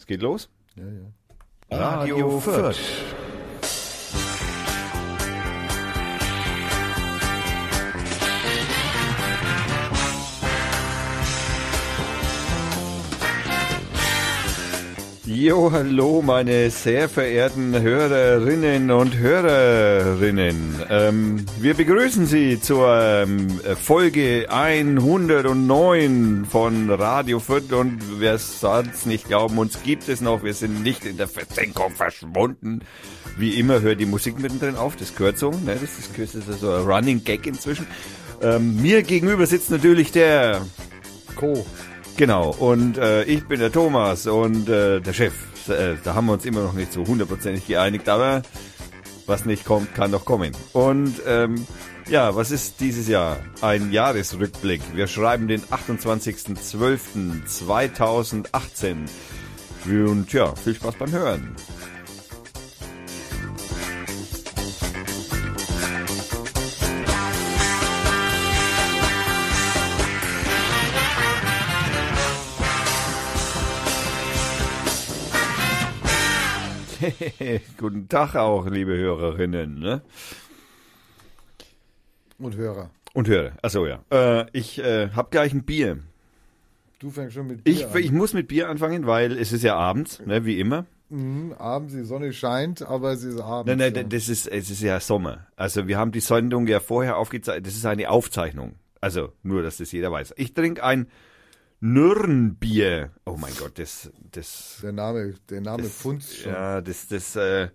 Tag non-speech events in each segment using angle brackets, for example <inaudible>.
Es geht los? Ja, ja. Radio Fürth. Jo, hallo, meine sehr verehrten Hörerinnen und Hörerinnen. Ähm, wir begrüßen Sie zur ähm, Folge 109 von Radio Fürth und wer es nicht glauben, uns gibt es noch. Wir sind nicht in der Versenkung verschwunden. Wie immer hört die Musik mittendrin auf, das gehört so. Ne? Das, ist, das ist so ein Running Gag inzwischen. Ähm, mir gegenüber sitzt natürlich der Co. Genau, und äh, ich bin der Thomas und äh, der Chef. Äh, da haben wir uns immer noch nicht so hundertprozentig geeinigt, aber was nicht kommt, kann doch kommen. Und ähm, ja, was ist dieses Jahr? Ein Jahresrückblick. Wir schreiben den 28.12.2018. Und ja, viel Spaß beim Hören. <laughs> Guten Tag auch, liebe Hörerinnen. Ne? Und Hörer. Und Hörer. Achso, ja. Äh, ich äh, habe gleich ein Bier. Du fängst schon mit Bier Ich, an. ich muss mit Bier anfangen, weil es ist ja abends, ne, wie immer. Mhm, abends, die Sonne scheint, aber es ist abends. Nein, nein, ja. das ist, es ist ja Sommer. Also wir haben die Sendung ja vorher aufgezeichnet. Das ist eine Aufzeichnung. Also nur, dass das jeder weiß. Ich trinke ein Nürnbier. Oh mein Gott, das, das Der Name, der Name Das- funzt schon. Ja, das, das äh,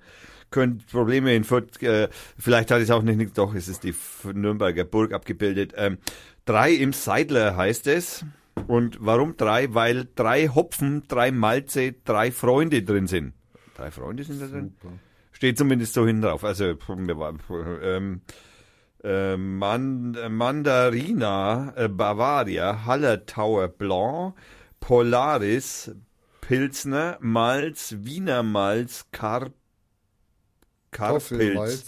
könnte Probleme in Fürth, äh, vielleicht hat es auch nicht, doch, es ist die Nürnberger Burg abgebildet. Ähm, drei im Seidler heißt es. Und warum drei? Weil drei Hopfen, drei Malze, drei Freunde drin sind. Drei Freunde sind da drin? Super. Steht zumindest so hinten drauf. Also, <laughs> ähm, äh, Man Mandarina, äh, Bavaria, Hallertauer Blanc, Polaris, Pilsner, Malz, Wiener Malz, Kar Karpilz,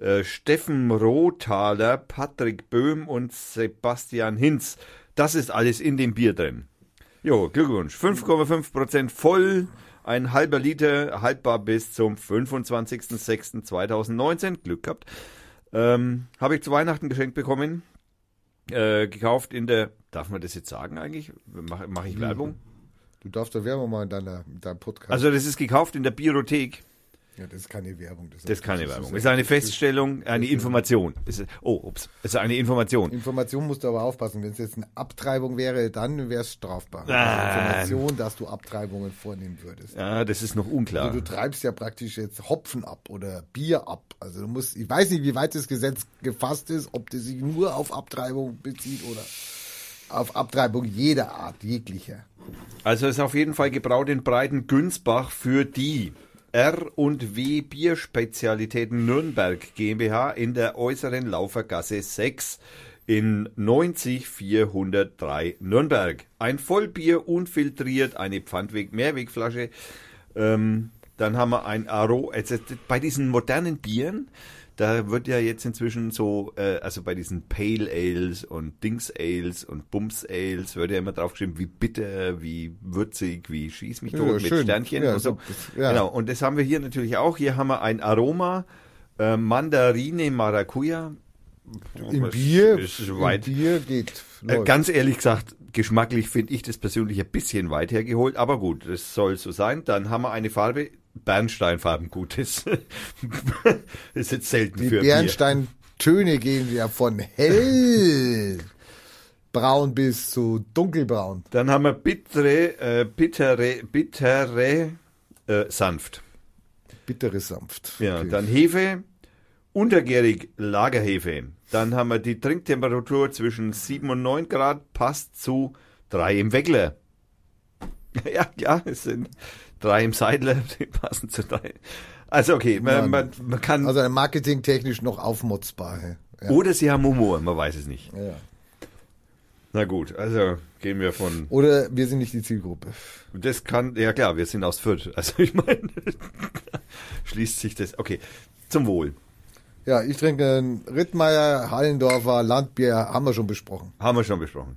äh, Steffen Rothaler, Patrick Böhm und Sebastian Hinz. Das ist alles in dem Bier drin. Jo, Glückwunsch. 5,5% voll, ein halber Liter, haltbar bis zum 25.06.2019. Glück gehabt. Ähm, Habe ich zu Weihnachten geschenkt bekommen. Äh, gekauft in der, darf man das jetzt sagen eigentlich? Mache mach ich Werbung? Du darfst da Werbung machen in, deiner, in deinem Podcast. Also das ist gekauft in der Biothek. Ja, das ist keine Werbung. Das ist keine Werbung. Das Das ist eine Feststellung, eine Information. Ist, oh, ups. Es ist eine Information. Information musst du aber aufpassen. Wenn es jetzt eine Abtreibung wäre, dann wäre es strafbar. Nein. Also Information, dass du Abtreibungen vornehmen würdest. Ja, das ist noch unklar. Also du treibst ja praktisch jetzt Hopfen ab oder Bier ab. Also du musst, ich weiß nicht, wie weit das Gesetz gefasst ist, ob das sich nur auf Abtreibung bezieht oder auf Abtreibung jeder Art, jeglicher. Also es ist auf jeden Fall gebraut in Breiten Günzbach für die R&W Bierspezialitäten Nürnberg GmbH in der äußeren Laufergasse 6 in 90403 Nürnberg. Ein Vollbier unfiltriert, eine Pfandweg-Mehrwegflasche. Ähm, dann haben wir ein Aro. Also bei diesen modernen Bieren, da wird ja jetzt inzwischen so, äh, also bei diesen Pale Ales und Dings Ales und Bums Ales wird ja immer draufgeschrieben, wie bitter, wie würzig, wie schieß mich Ja, tot mit schön. Sternchen Ja, und so. ja. Genau. Und das haben wir hier natürlich auch. Hier haben wir ein Aroma, äh, Mandarine Maracuja. Im Was Bier, im Bier geht. äh, ganz ehrlich gesagt, geschmacklich finde ich das persönlich ein bisschen weit hergeholt, aber gut, das soll so sein. Dann haben wir eine Farbe, Bernsteinfarben, gut, das ist <laughs> jetzt selten Die für Bier. Bernsteintöne gehen ja von hell braun bis zu dunkelbraun. Dann haben wir bittere, äh, bittere, bittere, äh, sanft. Bittere sanft. Ja, Okay. dann Hefe, untergärig Lagerhefe. Dann haben wir die Trinktemperatur zwischen 7 und 9 Grad, passt zu 3 im Weckler. <laughs> Ja, ja, es sind 3 im Seidler, die passen zu 3. Also okay, man, man, man kann, Also marketingtechnisch noch aufmotzbar. hä? Ja. oder sie haben Humor, man weiß es nicht. Ja. Na gut, also gehen wir von, Oder wir sind nicht die Zielgruppe. das kann, ja klar, wir sind aus Fürth. Also ich meine, <laughs> schließt sich das, okay, zum Wohl. Ja, ich trinke ein Rittmeier, Hallendorfer, Landbier, haben wir schon besprochen. Haben wir schon besprochen.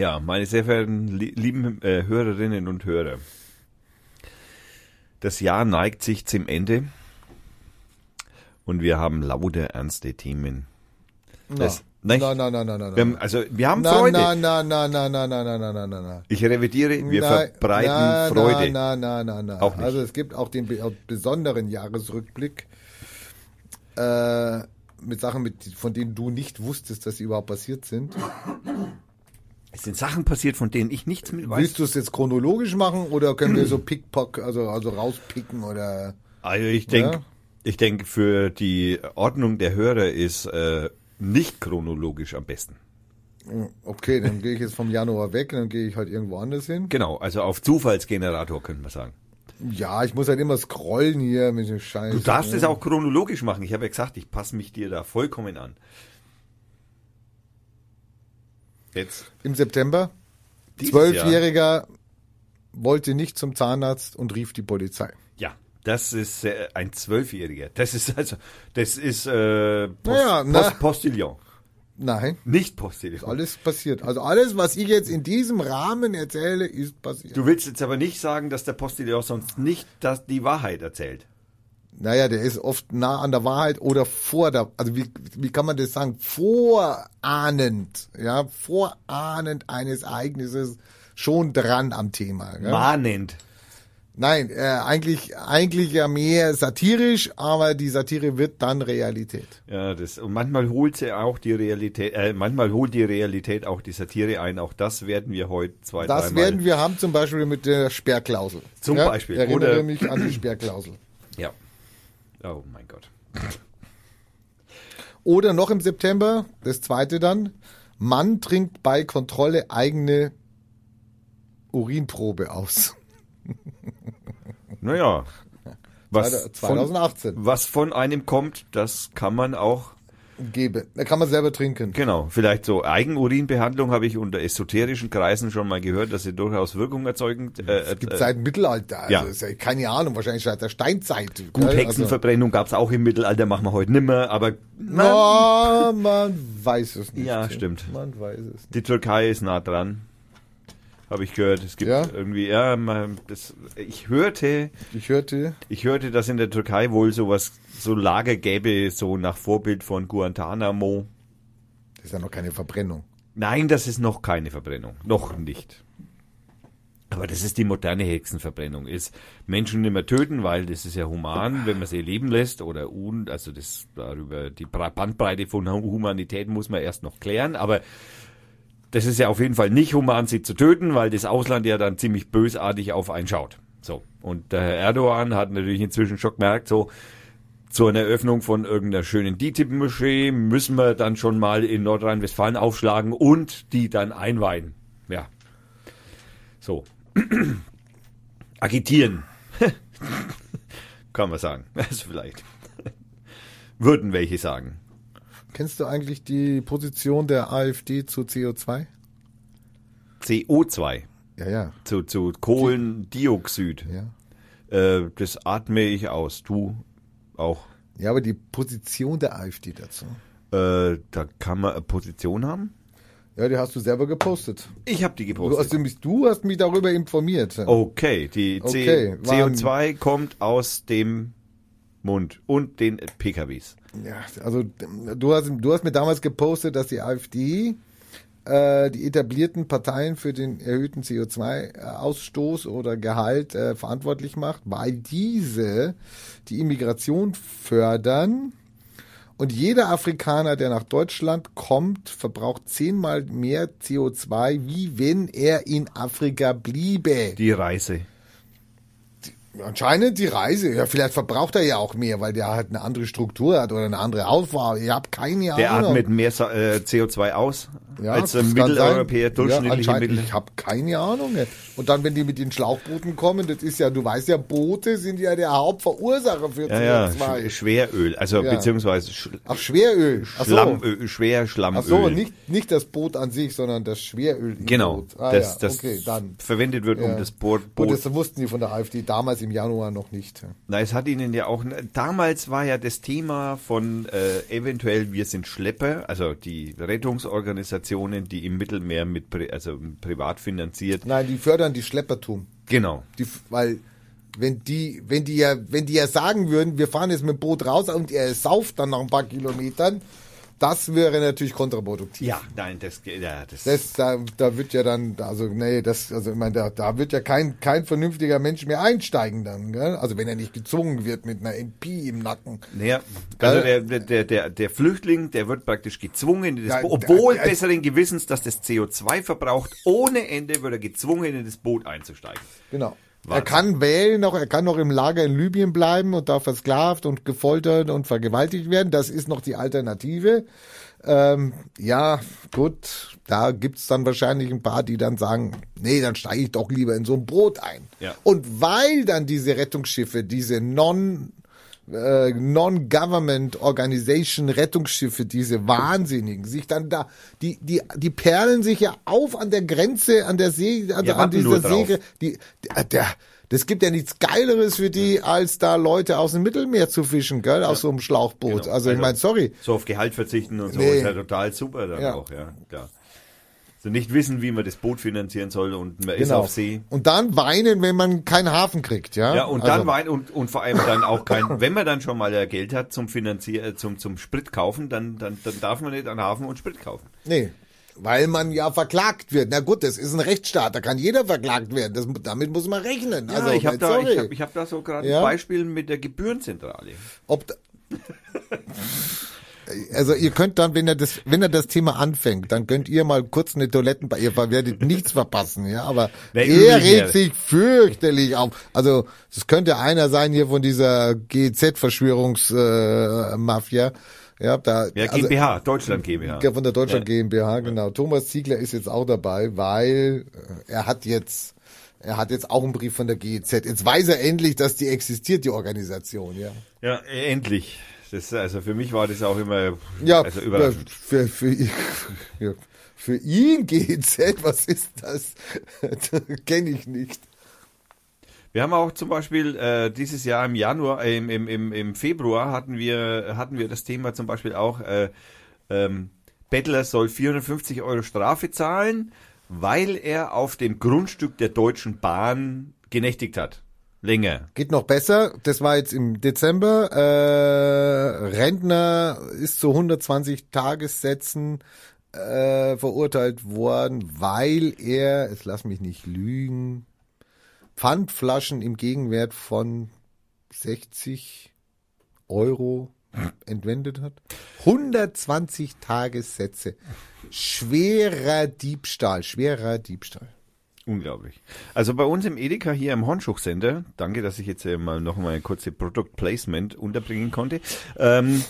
Ja, meine sehr verehrten li lieben äh, Hörerinnen und Hörer. Das Jahr neigt sich zum Ende und wir haben lauter ernste Themen. Das, nicht? Nein, nein, nein, nein, nein. Wir haben, also wir haben Nein, Freude. nein, nein, nein, nein, nein, nein, nein, nein, nein, nein, nein. Ich revidiere, wir Nein, verbreiten nein, Freude. Nein, nein, nein, nein, nein. Auch nicht. Also es gibt auch den besonderen Jahresrückblick äh, mit Sachen, mit, von denen du nicht wusstest, dass sie überhaupt passiert sind. Es sind Sachen passiert, von denen ich nichts mit weiß. Willst du es jetzt chronologisch machen oder können wir so <clears throat> Pickpock, also, also rauspicken oder Also ich denke, Ja. ich denke, für die Ordnung der Hörer ist äh, nicht chronologisch am besten. okay, dann gehe ich jetzt vom Januar weg, dann gehe ich halt irgendwo anders hin. Genau, also auf Zufallsgenerator können wir sagen. Ja, ich muss halt immer scrollen hier mit dem Scheiß. Du darfst es auch chronologisch machen. Ich habe ja gesagt, ich passe mich dir da vollkommen an. Jetzt. Im September, Zwölfjähriger wollte nicht zum Zahnarzt und rief die Polizei. Ja, das ist äh, ein Zwölfjähriger. Das ist also, das ist äh, Post, Naja, na. Post, Postillon. Nein, Nicht Postillon. alles passiert. Also alles, was ich jetzt in diesem Rahmen erzähle, ist passiert. Du willst jetzt aber nicht sagen, dass der Postillon sonst nicht das, die Wahrheit erzählt. Naja, der ist oft nah an der Wahrheit oder vor der, also wie, wie kann man das sagen? Vorahnend, ja, vorahnend eines Ereignisses schon dran am Thema. Ja? Mahnend. Nein, äh, eigentlich, eigentlich ja mehr satirisch, aber die Satire wird dann Realität. Ja, das, und manchmal holt sie auch die Realität, äh, manchmal holt die Realität auch die Satire ein. Auch das werden wir heute zwei, Das werden wir haben zum Beispiel mit der Sperrklausel. Zum ja? Beispiel. Erinnere Oder- mich an die Sperrklausel. Oh mein Gott. <laughs> Oder noch im September, das zweite dann, Mann trinkt bei Kontrolle eigene Urinprobe aus. Naja. Was von, 2018. was von einem kommt, das kann man auch, Gebe. Da kann man selber trinken. genau, vielleicht so Eigenurinbehandlung habe ich unter esoterischen Kreisen schon mal gehört, dass sie durchaus Wirkung erzeugen. Äh, Gibt äh, seit dem Mittelalter. Also ja. ist ja keine Ahnung, wahrscheinlich seit der Steinzeit. Gut, gell? Hexenverbrennung gab's auch im Mittelalter, machen wir heute nimmer, aber Also, no, man weiß es nicht. Ja, stimmt. Man weiß es nicht. die Türkei ist nah dran. Habe ich gehört. Es gibt Ja? irgendwie, ja, man- das, ich hörte, Ich hörte, ich hörte, dass in der Türkei wohl sowas, so Lager gäbe, so nach Vorbild von Guantanamo. das ist ja noch keine Verbrennung. Nein, das ist noch keine Verbrennung. Noch nicht. Aber das ist die moderne Hexenverbrennung. Ist Menschen nicht mehr töten, weil das ist ja human, wenn man sie leben lässt oder un, also das darüber die Bandbreite von Humanität muss man erst noch klären, aber das ist ja auf jeden Fall nicht human, sie zu töten, weil das Ausland ja dann ziemlich bösartig auf einen schaut. So. Und der Herr Erdogan hat natürlich inzwischen schon gemerkt, so, zu einer Eröffnung von irgendeiner schönen DITIB-Moschee müssen wir dann schon mal in Nordrhein-Westfalen aufschlagen und die dann einweihen. Ja. So. <clears throat> Agitieren. <laughs> Kann man sagen. <laughs> Also vielleicht. Würden welche sagen. Kennst du eigentlich die Position der AfD zu CO2? CO2. Ja, ja. Zu, zu Kohlendioxid. Ja. Äh, das atme ich aus. Du auch. Ja, aber die Position der AfD dazu. Äh, da kann man eine Position haben. Ja, die hast du selber gepostet. Ich habe die Du hast, gepostet. mich, du hast mich darüber informiert. Okay, die Okay, C waren- CO2 kommt aus dem Mund und den PKWs. Ja, also du hast, du hast mir damals gepostet, dass die AfD äh, die etablierten Parteien für den erhöhten CO2-Ausstoß oder Gehalt äh, verantwortlich macht, weil diese die Immigration fördern. Und jeder Afrikaner, der nach Deutschland kommt, verbraucht zehnmal mehr CO2, wie wenn er in Afrika bliebe. Die Reise. Anscheinend die Reise. Ja, vielleicht verbraucht er ja auch mehr, weil der halt eine andere Struktur hat oder eine andere Hautfarbe. Ich habe keine Der Ahnung. atmet mehr äh, CO2 aus ja, als ein kann Mitteleuropäer, durchschnittliche ja. Mittel. Ich habe keine Ahnung. Und dann, wenn die mit den Schlauchbooten kommen, das ist ja, du weißt ja, Boote sind ja der Hauptverursacher für Ja, ja, CO2. Sch Schweröl, also Ja. beziehungsweise Sch Ach, Schweröl. Ach so. Schlammöl, schwer Schlammöl. Ach so, nicht, nicht das Boot an sich, sondern das Schweröl Genau, Boot. Ah, das, ja, das okay, dann. verwendet wird, um Ja. das Boot, Boot das wussten die von der AfD damals im im Januar noch nicht. Na, es hat ihnen ja auch, damals war ja das Thema von äh, eventuell wir sind Schlepper, also die Rettungsorganisationen, die im Mittelmeer mit, also privat finanziert. Nein, die fördern die Schleppertum. Genau. Die, weil wenn die, wenn die ja, wenn die ja sagen würden, wir fahren jetzt mit dem Boot raus und er sauft dann nach ein paar Kilometern, das wäre natürlich kontraproduktiv. Ja, nein, das, ja, das, Das, da, da wird ja dann, also nee, das, also ich meine, da, da wird ja kein, kein vernünftiger Mensch mehr einsteigen dann, gell? Also wenn er nicht gezwungen wird mit einer MP im Nacken. Naja, also der, der, der, der Flüchtling, der wird praktisch gezwungen, in das Boot, obwohl der- besseren Gewissens, dass das CO2 verbraucht, ohne Ende wird er gezwungen, in das Boot einzusteigen. Genau. Er Wahnsinn. kann wählen, noch, er kann noch im Lager in Libyen bleiben und da versklavt und gefoltert und vergewaltigt werden. Das ist noch die Alternative. Ähm, ja, gut, da gibt's dann wahrscheinlich ein paar, die dann sagen, nee, dann steige ich doch lieber in so ein Boot ein. Ja. Und weil dann diese Rettungsschiffe, diese non äh, Non-Government Organization Rettungsschiffe, diese Wahnsinnigen, sich dann da, die, die, die perlen sich ja auf an der Grenze, an der See, an, Ja, an dieser. Segel, die, der, der, das gibt ja nichts Geileres für die, als da Leute aus dem Mittelmeer zu fischen, gell, aus so einem Schlauchboot. Genau. Also, ich meine, sorry. So auf Gehalt verzichten und so Nee. ist ja total super dann Ja. auch, ja, klar. So nicht wissen, wie man das Boot finanzieren soll und man ist Genau. auf See. Und dann weinen, wenn man keinen Hafen kriegt, ja. Ja, und also, dann wein und, und vor allem dann auch kein, <laughs> wenn man dann schon mal äh, Geld hat zum Finanzier, äh, zum, zum Sprit kaufen, dann, dann, dann darf man nicht an Hafen und Sprit kaufen. Nee. Weil man ja verklagt wird. Na gut, das ist ein Rechtsstaat, da kann jeder verklagt werden. Das, damit muss man rechnen. Ja, also, ich habe da, sorry. ich hab, ich hab da so gerade Ja. ein Beispiel mit der Gebührenzentrale. Ob da, <laughs> also ihr könnt dann, wenn ihr das, wenn ihr das Thema anfängt, dann könnt ihr mal kurz eine Toiletten bei ihr werdet nichts verpassen, ja. Aber Wer er regt sich fürchterlich auf. Also es könnte einer sein hier von dieser GZ-Verschwörungsmafia. Äh, ja, da. Ja, also, GmbH, Deutschland GmbH. ja, von der Deutschland Ja. GmbH, genau. Thomas Ziegler ist jetzt auch dabei, weil äh, er hat jetzt, er hat jetzt auch einen Brief von der GEZ. Jetzt weiß er endlich, dass die existiert, die Organisation, ja. Ja, endlich. Das, also für mich war das auch immer Ja, also überraschend. für, für, ihn- <laughs> ja, für ihn GEZ, was ist das? <laughs> Kenne ich nicht. Wir haben auch zum Beispiel äh, dieses Jahr im Januar, äh, im, im, im, im Februar hatten wir, hatten wir das Thema zum Beispiel auch, äh, ähm, Bettler soll 450 Euro Strafe zahlen, weil er auf dem Grundstück der Deutschen Bahn genächtigt hat. Länger. Geht noch besser. Das war jetzt im Dezember. Äh, Rentner ist zu 120 Tagessätzen äh, verurteilt worden, weil er, es lass mich nicht lügen, Pfandflaschen im Gegenwert von 60 Euro entwendet hat. 120 Tagessätze. Schwerer Diebstahl, schwerer Diebstahl. Unglaublich. Also bei uns im Edeka hier im Hornschuch-Sender, danke, dass ich jetzt äh, mal noch mal ein kurzes Produktplacement unterbringen konnte, ähm,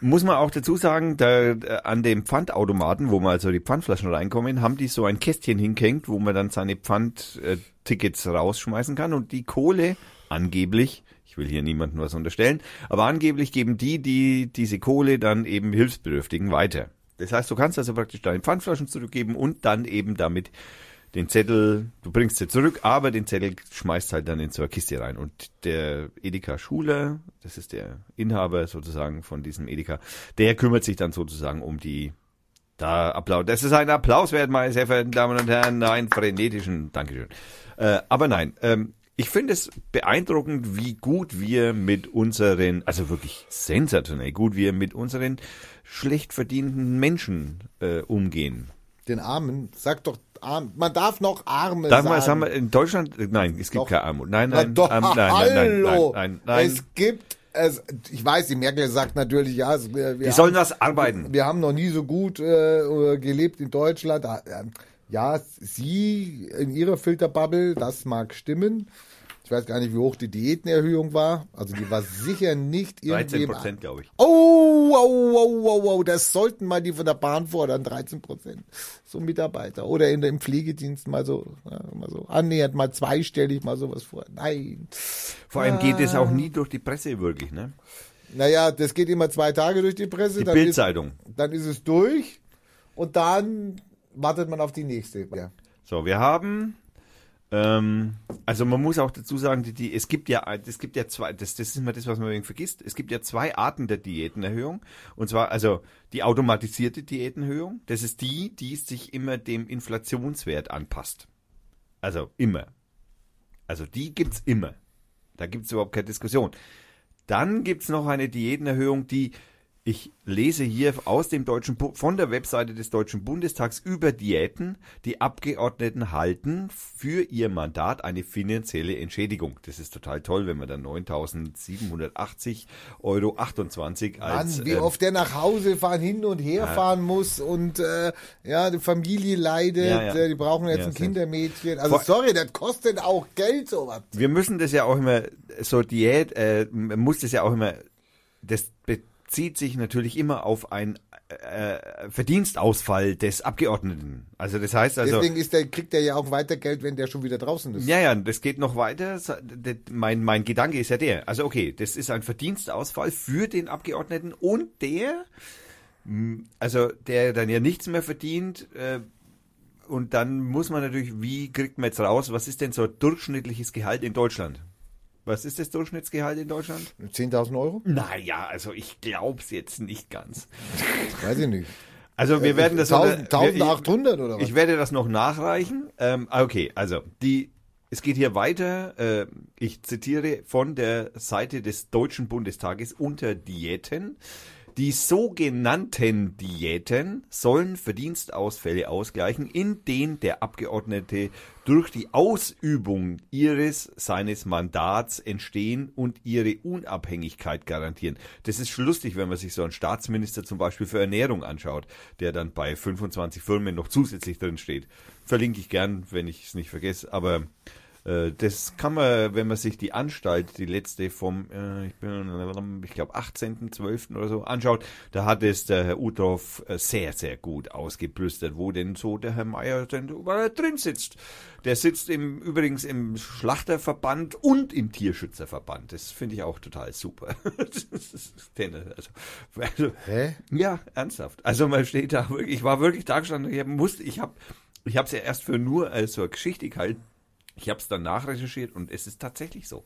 muss man auch dazu sagen, da, äh, an dem Pfandautomaten, wo man also die Pfandflaschen reinkommen, haben die so ein Kästchen hingehängt, wo man dann seine Pfandtickets rausschmeißen kann und die Kohle angeblich, ich will hier niemandem was unterstellen, aber angeblich geben die, die diese Kohle dann eben Hilfsbedürftigen weiter. Das heißt, du kannst also praktisch deine Pfandflaschen zurückgeben und dann eben damit den Zettel, du bringst sie zurück, aber den Zettel schmeißt halt dann in so eine Kiste rein. Und der Edeka Schuler, das ist der Inhaber sozusagen von diesem Edeka, der kümmert sich dann sozusagen um die, da Applaus, das ist ein Applaus wert, meine sehr verehrten Damen und Herren, einen frenetischen, Dankeschön. Äh, aber nein, ähm, ich finde es beeindruckend, wie gut wir mit unseren, also wirklich sensationell gut wir mit unseren schlecht verdienten Menschen äh, umgehen. Den Armen, sag doch arm. Man darf noch Arme Sag sagen. sag mal, in Deutschland, nein, es gibt Doch. keine Armut. Nein, Na nein, doch, ähm, nein, nein, nein, nein, hallo. nein, nein, Es gibt, es, ich weiß, die Merkel sagt natürlich, ja, wir, wir Die sollen haben, das arbeiten. wir haben noch nie so gut äh, gelebt in Deutschland. Ah, äh, Ja, sie in ihrer Filterbubble, das mag stimmen. Ich weiß gar nicht, wie hoch die Diätenerhöhung war. Also die war sicher nicht <laughs> 13 irgendwie. Prozent, glaube ich. Oh, oh, oh, oh, oh, das sollten mal die von der Bahn fordern, 13 Prozent. So Mitarbeiter. Oder in, im Pflegedienst mal so, ja, mal so annähernd, mal zweistellig, mal sowas vor. Nein. Vor allem geht es auch nie durch die Presse wirklich, ne? Naja, das geht immer zwei Tage durch die Presse. Die Bildzeitung. dann ist es durch und dann wartet man auf die nächste. Ja. So, wir haben Ähm, also man muss auch dazu sagen, die, die, es gibt ja, es gibt ja zwei, das, das ist immer das, was man irgendwie vergisst. Es gibt ja zwei Arten der Diätenerhöhung. Und zwar, also die automatisierte Diätenerhöhung, das ist die, die sich immer dem Inflationswert anpasst. Also immer. Also die gibt's immer. Da gibt's überhaupt keine Diskussion. Dann gibt's noch eine Diätenerhöhung, die ich lese hier aus dem deutschen von der Webseite des Deutschen Bundestags über Diäten. Die Abgeordneten halten für ihr Mandat eine finanzielle Entschädigung. Das ist total toll, wenn man dann 9.780 Euro 28 als Mann, wie ähm, oft der nach Hause fahren hin und her fahren muss und äh, ja die Familie leidet. Ja, ja. Die brauchen jetzt ja, ein Kindermädchen. Also sorry, das kostet auch Geld sowas. Wir müssen das ja auch immer so Diät. Äh, muss das ja auch immer das bezieht sich natürlich immer auf ein äh, Verdienstausfall des Abgeordneten. Also das heißt also. Deswegen ist der, kriegt er ja auch weiter Geld, wenn der schon wieder draußen ist. Ja, ja, das geht noch weiter. Mein, mein Gedanke ist ja der. Also okay, das ist ein Verdienstausfall für den Abgeordneten und der, also der dann ja nichts mehr verdient, äh, und dann muss man natürlich, wie kriegt man jetzt raus, was ist denn so ein durchschnittliches Gehalt in Deutschland? Was ist das Durchschnittsgehalt in Deutschland? 10.000 Euro? Naja, also ich glaube es jetzt nicht ganz. Weiß ich nicht. Also wir werden das 1800 oder was? Ich werde das noch nachreichen. Ähm, okay, also die es geht hier weiter. Äh, ich zitiere von der Seite des Deutschen Bundestages unter Diäten. Die sogenannten Diäten sollen Verdienstausfälle ausgleichen, in denen der Abgeordnete durch die Ausübung ihres, seines Mandats entstehen und ihre Unabhängigkeit garantieren. Das ist lustig, wenn man sich so einen Staatsminister zum Beispiel für Ernährung anschaut, der dann bei 25 Firmen noch zusätzlich drin steht. Verlinke ich gern, wenn ich es nicht vergesse, aber das kann man, wenn man sich die Anstalt, die letzte vom, äh, ich bin, ich glaube, 18.12. oder so anschaut, da hat es der Herr Utroff äh, sehr, sehr gut ausgeplüstert, wo denn so der Herr Meier denn drin sitzt. Der sitzt im, übrigens im Schlachterverband und im Tierschützerverband. Das finde ich auch total super. <laughs> also, also, Hä? Ja, ernsthaft. Also man steht da wirklich, ich war wirklich da gestanden, ich musste, ich habe ich habe es ja erst für nur als so eine Geschichte gehalten. Ich habe es dann nachrecherchiert und es ist tatsächlich so.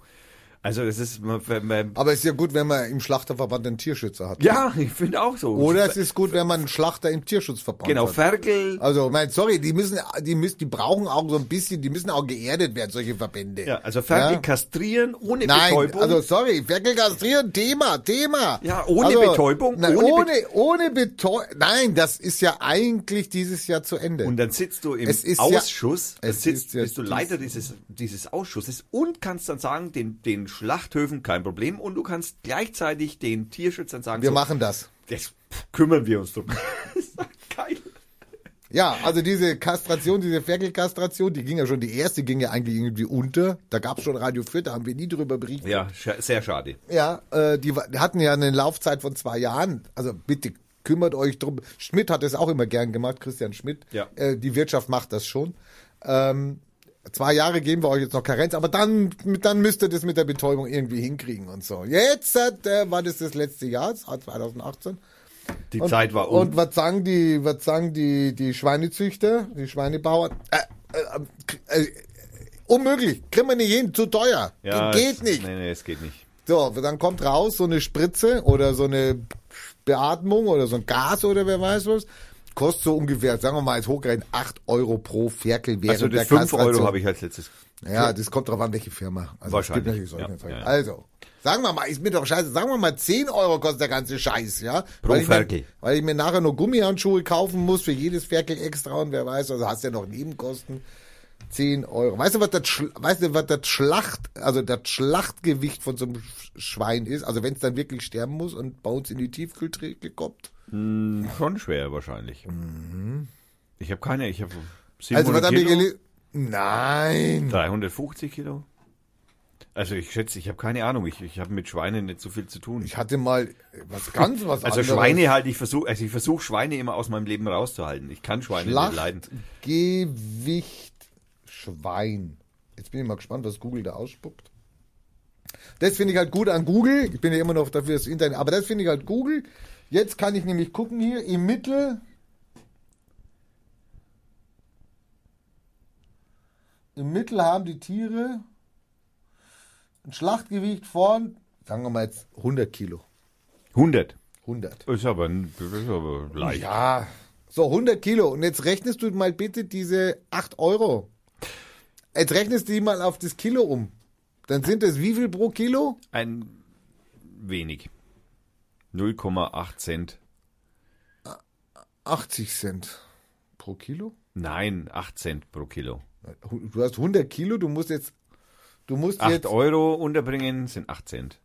Also es ist. Aber es ist ja gut, wenn man im Schlachterverband einen Tierschützer hat. Ja, ich finde auch so. Oder es ist gut, wenn man einen Schlachter im Tierschutzverband genau, hat. Genau, Ferkel. Also, mein, sorry, die müssen, die müssen, die brauchen auch so ein bisschen, die müssen auch geerdet werden, solche Verbände. Ja, also Ferkel ja? kastrieren ohne Nein, Betäubung. also sorry, Ferkel kastrieren, Thema, Thema. Ja, ohne also, Betäubung. Na, ohne, ohne, Be ohne Betäubung. Nein, das ist ja eigentlich dieses Jahr zu Ende. Und dann sitzt du im Ausschuss, ja, sitzt, bist du Leiter dieses, dieses Ausschusses und kannst dann sagen, den, den Schlachthöfen kein Problem. Und du kannst gleichzeitig den Tierschützern sagen, wir so, machen das. Das kümmern wir uns drum. <laughs> geil. Ja, also diese Kastration, diese Ferkelkastration, die ging ja schon, die erste ging ja eigentlich irgendwie unter. Da gab es schon Radio 4, da haben wir nie drüber berichtet. Ja, sehr schade. Ja, äh, die, die hatten ja eine Laufzeit von zwei Jahren. Also bitte kümmert euch drum. Schmidt hat es auch immer gern gemacht, Christian Schmidt. Ja. Äh, die Wirtschaft macht das schon. Ähm, zwei Jahre geben wir euch jetzt noch Karenz, aber dann, dann müsst ihr das mit der Betäubung irgendwie hinkriegen und so. Jetzt äh, war das das letzte Jahr, 2018. Die und, Zeit war um. Und was sagen die, was sagen die, die Schweinezüchter, die Schweinebauern? Äh, äh, äh, unmöglich, kriegen wir nicht hin, zu teuer. Ja, geht nicht. Nee, nee, es geht nicht. So, dann kommt raus so eine Spritze oder so eine Beatmung oder so ein Gas oder wer weiß was kostet so ungefähr, sagen wir mal, als hochgerechnet 8 Euro pro Ferkel während also der 5 Euro habe ich als letztes. Ja, das kommt drauf an, welche Firma. Also Wahrscheinlich. Ja, ja. Also, sagen wir mal, ist mir doch scheiße, sagen wir mal 10 Euro kostet der ganze Scheiß, ja? Pro weil Ferkel. Ich mir, weil ich mir nachher nur Gummihandschuhe kaufen muss für jedes Ferkel extra und wer weiß, also hast ja noch Nebenkosten. 10 Euro. Weißt du, was das, weißt du, was das Schlacht, also das Schlachtgewicht von so einem Schwein ist? Also wenn es dann wirklich sterben muss und bei uns in die Tiefkühlträge kommt? Hm, schon schwer wahrscheinlich. Mhm. Ich habe keine, ich habe Also was Kilo, haben wir Nein. 350 Kilo. Also ich schätze, ich habe keine Ahnung. Ich, ich habe mit Schweinen nicht so viel zu tun. Ich hatte mal was ganz was Also anderes. Schweine halt, ich versuche, also ich versuche Schweine immer aus meinem Leben rauszuhalten. Ich kann Schweine nicht leiden. Gewicht Schwein. Jetzt bin ich mal gespannt, was Google da ausspuckt. Das finde ich halt gut an Google. Ich bin ja immer noch dafür das Internet, aber das finde ich halt Google. Jetzt kann ich nämlich gucken hier im Mittel. im Mittel haben die Tiere ein Schlachtgewicht von, sagen wir mal jetzt 100 Kilo. 100. 100. Ist aber, das ist aber leicht. Ja, so 100 Kilo. Und jetzt rechnest du mal bitte diese 8 Euro. Jetzt rechnest du die mal auf das Kilo um. Dann sind es wie viel pro Kilo? Ein wenig. 0,8 Cent. 80 Cent pro Kilo? Nein, 8 Cent pro Kilo. Du hast 100 Kilo, du musst jetzt, du musst 8 jetzt, Euro unterbringen sind 8 Cent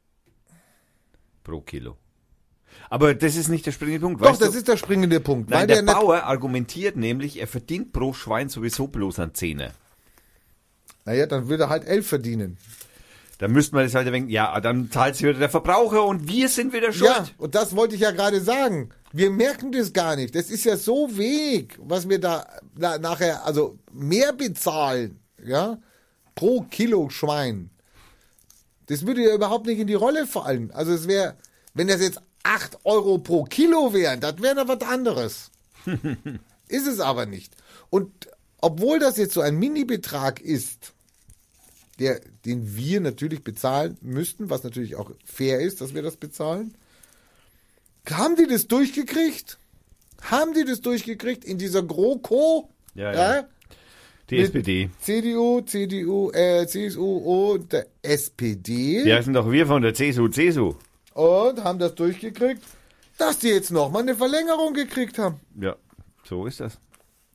pro Kilo. Aber das ist nicht der springende Punkt. doch, das du? ist der springende Punkt. Nein, weil der der Bauer argumentiert nämlich, er verdient pro Schwein sowieso bloß an Zehner. naja, dann will er halt 11 verdienen. Da müsste man das halt denken, ja, dann zahlt sich wieder der Verbraucher und wir sind wieder schuld. Ja, und das wollte ich ja gerade sagen. Wir merken das gar nicht. Das ist ja so wenig, was wir da na, nachher, also mehr bezahlen, ja, pro Kilo Schwein. Das würde ja überhaupt nicht in die Rolle fallen. Also es wäre, wenn das jetzt 8 Euro pro Kilo wären, das wäre dann was anderes. <laughs> ist es aber nicht. Und obwohl das jetzt so ein Mini-Betrag ist, der, den wir natürlich bezahlen müssten, was natürlich auch fair ist, dass wir das bezahlen. Haben die das durchgekriegt? Haben die das durchgekriegt in dieser GroKo? Ja, ja. Die Mit- SPD. CDU, CDU, äh, CSU und der SPD Die heißen doch wir von der CSU, CSU. und haben das durchgekriegt, dass die jetzt nochmal eine Verlängerung gekriegt haben. Ja, so ist das.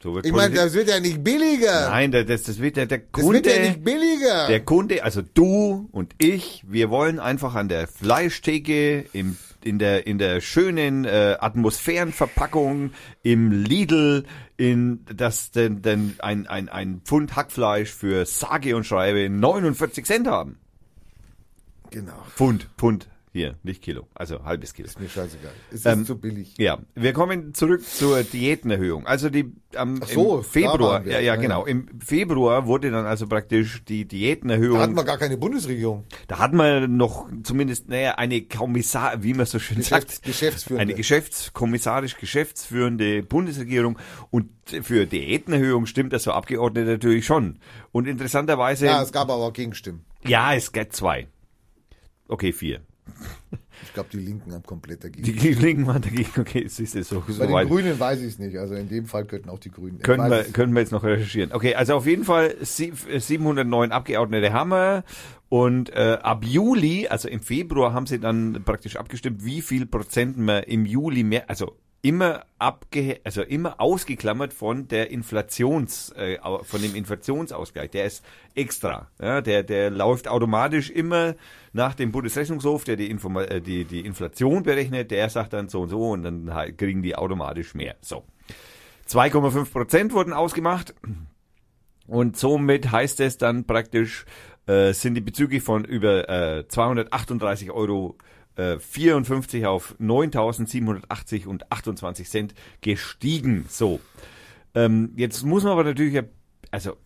So wird Ich meine, das wird ja nicht billiger. Nein, das, das, das wird der, der das Kunde. wird ja nicht billiger. Der Kunde, also du und ich, wir wollen einfach an der Fleischtheke im, in der in der schönen äh, Atmosphärenverpackung im Lidl in das denn, denn ein, ein, ein Pfund Hackfleisch für sage und schreibe 49 Cent haben. genau. Pfund, Pfund hier, nicht Kilo, also halbes Kilo. Ist mir scheißegal. Es ist Ähm, zu billig. Ja, wir kommen zurück zur Diätenerhöhung. Also die am Ach so, Februar, wir. ja, ja, Ja, genau. Im Februar wurde dann also praktisch die Diätenerhöhung. Da hatten wir gar keine Bundesregierung. Da hat man noch zumindest, naja, eine Kommissar, wie man so schön Geschäfts- sagt, Geschäftsführende. eine geschäftskommissarisch geschäftsführende Bundesregierung und für Diätenerhöhung stimmt das so Abgeordnete natürlich schon. Und interessanterweise, Ja, ja, es gab aber auch Gegenstimmen. es gibt zwei. Okay, vier. Ich glaube, die Linken haben komplett dagegen. Die Linken waren dagegen, okay, es ist so, so Bei den weit. Grünen weiß ich es nicht. Also in dem Fall könnten auch die Grünen. Können wir, können wir jetzt noch recherchieren. Okay, also auf jeden Fall sie- 709 Abgeordnete haben wir und äh, ab Juli, also im Februar, haben sie dann praktisch abgestimmt, wie viel Prozent man im Juli mehr, also immer abge, also immer ausgeklammert von der Inflations, äh, von dem Inflationsausgleich. Der ist extra, ja, der der läuft automatisch immer nach dem Bundesrechnungshof, der die, Informa äh, die die Inflation berechnet. Der sagt dann so und so und dann halt kriegen die automatisch mehr. So. 2,5 Prozent wurden ausgemacht. Und somit heißt es dann praktisch, äh, sind die Bezüge von über äh, 238 Euro äh, 54 auf 9.780 und 28 Cent gestiegen. So. Ähm, jetzt muss man aber natürlich, also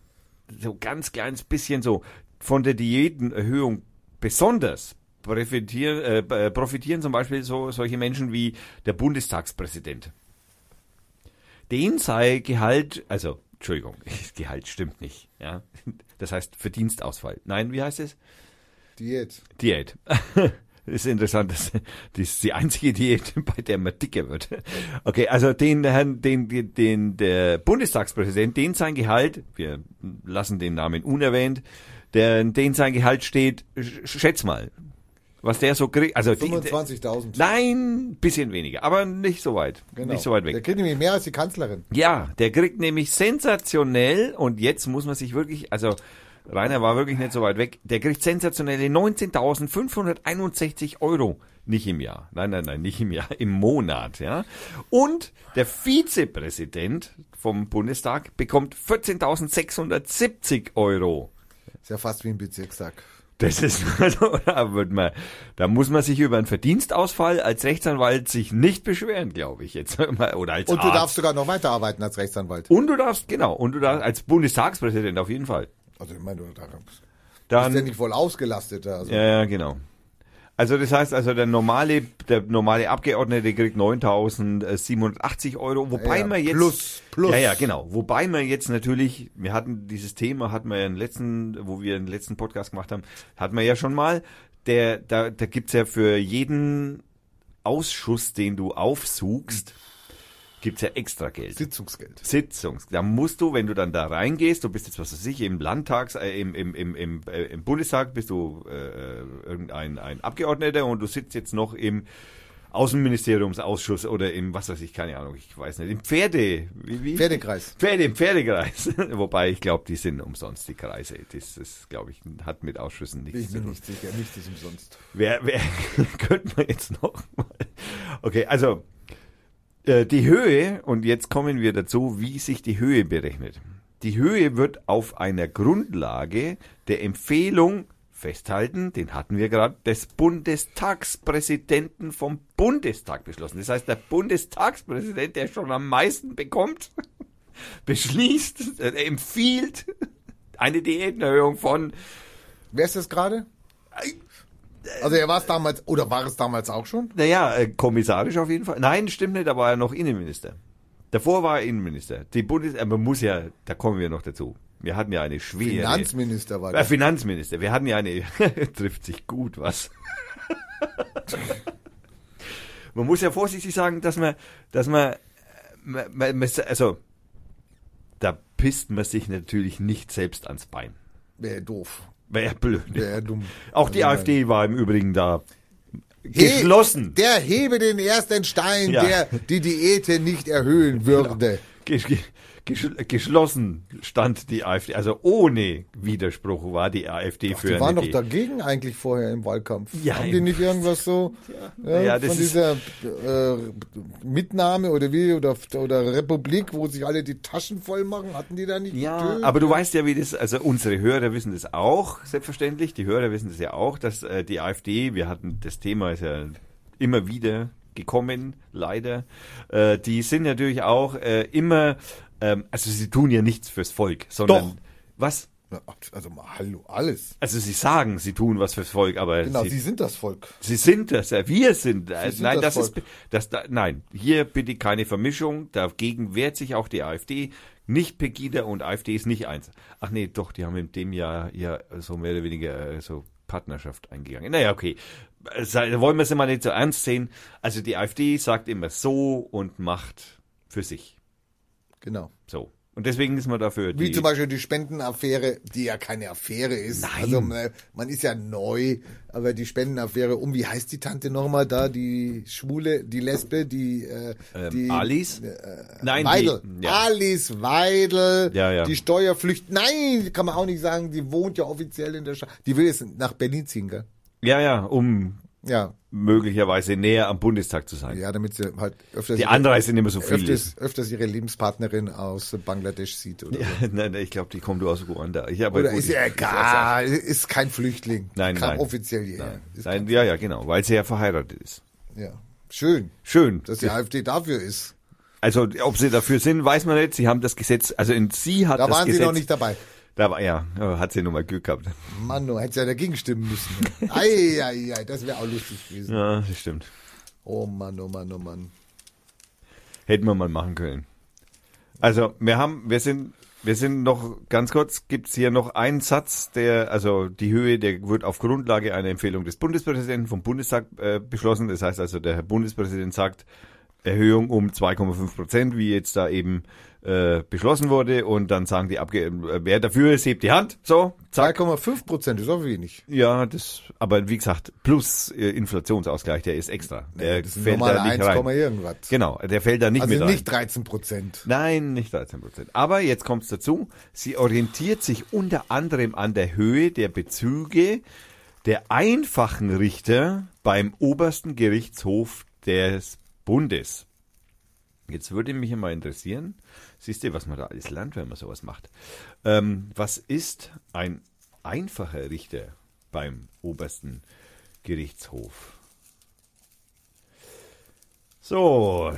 so ganz kleines bisschen so von der Diätenerhöhung besonders profitieren, äh, äh, profitieren zum Beispiel so solche Menschen wie der Bundestagspräsident. Den sei Gehalt, also Entschuldigung, <laughs> Gehalt stimmt nicht, ja. Das heißt Verdienstausfall. Nein, wie heißt es? Diät. Diät. Das <laughs> ist interessant, das, ist die einzige Diät, <laughs> bei der man dicker wird. Okay, also den Herrn, den, den, der Bundestagspräsident, den sein Gehalt, wir lassen den Namen unerwähnt, der, den sein Gehalt steht, sch- schätz mal, was der so kriegt, also die, 25.000. nein, bisschen weniger, aber nicht so weit, Genau. nicht so weit weg. Der kriegt nämlich mehr als die Kanzlerin. Ja, der kriegt nämlich sensationell und jetzt muss man sich wirklich, also Rainer war wirklich nicht so weit weg, der kriegt sensationelle 19.561 Euro. Nicht im Jahr. Nein, nein, nein, nicht im Jahr, im Monat, ja. Und der Vizepräsident vom Bundestag bekommt 14.670 Euro. Ist ja fast wie ein Bezirkstag. Das ist, <laughs> also, da wird man, da muss man sich über einen Verdienstausfall als Rechtsanwalt sich nicht beschweren, glaube ich jetzt. <laughs> Oder als Und du Arzt. darfst sogar noch weiterarbeiten als Rechtsanwalt. Und du darfst, genau, und du darfst als Bundestagspräsident auf jeden Fall. Also ich meine, du da bist Dann, ja nicht voll ausgelastet. Also. ja, ja, genau. Also das heißt, also der normale, der normale Abgeordnete kriegt 9.780 Euro, wobei Ja, man jetzt plus, plus. ja ja genau, wobei man jetzt natürlich, wir hatten dieses Thema, hatten wir ja im letzten, wo wir den letzten Podcast gemacht haben, hatten wir ja schon mal, der da da gibt's ja für jeden Ausschuss, den du aufsuchst, gibt's ja extra Geld. Sitzungsgeld. Sitzungs. Da musst du, wenn du dann da reingehst, du bist jetzt, was weiß ich, im Landtags, äh, im, im, im, im, äh, im Bundestag bist du äh, irgendein ein Abgeordneter und du sitzt jetzt noch im Außenministeriumsausschuss oder im, was weiß ich, keine Ahnung, ich weiß nicht, im Pferde, wie, wie? Pferdekreis. Pferde, im Pferdekreis. <laughs> Wobei ich glaube, die sind umsonst, die Kreise. Das, das glaube ich, hat mit Ausschüssen nichts Ich zu bin tun. nicht sicher, nichts ist umsonst. Wer, wer <laughs> könnte man jetzt noch mal? Okay, also äh, die Höhe und jetzt kommen wir dazu, wie sich die Höhe berechnet. Die Höhe wird auf einer Grundlage der Empfehlung festhalten, den hatten wir gerade, des Bundestagspräsidenten vom Bundestag beschlossen. Das heißt, der Bundestagspräsident, der schon am meisten bekommt, <laughs> beschließt, äh, empfiehlt eine Diätenerhöhung von Wer ist das gerade? Also er war es damals, oder war es damals auch schon? Naja, äh, kommissarisch auf jeden Fall. Nein, stimmt nicht, da war er noch Innenminister. Davor war er Innenminister. Die Bundes, man muss ja, da kommen wir noch dazu. Wir hatten ja eine schwere. Finanzminister war äh, der. Finanzminister. Wir hatten ja eine, <laughs> trifft sich gut, was? <laughs> man muss ja vorsichtig sagen, dass man, dass äh, man, man, man also, da pisst man sich natürlich nicht selbst ans Bein. Wäre doof. Wäre blöd. Wäre dumm. Auch die Also, AfD war im Übrigen da He- geschlossen. Der hebe den ersten Stein, Ja. der die Diäte nicht erhöhen würde. Gesch gesch geschlossen stand die AfD, also ohne Widerspruch war die AfD für Die waren doch dagegen eigentlich vorher im Wahlkampf. Ja, Haben die nicht irgendwas so <laughs> ja, Ja, das von ist- dieser äh, Mitnahme oder wie oder, oder Republik, wo sich alle die Taschen voll machen? Hatten die da nicht? Ja, aber du weißt ja, wie das, also unsere Hörer wissen das auch, selbstverständlich, die Hörer wissen das ja auch, dass äh, die AfD, wir hatten, das Thema ist ja immer wieder gekommen, leider, äh, die sind natürlich auch äh, immer, ähm, also sie tun ja nichts fürs Volk, sondern, Doch. was? Also mal, hallo, alles. Also sie sagen, sie tun was fürs Volk, aber Genau, sie, sie sind das Volk. Sie sind das, ja, wir sind, äh, sind nein, das das, ist, das, da, nein, hier bitte keine Vermischung, dagegen wehrt sich auch die AfD, nicht Pegida und AfD ist nicht eins. Ach nee, doch, die haben in dem Jahr ja so mehr oder weniger äh, so Partnerschaft eingegangen. Naja, okay, Äh, wollen wir es immer nicht so ernst sehen. Also die AfD sagt immer so und macht für sich, Genau. so. Und deswegen ist man dafür. Wie zum Beispiel die Spendenaffäre, die ja keine Affäre ist. Nein. Also man, man ist ja neu, aber die Spendenaffäre um, wie heißt die Tante nochmal da, die Schwule, die Lesbe, die, äh, ähm, die Alice? Nein, Weidel. die, ja. Alice Weidel, Ja, ja. die Steuerflücht. Nein, kann man auch nicht sagen, die wohnt ja offiziell in der Stadt. Die will jetzt nach Berlin ziehen, gell? ja, ja, um Ja, möglicherweise näher am Bundestag zu sein. ja, damit sie halt öfters, Die Anreise nicht mehr so viel ist. öfters, öfters ihre Lebenspartnerin aus Bangladesch sieht. Oder, so. <laughs> nein, nein, ich glaube, die kommt aus Ruanda. Ich, aber oder gut, ist ja egal, ist kein Flüchtling. Nein, Kam nein. offiziell hierher. Nein, Ist nein, ja, ja, genau, weil sie ja verheiratet ist. Ja, schön, Schön. dass die AfD dafür ist. Also, ob sie dafür sind, weiß man nicht. Sie haben das Gesetz, also in sie hat Da das waren Gesetz. sie noch nicht dabei. Da war, ja, hat sie nur mal Glück gehabt. Mann, du hättest ja dagegen stimmen müssen. ei, ei, ei, das wäre auch lustig gewesen. Ja, das stimmt. Oh Mann, oh Mann, oh Mann. Hätten wir mal machen können. Also, wir haben, wir sind, wir sind noch, ganz kurz, gibt's hier noch einen Satz, der, also die Höhe, der wird auf Grundlage einer Empfehlung des Bundespräsidenten vom Bundestag äh, beschlossen. Das heißt also, der Herr Bundespräsident sagt, Erhöhung um 2,5 Prozent, wie jetzt da eben äh, beschlossen wurde. Und dann sagen die Abgeordneten, wer dafür ist, hebt die Hand. So, zack. 2,5 Prozent ist auch wenig. Ja, das, aber wie gesagt, plus äh, Inflationsausgleich, der ist extra. Der Das sind fällt da nicht 1, rein. irgendwas. Genau, der fällt da nicht Also mit rein. nicht 13 Prozent. Nein, nicht 13 Prozent. Aber jetzt kommt es dazu, sie orientiert sich unter anderem an der Höhe der Bezüge der einfachen Richter beim obersten Gerichtshof des Bundes. Jetzt würde mich mal interessieren, siehst du, was man da alles lernt, wenn man sowas macht. Ähm, was ist ein einfacher Richter beim obersten Gerichtshof? So,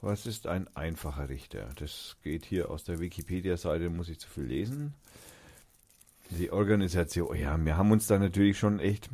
was ist ein einfacher Richter? Das geht hier aus der Wikipedia-Seite, muss ich zu viel lesen. Die Organisation, ja, wir haben uns da natürlich schon echt.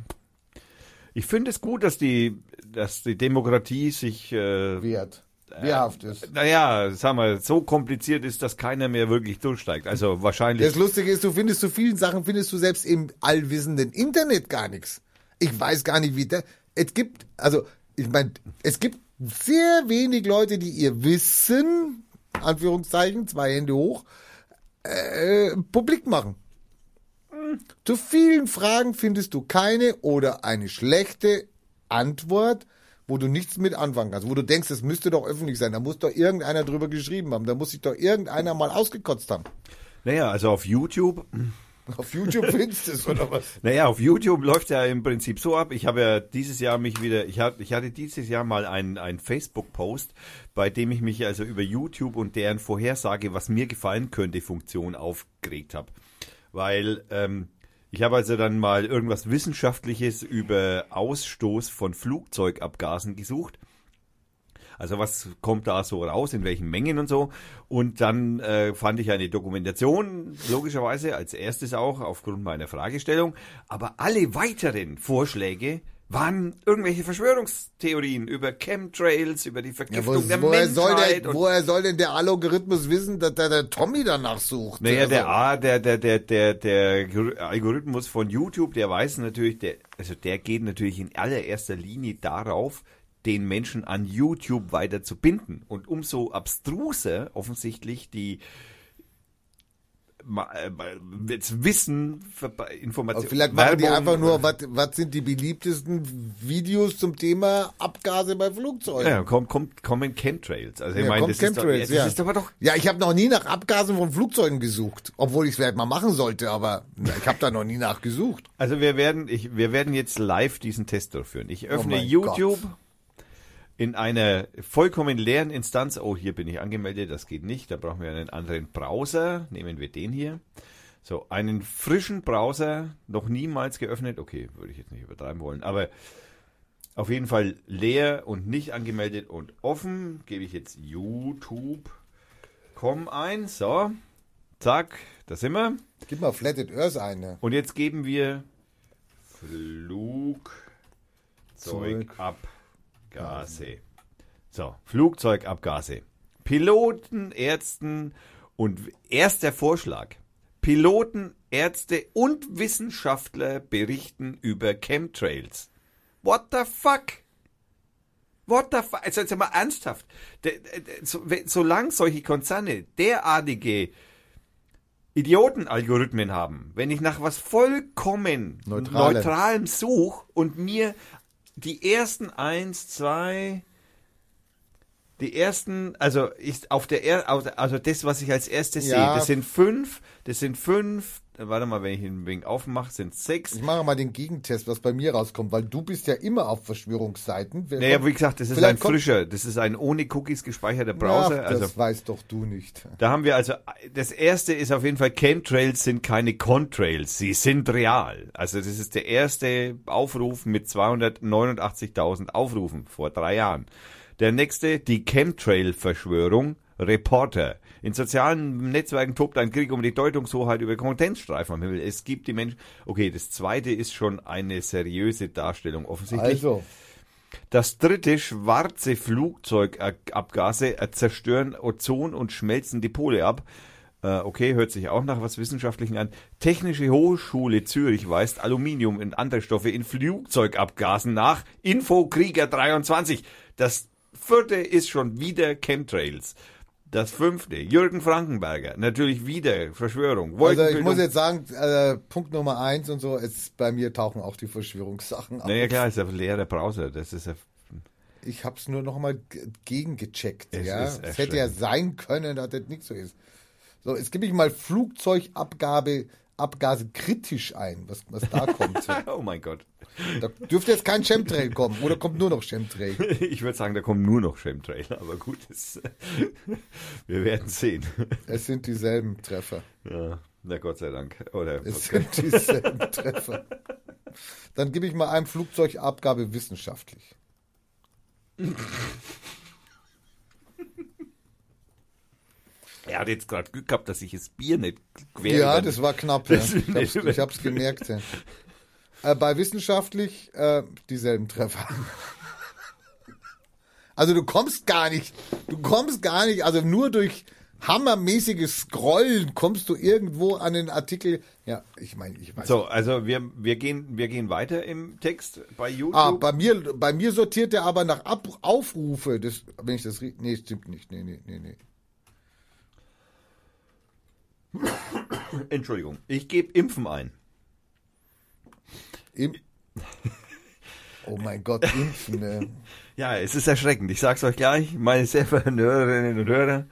Ich finde es gut, dass die, dass die Demokratie sich äh, Wert. Wehrhaft ist. naja, sagen wir, so kompliziert ist, dass keiner mehr wirklich durchsteigt. Also wahrscheinlich. Das Lustige ist, du findest zu vielen Sachen, findest du selbst im allwissenden Internet gar nichts. Ich weiß gar nicht, wie der. Es gibt, also, ich meine, es gibt sehr wenig Leute, die ihr Wissen, Anführungszeichen, zwei Hände hoch, äh, publik machen. Zu vielen Fragen findest du keine oder eine schlechte Antwort, wo du nichts mit anfangen kannst, wo du denkst, es müsste doch öffentlich sein, da muss doch irgendeiner drüber geschrieben haben, da muss sich doch irgendeiner mal ausgekotzt haben. naja, also auf YouTube. <laughs> Auf YouTube findest du es, oder was? <laughs> Naja, auf YouTube läuft ja im Prinzip so ab. Ich habe ja dieses Jahr mich wieder, ich hatte, ich hatte dieses Jahr mal einen, einen Facebook-Post, bei dem ich mich also über YouTube und deren Vorhersage, was mir gefallen könnte, Funktion aufgeregt habe. Weil ähm, ich habe also dann mal irgendwas Wissenschaftliches über Ausstoß von Flugzeugabgasen gesucht. Also was kommt da so raus, in welchen Mengen und so. Und dann äh, fand ich eine Dokumentation, logischerweise, als erstes auch aufgrund meiner Fragestellung. Aber alle weiteren Vorschläge waren irgendwelche Verschwörungstheorien über Chemtrails, über die Ja, Vergiftung wo, der woher, soll Menschheit. der, und- woher soll denn der Algorithmus wissen, dass der, der Tommy danach sucht? Naja, Also, der A, der, der, der, der, der Algorithmus von YouTube, der weiß natürlich, der, also der geht natürlich in allererster Linie darauf, den Menschen an YouTube weiter zu binden. Und umso abstruser offensichtlich die jetzt Wissen, Ver- Informationen. vielleicht machen die einfach nur, was, was sind die beliebtesten Videos zum Thema Abgase bei Flugzeugen? Ja, kommt, kommt, kommen Chemtrails. Also ich Ja, meine, das, ist doch, Chemtrails, das ja. ist aber doch Ja, ich habe noch nie nach Abgasen von Flugzeugen gesucht, obwohl ich es vielleicht mal machen sollte, aber na, ich habe da noch nie nachgesucht. Also wir werden, ich, wir werden jetzt live diesen Test durchführen. Ich öffne Oh YouTube in einer vollkommen leeren Instanz. Oh, hier bin ich angemeldet, das geht nicht. Da brauchen wir einen anderen Browser. Nehmen wir den hier. So, einen frischen Browser, noch niemals geöffnet. Okay, würde ich jetzt nicht übertreiben wollen, aber auf jeden Fall leer und nicht angemeldet und offen. Gebe ich jetzt YouTube.com ein. So, zack, da sind wir. Gib mal Flatted Earth eine. Und jetzt geben wir Flugzeugabgase. So, Flugzeugabgase. Piloten, Ärzten und erster Vorschlag. Piloten, Ärzte und Wissenschaftler berichten über Chemtrails. What the fuck? What the fuck? Also jetzt mal ernsthaft. Solange solche Konzerne derartige Idiotenalgorithmen haben, wenn ich nach was vollkommen Neutralem. Neutralem suche und mir die ersten eins, zwei, die ersten, also ich auf der er, also das, was ich als erstes Ja. sehe, das sind fünf, das sind fünf, warte mal, wenn ich ihn ein wenig aufmache, sind sechs. Ich mache mal den Gegentest, was bei mir rauskommt, weil du bist ja immer auf Verschwörungsseiten. Wer Naja, kommt- wie gesagt, das ist ein frischer, das ist ein ohne Cookies gespeicherter Browser. Also das weißt doch du nicht. Da haben wir also, das erste ist auf jeden Fall, Chemtrails sind keine Contrails, sie sind real. Also das ist der erste Aufruf mit 289.000 Aufrufen vor drei Jahren. Der nächste, die Chemtrail-Verschwörung, Reporter. In sozialen Netzwerken tobt ein Krieg um die Deutungshoheit über Kondensstreifen am Himmel. Es gibt die Menschen. Okay, das zweite ist schon eine seriöse Darstellung offensichtlich. Also, Das dritte, schwarze Flugzeugabgase zerstören Ozon und schmelzen die Pole ab. Äh, okay, hört sich auch nach was Wissenschaftlichen an. Technische Hochschule Zürich weist Aluminium und andere Stoffe in Flugzeugabgasen nach. Infokrieger 23. Das vierte ist schon wieder Chemtrails. Das fünfte, Jürgen Frankenberger. Natürlich wieder Verschwörung. also ich muss jetzt sagen, äh, Punkt Nummer eins und so, ist, bei mir tauchen auch die Verschwörungssachen auf. naja, klar, ist ein leerer Browser. Das ist ein Ich habe es nur noch mal g- gegengecheckt. Es ja, es hätte ja sein können, dass das nicht so ist. So, jetzt gebe ich mal Flugzeugabgabe, Abgase kritisch ein, was, was da kommt. <laughs> Oh mein Gott. Da dürfte jetzt kein Chemtrail kommen oder kommt nur noch Chemtrail. <laughs> Ich würde sagen, da kommen nur noch Chemtrail, aber gut, das, <laughs> wir werden sehen. Es sind dieselben Treffer. Ja, na Gott sei Dank. Oder Es sind dieselben Treffer. Dann gebe ich mal einem Flugzeugabgabe wissenschaftlich. Er hat jetzt gerade Glück gehabt, dass ich das Bier nicht quer Ja, das war knapp. Ja. Das- Ich hab's, ich hab's gemerkt. Ja. Äh, bei wissenschaftlich äh, dieselben Treffer. Also du kommst gar nicht, du kommst gar nicht, also nur durch hammermäßiges Scrollen kommst du irgendwo an den Artikel. Ja, ich meine, ich weiß. So, also wir, wir, gehen, wir gehen weiter im Text bei YouTube. Ah, bei mir, bei mir sortiert er aber nach Ab Aufrufe. Das, wenn ich das, nee, stimmt nicht. Nee, nee, nee, nee. Entschuldigung, ich gebe Impfen ein. Im, <laughs> oh mein Gott, impfen. Ne? Ja, es ist erschreckend. Ich sag's euch gleich, meine sehr verehrten Hörerinnen und Hörer.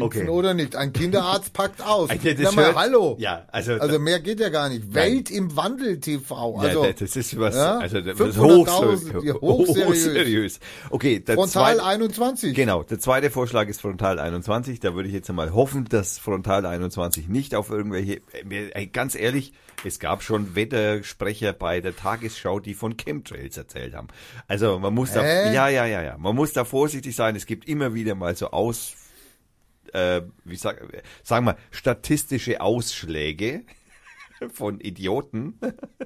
Impfen Okay. oder nicht? Ein Kinderarzt packt aus. <laughs> Also, das Na mal, hört- hallo. Ja, also, Also mehr geht ja gar nicht. Welt im Wandel TV. ja, Also das ist was, ja, also das 500.000, ist hochseriös. ja, hochseriös. Okay, Frontal zweite, 21. genau, der zweite Vorschlag ist Frontal 21. Da würde ich jetzt einmal hoffen, dass Frontal 21 nicht auf irgendwelche, äh, ganz ehrlich, es gab schon Wettersprecher bei der Tagesschau, die von Chemtrails erzählt haben. Also man muss da, Hä? ja, ja, ja, ja, man muss da vorsichtig sein. Es gibt immer wieder mal so aus, äh, wie sag, sagen wir, statistische Ausschläge <laughs> von Idioten,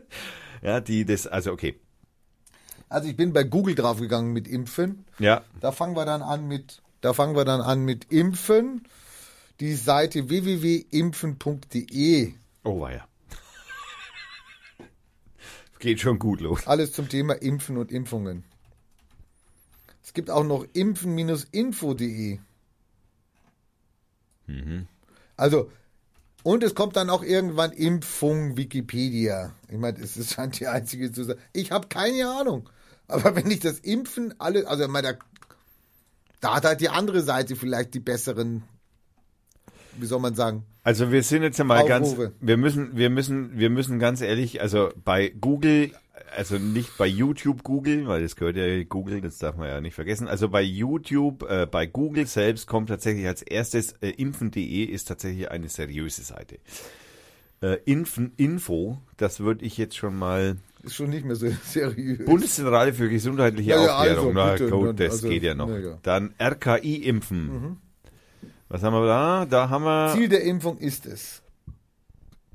<laughs> ja, die das, also okay, Also ich bin bei Google draufgegangen mit Impfen. ja, Da fangen wir dann an mit, da fangen wir dann an mit Impfen. Die Seite www.impfen.de. oh weia. <laughs> Geht schon gut los. Alles zum Thema Impfen und Impfungen. Es gibt auch noch impfen-info.de. Also, und es kommt dann auch irgendwann Impfung Wikipedia. Ich meine, es ist scheint die einzige zu sein. Ich habe keine Ahnung. Aber wenn ich das Impfen alle, also ich meine, da, da hat halt die andere Seite vielleicht die besseren, wie soll man sagen, Also wir sind jetzt einmal ganz, Aufrufe. wir müssen, wir müssen, wir müssen ganz ehrlich, also bei Google, also nicht bei YouTube Google, weil das gehört ja Google, das darf man ja nicht vergessen. Also bei YouTube, äh, bei Google selbst kommt tatsächlich als erstes äh, impfen.de ist tatsächlich eine seriöse Seite. Äh, Impfen.info, das würde ich jetzt schon mal ist schon nicht mehr so <laughs> seriös. Bundeszentrale für gesundheitliche Ja, ja, Aufklärung. also, Na gut, das also, geht ja noch. ja. Dann RKI impfen. Was haben wir da? Da haben wir. Ziel der Impfung ist es.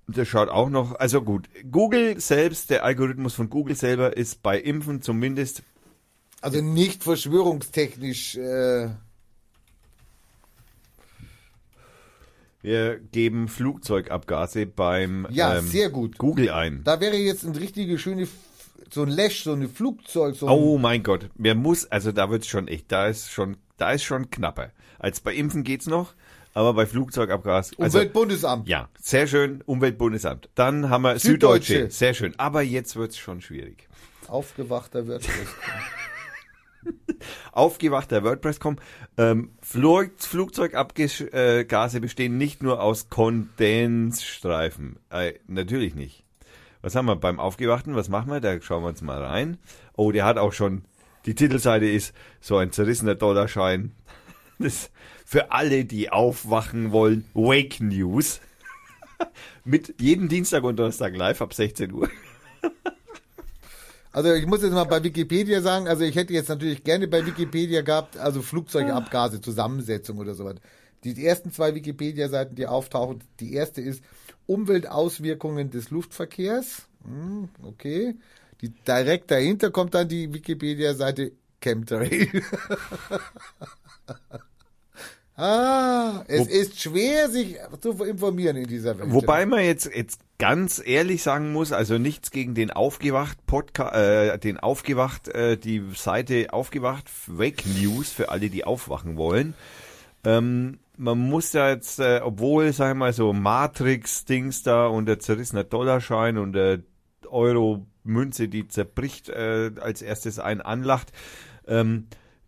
Das schaut auch noch, also gut. Google selbst, der Algorithmus von Google selber ist bei Impfen zumindest, Also nicht verschwörungstechnisch. Äh, wir geben Flugzeugabgase beim Ja, ähm, sehr gut. Google ein. da wäre jetzt ein richtige schöne, so ein Lash, so ein Flugzeug, so ein, Oh mein Gott, mir muss, also da wird's schon echt, da ist schon, da ist schon knapper. Als bei Impfen geht's noch, aber bei Flugzeugabgas, also Umweltbundesamt. ja, sehr schön, Umweltbundesamt. Dann haben wir Süddeutsche. Süddeutsche, sehr schön. Aber jetzt wird's schon schwierig. Aufgewachter WordPress. <laughs> aufgewachter WordPress.com. Ähm, Flug, Flugzeugabgase bestehen nicht nur aus Kondensstreifen. Äh, natürlich nicht. Was haben wir beim Aufgewachten? Was machen wir? Da schauen wir uns mal rein. Oh, der hat auch schon, die Titelseite ist so ein zerrissener Dollarschein. Das für alle, die aufwachen wollen. Wake News. <laughs> Mit jedem Dienstag und Donnerstag live ab 16 Uhr. Also ich muss jetzt mal bei Wikipedia sagen, also ich hätte jetzt natürlich gerne bei Wikipedia gehabt, also Flugzeugabgase, Zusammensetzung oder sowas. Die ersten zwei Wikipedia-Seiten, die auftauchen, die erste ist Umweltauswirkungen des Luftverkehrs. Hm, okay. Die, direkt dahinter kommt dann die Wikipedia-Seite Chemtrail. <laughs> ah, es Wo- ist schwer, sich zu informieren in dieser Welt. Wobei man jetzt, jetzt ganz ehrlich sagen muss, also nichts gegen den Aufgewacht Podcast, äh, den Aufgewacht, äh, die Seite Aufgewacht Wake News für alle, die aufwachen wollen. Ähm, man muss da jetzt, äh, obwohl, sag ich mal, so Matrix-Dings da und der zerrissene Dollarschein und der Euro-Münze, die zerbricht, äh, als erstes einen anlacht, ähm,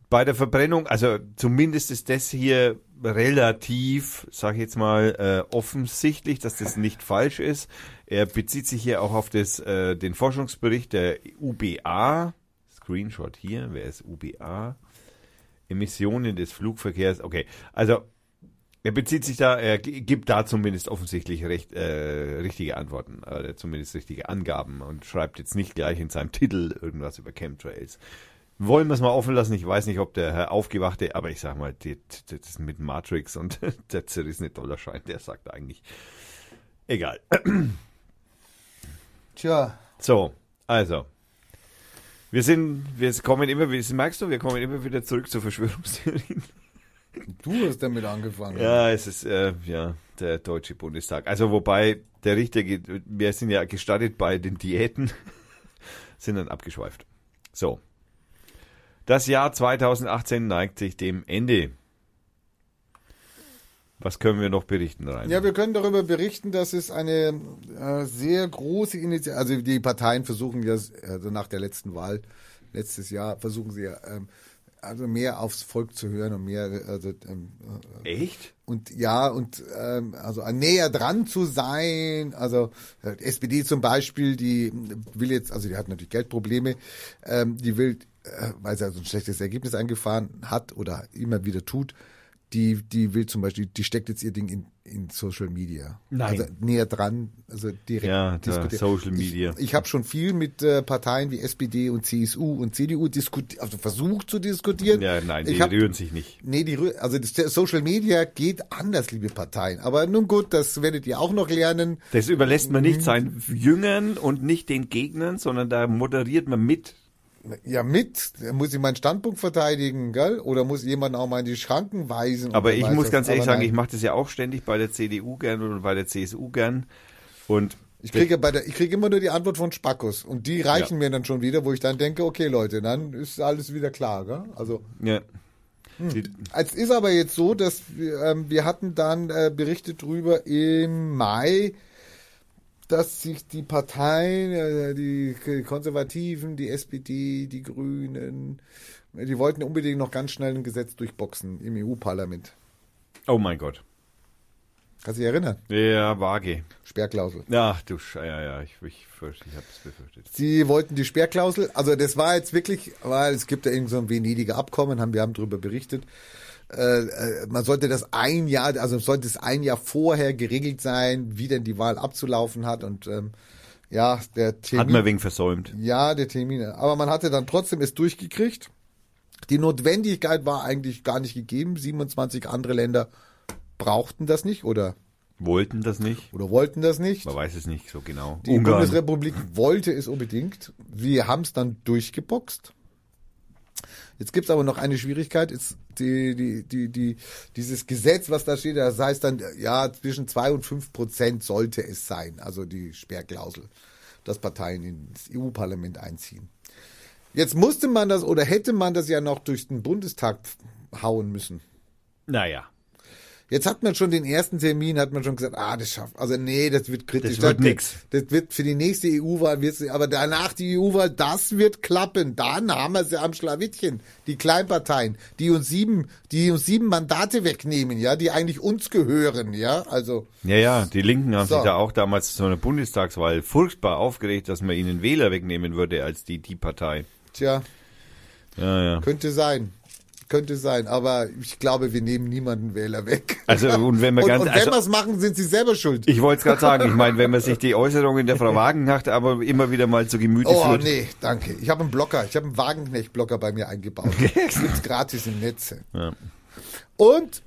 bei der Verbrennung, also zumindest ist das hier relativ, sag ich jetzt mal, äh, offensichtlich, dass das nicht falsch ist. Er bezieht sich hier auch auf das, äh, den Forschungsbericht der UBA. Screenshot hier, wer ist UBA? Emissionen des Flugverkehrs. Okay, also er bezieht sich da, er gibt da zumindest offensichtlich recht, äh, richtige Antworten, oder zumindest richtige Angaben und schreibt jetzt nicht gleich in seinem Titel irgendwas über Chemtrails. Wollen wir es mal offen lassen? Ich weiß nicht, ob der Herr Aufgewachte, aber ich sag mal, die, das mit Matrix und <laughs> der zerrissene Dollarschein, der sagt eigentlich, egal. Tja, So, also. Wir sind, wir kommen immer, wie merkst du, wir kommen immer wieder zurück zu Verschwörungstheorien. <laughs> Du hast damit angefangen. Ja, es ist, äh, ja, der Deutsche Bundestag. Also, wobei, der Richter geht, wir sind ja gestartet bei den Diäten, <laughs> sind dann abgeschweift. So. Das Jahr 2018 neigt sich dem Ende. Was können wir noch berichten, Rainer? Ja, wir können darüber berichten, dass es eine äh, sehr große Initiative, also die Parteien versuchen ja, also nach der letzten Wahl, letztes Jahr, versuchen sie ja, ähm, also mehr aufs Volk zu hören und mehr, also, ähm, Echt? und ja, und ähm, also näher dran zu sein. Also äh, SPD zum Beispiel, die will jetzt, also die hat natürlich Geldprobleme, ähm, die will, äh, weil sie also ein schlechtes Ergebnis eingefahren hat oder immer wieder tut, die, die will zum Beispiel, die steckt jetzt ihr Ding in, in Social Media. Nein. Also näher dran, also direkt Ja, diskutieren. Social Media. Ich, ich habe schon viel mit äh, Parteien wie SPD und CSU und CDU diskutiert, also versucht zu diskutieren. Ja, nein, die ich hab, rühren sich nicht. Nee, die, rü- also das Social Media geht anders, liebe Parteien. Aber nun gut, das werdet ihr auch noch lernen. Das überlässt man Mhm. nicht seinen Jüngern und nicht den Gegnern, sondern da moderiert man mit. Ja, mit, muss ich meinen Standpunkt verteidigen, gell? Oder muss jemand auch mal in die Schranken weisen? Aber ich muss ganz ehrlich sagen, nein. ich mache das ja auch ständig bei der CDU gern und bei der CSU gern. Und Ich kriege bei der, ich kriege immer nur die Antwort von Spackos und die reichen mir dann schon wieder, wo ich dann denke, okay Leute, dann ist alles wieder klar, gell? Also ja, Hm. es ist aber jetzt so, dass wir, ähm, wir hatten dann äh, berichtet drüber im Mai, dass sich die Parteien, äh, die Konservativen, die SPD, die Grünen, äh, die wollten unbedingt noch ganz schnell ein Gesetz durchboxen im EU-Parlament. oh mein Gott. Kannst du dich erinnern? Ja, vage. Sperrklausel. Ach du Sch ja, ja, ich, ich, fürchte, ich habe es befürchtet. Sie wollten die Sperrklausel, also das war jetzt wirklich, weil es gibt ja irgend so ein Venediger Abkommen, haben wir haben darüber berichtet. Äh, äh, man sollte das ein Jahr, also sollte es ein Jahr vorher geregelt sein, wie denn die Wahl abzulaufen hat und ähm, ja, der Termin, Hat man wegen versäumt. ja, der Termin, aber man hatte dann trotzdem es durchgekriegt. Die Notwendigkeit war eigentlich gar nicht gegeben. 27 andere Länder brauchten das nicht oder Wollten das nicht. oder wollten das nicht. Man weiß es nicht so genau. Die Ungarn. Bundesrepublik wollte es unbedingt. Wir haben es dann durchgeboxt. Jetzt gibt es aber noch eine Schwierigkeit. Ist die, die, die, die, dieses Gesetz, was da steht, das heißt dann, ja, zwischen zwei und fünf Prozent sollte es sein. Also die Sperrklausel, dass Parteien ins EU-Parlament einziehen. Jetzt musste man das oder hätte man das ja noch durch den Bundestag hauen müssen. Naja, Jetzt hat man schon den ersten Termin, hat man schon gesagt, ah, das schafft, also nee, das wird kritisch. Das wird nix. Das wird für die nächste EU-Wahl, wird's, aber danach die EU-Wahl, das wird klappen. Dann haben wir sie am Schlawittchen, die Kleinparteien, die uns sieben, die uns sieben Mandate wegnehmen, ja, die eigentlich uns gehören, ja, also. ja, ja, die Linken haben So. sich da auch damals zu einer Bundestagswahl furchtbar aufgeregt, dass man ihnen Wähler wegnehmen würde als die, die Partei. Tja, Ja, ja. könnte sein. Könnte sein, aber ich glaube, wir nehmen niemanden Wähler weg. Also, und wenn wir und, ganz- und wenn also- wir es machen, sind sie selber schuld. Ich wollte es gerade sagen, ich meine, wenn man sich die Äußerungen der Frau Wagenknecht aber immer wieder mal zu Gemüte Oh, führt. nee, danke. Ich habe einen Blocker. Ich habe einen Wagenknecht-Blocker bei mir eingebaut. Das gibt's gratis im Netz. Ja. Und,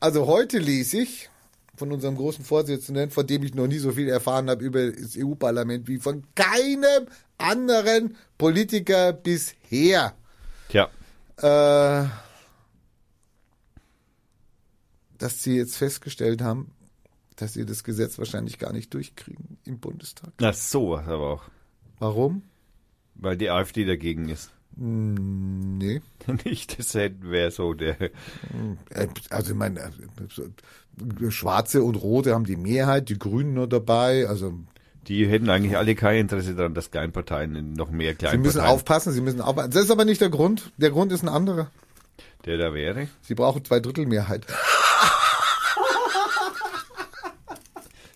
also heute lese ich von unserem großen Vorsitzenden, von dem ich noch nie so viel erfahren habe über das EU-Parlament wie von keinem anderen Politiker bisher. Tja, Äh, dass sie jetzt festgestellt haben, dass sie das Gesetz wahrscheinlich gar nicht durchkriegen im Bundestag. na sowas aber auch. Warum? Weil die AfD dagegen ist. Nee. <laughs> Nicht, das wäre so der. Äh, Also ich meine, äh, Schwarze und Rote haben die Mehrheit, die Grünen nur dabei. Also Die hätten eigentlich alle kein Interesse daran, dass Kleinparteien noch mehr sie Kleinparteien. müssen aufpassen, sie müssen aufpassen. Das ist aber nicht der Grund. Der Grund ist ein anderer. Der da wäre. Sie brauchen zwei Drittel Mehrheit. <laughs>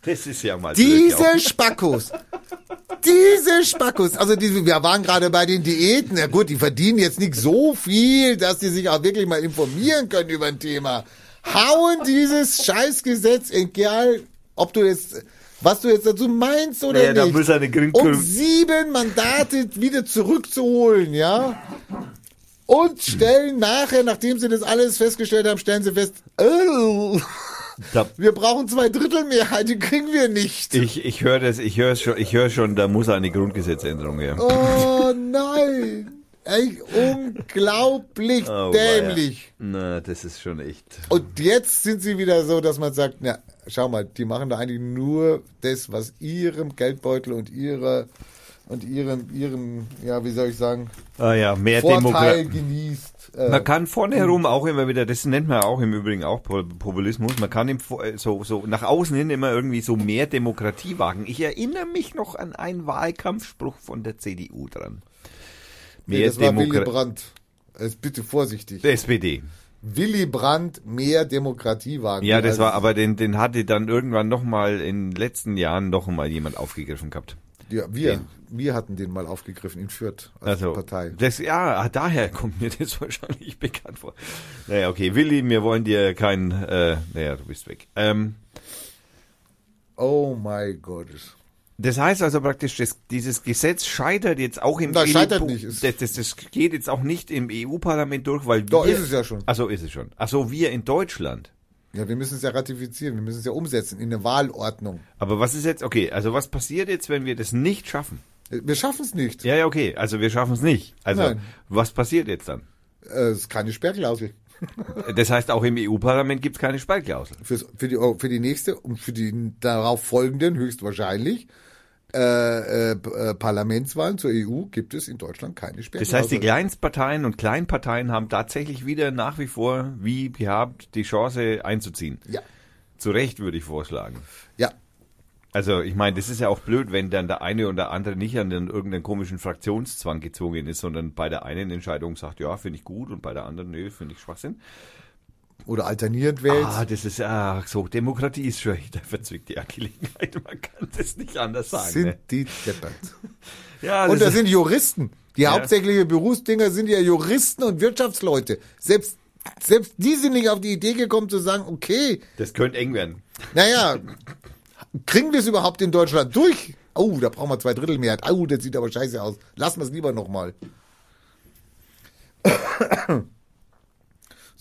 Das ist ja mal. Diese Spackos. Diese Spackos, also diese, wir waren gerade bei den Diäten. Ja gut, die verdienen jetzt nicht so viel, dass die sich auch wirklich mal informieren können über ein Thema. Hauen dieses Scheißgesetz, egal, ob du jetzt, was du jetzt dazu meinst oder Ja, da nicht. muss eine Grün- um sieben Mandate wieder zurückzuholen, ja. Und stellen nachher, nachdem sie das alles festgestellt haben, stellen sie fest, oh, Da- Wir brauchen zwei Drittel Mehrheit, die kriegen wir nicht. Ich, ich höre das, ich höre schon, ich höre schon, da muss eine Grundgesetzänderung her. Oh nein. Ey, unglaublich Oh, dämlich. weia. Na, das ist schon echt. Und jetzt sind sie wieder so, dass man sagt, na, schau mal, die machen da eigentlich nur das, was ihrem Geldbeutel und ihrer und ihren, ihren, ja, wie soll ich sagen, Ah ja, mehr Vorteil Demokratie. genießt. Äh, Man kann vorne herum auch immer wieder, das nennt man auch im Übrigen auch Po- Populismus, man kann im, äh, so, so nach außen hin immer irgendwie so mehr Demokratie wagen. Ich erinnere mich noch an einen Wahlkampfspruch von der CDU dran. Nee, Mehr das war Willy. Brandt. Bitte vorsichtig. SPD. Willy Brandt mehr Demokratie wagen. Ja, das war, aber den, den hatte dann irgendwann nochmal in den letzten Jahren noch mal jemand aufgegriffen gehabt. Ja, wir, Den. wir hatten den mal aufgegriffen in Fürth als Also, Partei. das, ja, daher kommt mir das <laughs> wahrscheinlich bekannt vor. Naja, okay, Willi, wir wollen dir kein, äh, naja, du bist weg. Ähm, Oh mein Gott. Das heißt also praktisch, das, dieses Gesetz scheitert jetzt auch im Na, scheitert EU nicht. Das, das, das geht jetzt auch nicht im EU-Parlament durch, weil Doch, wir, ist es ja schon. Ach so, ist es schon. Ach so, wir in Deutschland. Ja, wir müssen es ja ratifizieren, wir müssen es ja umsetzen in eine Wahlordnung. Aber was ist jetzt, okay, also was passiert jetzt, wenn wir das nicht schaffen? Wir schaffen es nicht. Ja, ja, okay, also wir schaffen es nicht. Also, Nein. was passiert jetzt dann? Äh, Es ist keine Sperrklausel. <laughs> Das heißt, auch im EU-Parlament gibt es keine Spaltklausel. Fürs, für, die, für die nächste und für die darauf folgenden höchstwahrscheinlich äh, äh, äh, Parlamentswahlen zur EU gibt es in Deutschland keine Das Sperrklausel. heißt, die Kleinstparteien und Kleinparteien haben tatsächlich wieder nach wie vor, wie gehabt, die Chance einzuziehen. Ja, Zu Recht würde ich vorschlagen. ja. Also ich meine, das ist ja auch blöd, wenn dann der eine oder andere nicht an den, irgendeinen komischen Fraktionszwang gezwungen ist, sondern bei der einen Entscheidung sagt, ja, finde ich gut und bei der anderen, nee, finde ich Schwachsinn. Oder alternierend wählt. Ah, das ist, ach so, Demokratie ist schon eine verzwickte Angelegenheit. Man kann das nicht anders sagen. sind Ne? die deppert. <laughs> Ja, Und das da ist, sind Juristen. Die Ja. hauptsächliche Berufsdinger sind ja Juristen und Wirtschaftsleute. Selbst, selbst die sind nicht auf die Idee gekommen zu sagen, okay, das könnte eng werden. naja, kriegen wir es überhaupt in Deutschland durch? Oh, da brauchen wir zwei Drittel Mehrheit. Oh, das sieht aber scheiße aus. Lassen wir es lieber nochmal.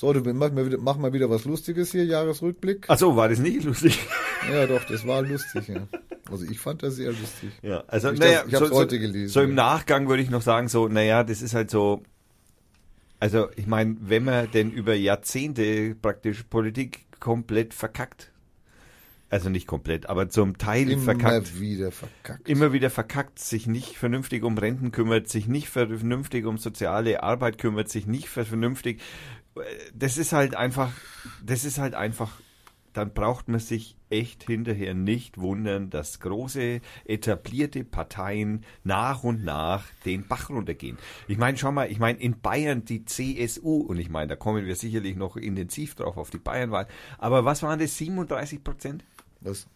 So, du mach mal, wieder, mach mal wieder was Lustiges hier, Jahresrückblick. Ach so, war das nicht lustig? Ja, doch, das war lustig, ja. Also ich fand das sehr lustig. Ja, also Ich naja, ich hab's so, heute gelesen, So im. Nachgang würde ich noch sagen, so, naja, das ist halt so. Also ich meine, wenn man denn über Jahrzehnte praktisch Politik komplett verkackt, also nicht komplett, aber zum Teil Immer verkackt, wieder verkackt. immer wieder verkackt, sich nicht vernünftig um Renten kümmert, sich nicht vernünftig um soziale Arbeit kümmert, sich nicht vernünftig. Das ist halt einfach, das ist halt einfach, dann braucht man sich echt hinterher nicht wundern, dass große etablierte Parteien nach und nach den Bach runtergehen. Ich meine, schau mal, ich meine, in Bayern die CSU, und ich meine, da kommen wir sicherlich noch intensiv drauf auf die Bayernwahl, aber was waren das, 37 Prozent? Was?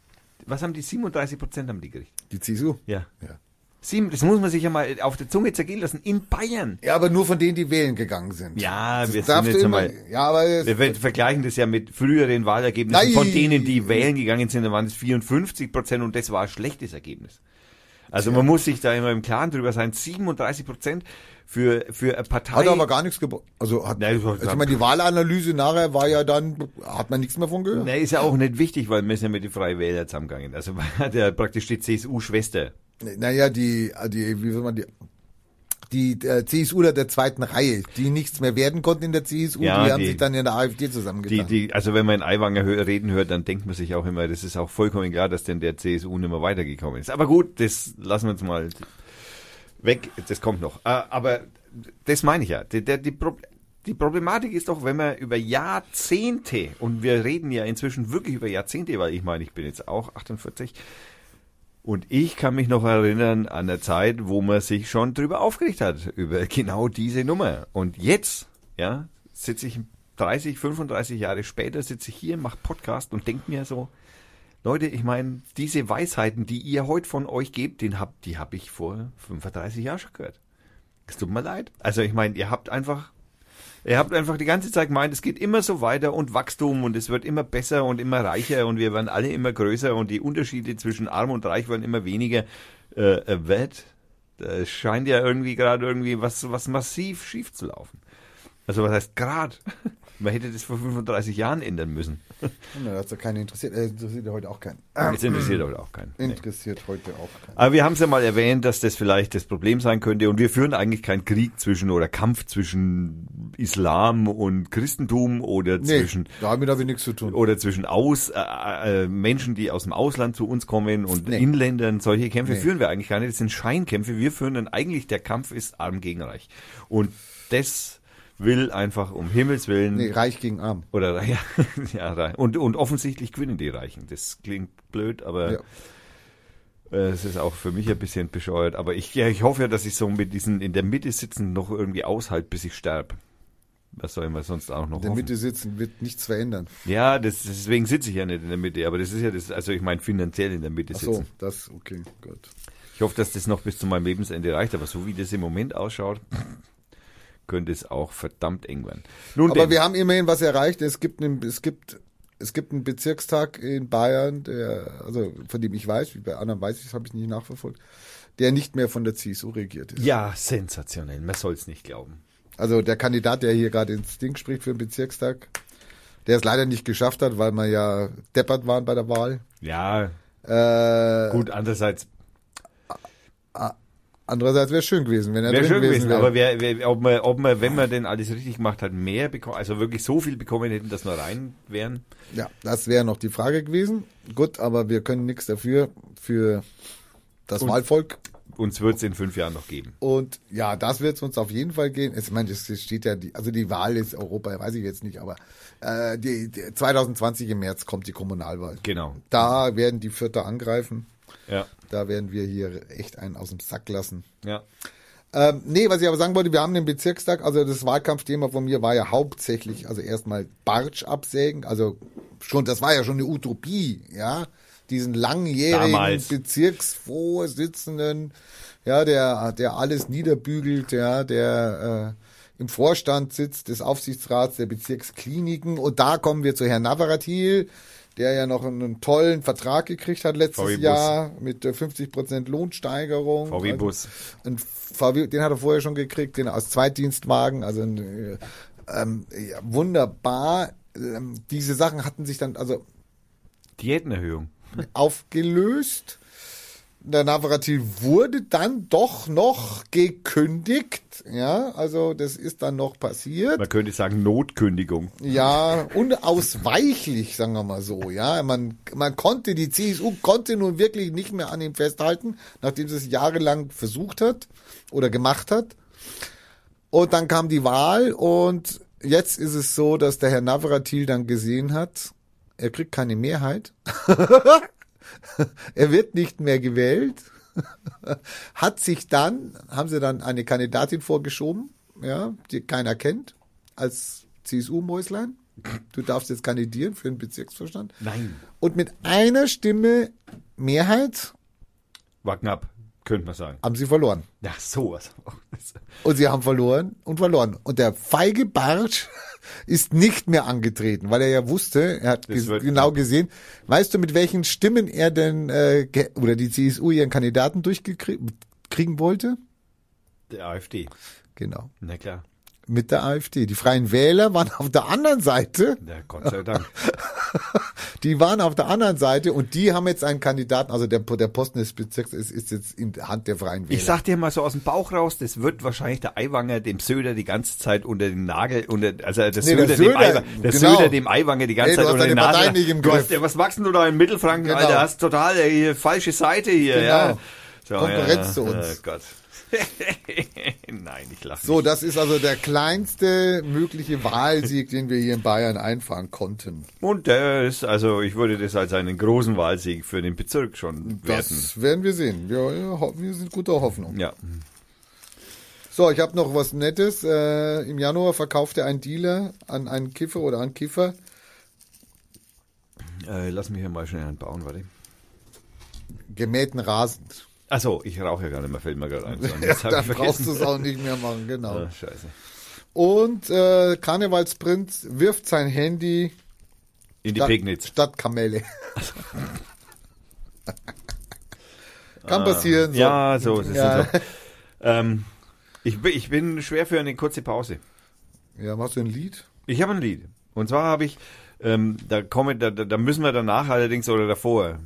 Was haben die 37 Prozent haben die gekriegt? Die CSU? Ja. Ja. Sieben, das muss man sich ja mal auf der Zunge zergehen lassen. In Bayern. Ja, aber nur von denen, die wählen gegangen sind. Ja, wir sind jetzt immer, einmal. Ja, aber Wir ver- vergleichen das ja mit früheren Wahlergebnissen. Nein. Von denen, die wählen gegangen sind, da waren es 54 Prozent und das war ein schlechtes Ergebnis. Also man muss sich da immer im Klaren drüber sein. 37 Prozent für, für eine Partei. hat aber gar nichts gebracht. Also hat, Nein, also ich meine, die Wahlanalyse nachher war ja dann, hat man nichts mehr von gehört. Nee, ist ja auch nicht wichtig, weil wir sind ja mit den Freien Wähler zusammengegangen. Also <laughs> hat ja praktisch die CSU-Schwester. Naja, die, die, wie soll man die, die äh, CSUler der zweiten Reihe, die nichts mehr werden konnten in der CSU, Ja, die haben die- sich dann in der AfD Die, zusammengetan. die, also wenn man in Aiwanger reden hört, dann denkt man sich auch immer, das ist auch vollkommen klar, dass denn der CSU nicht mehr weitergekommen ist. Aber gut, das lassen wir uns mal weg, das kommt noch. Äh, Aber das meine ich ja. Die, die, Pro die Problematik ist doch, wenn man über Jahrzehnte, und wir reden ja inzwischen wirklich über Jahrzehnte, weil ich meine, ich bin jetzt auch 48, und ich kann mich noch erinnern an eine Zeit, wo man sich schon drüber aufgeregt hat, über genau diese Nummer. Und jetzt, ja, sitze ich 30, 35 Jahre später, sitze ich hier, mache Podcast und denke mir so, Leute, ich meine, diese Weisheiten, die ihr heute von euch gebt, den hab, die habe ich vor 35 Jahren schon gehört. Es tut mir leid. Also ich meine, ihr habt einfach, ihr habt einfach die ganze Zeit gemeint, es geht immer so weiter und Wachstum und es wird immer besser und immer reicher und wir werden alle immer größer und die Unterschiede zwischen Arm und Reich werden immer weniger. Äh, äh, Wett, da scheint ja irgendwie gerade irgendwie was, was massiv schief zu laufen. Also was heißt grad? Man hätte das vor 35 Jahren ändern müssen. <laughs> Und da hat ja keinen interessiert. Äh, interessiert ja heute auch keinen. Das interessiert aber auch keinen. Nee. Interessiert heute auch keinen. Aber wir haben es ja mal erwähnt, dass das vielleicht das Problem sein könnte. Und wir führen eigentlich keinen Krieg zwischen oder Kampf zwischen Islam und Christentum oder Nee, zwischen damit habe ich nichts zu tun. oder zwischen aus äh, äh, Menschen, die aus dem Ausland zu uns kommen und Nee. Inländern. Solche Kämpfe Nee. führen wir eigentlich gar nicht. Das sind Scheinkämpfe. Wir führen dann eigentlich der Kampf ist arm gegen reich. Und das will einfach um Himmels willen Nee, reich gegen arm. oder <laughs> ja, ja und und offensichtlich gewinnen die Reichen. Das klingt blöd, aber Ja. äh, es ist auch für mich ein bisschen bescheuert. Aber ich ja, ich hoffe ja, dass ich so mit diesen in der Mitte sitzen noch irgendwie aushalte, bis ich sterbe. Was soll man sonst auch noch In der hoffen? Mitte sitzen wird nichts verändern. Ja, das, deswegen sitze ich ja nicht in der Mitte, aber das ist ja das, also ich meine finanziell in der Mitte Ach sitzen. so, das, okay, gut. Ich hoffe, dass das noch bis zu meinem Lebensende reicht, aber so wie das im Moment ausschaut, könnte es auch verdammt eng werden. Nun Aber denn, wir haben immerhin was erreicht. Es gibt einen, es gibt, es gibt einen Bezirkstag in Bayern, der, also von dem ich weiß, wie bei anderen weiß ich, das habe ich nicht nachverfolgt, der nicht mehr von der CSU regiert ist. ja, sensationell, man soll es nicht glauben. Also der Kandidat, der hier gerade ins Ding spricht für den Bezirkstag, der es leider nicht geschafft hat, weil wir ja deppert waren bei der Wahl. Ja, Äh, gut, andererseits Andererseits wäre es schön gewesen, wenn er wäre drin schön gewesen, wäre. aber wer, wer, ob, man, ob man, wenn man denn alles richtig gemacht hat, mehr bekommen, also wirklich so viel bekommen hätten, dass wir rein wären. Ja, das wäre noch die Frage gewesen. Gut, aber wir können nichts dafür, für das Und- Wahlvolk. Uns wird es in fünf Jahren noch geben. Und ja, das wird es uns auf jeden Fall gehen. Ich meine, es steht ja, die, also die Wahl ist Europa, weiß ich jetzt nicht, aber äh, die, die 2020 im März kommt die Kommunalwahl. Genau. Da werden die Vierter angreifen. Ja, Da werden wir hier echt einen aus dem Sack lassen. ja. Ähm, nee, was ich aber sagen wollte, wir haben den Bezirkstag, also das Wahlkampfthema von mir war ja hauptsächlich, also erstmal Bartsch absägen, also schon, das war ja schon eine Utopie, ja, diesen langjährigen Damals. Bezirksvorsitzenden, ja, der, der alles niederbügelt, ja, der äh, im Vorstand sitzt des Aufsichtsrats der Bezirkskliniken und da kommen wir zu Herrn Navaratil, der ja noch einen tollen Vertrag gekriegt hat letztes VW Bus. Jahr mit äh, 50% Lohnsteigerung. VW Also, VW, den hat er vorher schon gekriegt, den aus Zweitdienstwagen, also ein, äh, ähm, ja, wunderbar. Ähm, diese Sachen hatten sich dann also Diätenerhöhung. aufgelöst. Der Navaratil wurde dann doch noch gekündigt, ja, also das ist dann noch passiert. Man könnte sagen Notkündigung. Ja, unausweichlich, sagen wir mal so. Ja, man, man konnte, die CSU konnte nun wirklich nicht mehr an ihm festhalten, nachdem sie es jahrelang versucht hat oder gemacht hat. Und dann kam die Wahl und jetzt ist es so, dass der Herr Navratil dann gesehen hat, er kriegt keine Mehrheit. <laughs> <laughs> er wird nicht mehr gewählt. <laughs> hat sich dann, haben sie dann eine Kandidatin vorgeschoben, ja, die keiner kennt, als CSU-Mäuslein. Du darfst jetzt kandidieren für den Bezirksvorstand. Nein. Und mit einer Stimme Mehrheit War knapp, könnte man sagen. haben sie verloren. Ja, sowas. Und sie haben verloren und verloren. Und der feige Bartsch <laughs> ist nicht mehr angetreten, weil er ja wusste, er hat ges genau knapp. gesehen. Weißt du, mit welchen Stimmen er denn äh, oder die CSU ihren Kandidaten durchkriegen wollte? Der AfD. Genau. Na klar. Mit der AfD. Die Freien Wähler waren auf der anderen Seite. Ja, Gott sei Dank. <laughs> Die waren auf der anderen Seite und die haben jetzt einen Kandidaten, also der, der Posten des Bezirks ist, ist jetzt in der Hand der Freien Wähler. Ich sag dir mal so aus dem Bauch raus, das wird wahrscheinlich der Eiwanger dem Söder die ganze Zeit unter den Nagel, unter, also der Nee, Söder, der dem Söder, Eiwanger, der genau. Söder dem Eiwanger die ganze du Zeit unter den Nagel. nicht im du Griff. hast, was machst denn du da in Mittelfranken, Genau. Alter? Hast total äh, hier, falsche Seite hier, Genau. ja. So, Konkurrenz ja, zu uns. Oh Gott. <laughs> Nein, ich lache So, nicht. das ist also der kleinste mögliche Wahlsieg, den wir hier in Bayern einfahren konnten. Und der ist, also ich würde das als einen großen Wahlsieg für den Bezirk schon werten. Das werden wir sehen. Wir, wir sind guter Hoffnung. Ja. So, ich habe noch was Nettes. Äh, Im Januar verkaufte ein Dealer an einen Kiffer oder an Kiffer Äh, lass mich hier mal schnell einen bauen, warte. gemähten Rasen. Achso, ich rauche ja gar nicht mehr, fällt mir gerade ein. <laughs> Ja, dann brauchst du es auch nicht mehr machen, genau. Ah, scheiße. Und äh, Karnevalsprinz wirft sein Handy In die statt, Pegnitz. statt Kamelle. <laughs> Kann passieren. So. Ja, so. Das Ja. Ist so. Ähm, ich, bin- ich bin schwer für eine kurze Pause. ja, machst du ein Lied? Ich habe ein Lied. Und zwar habe ich, ähm, da komme, da, da müssen wir danach allerdings oder davor,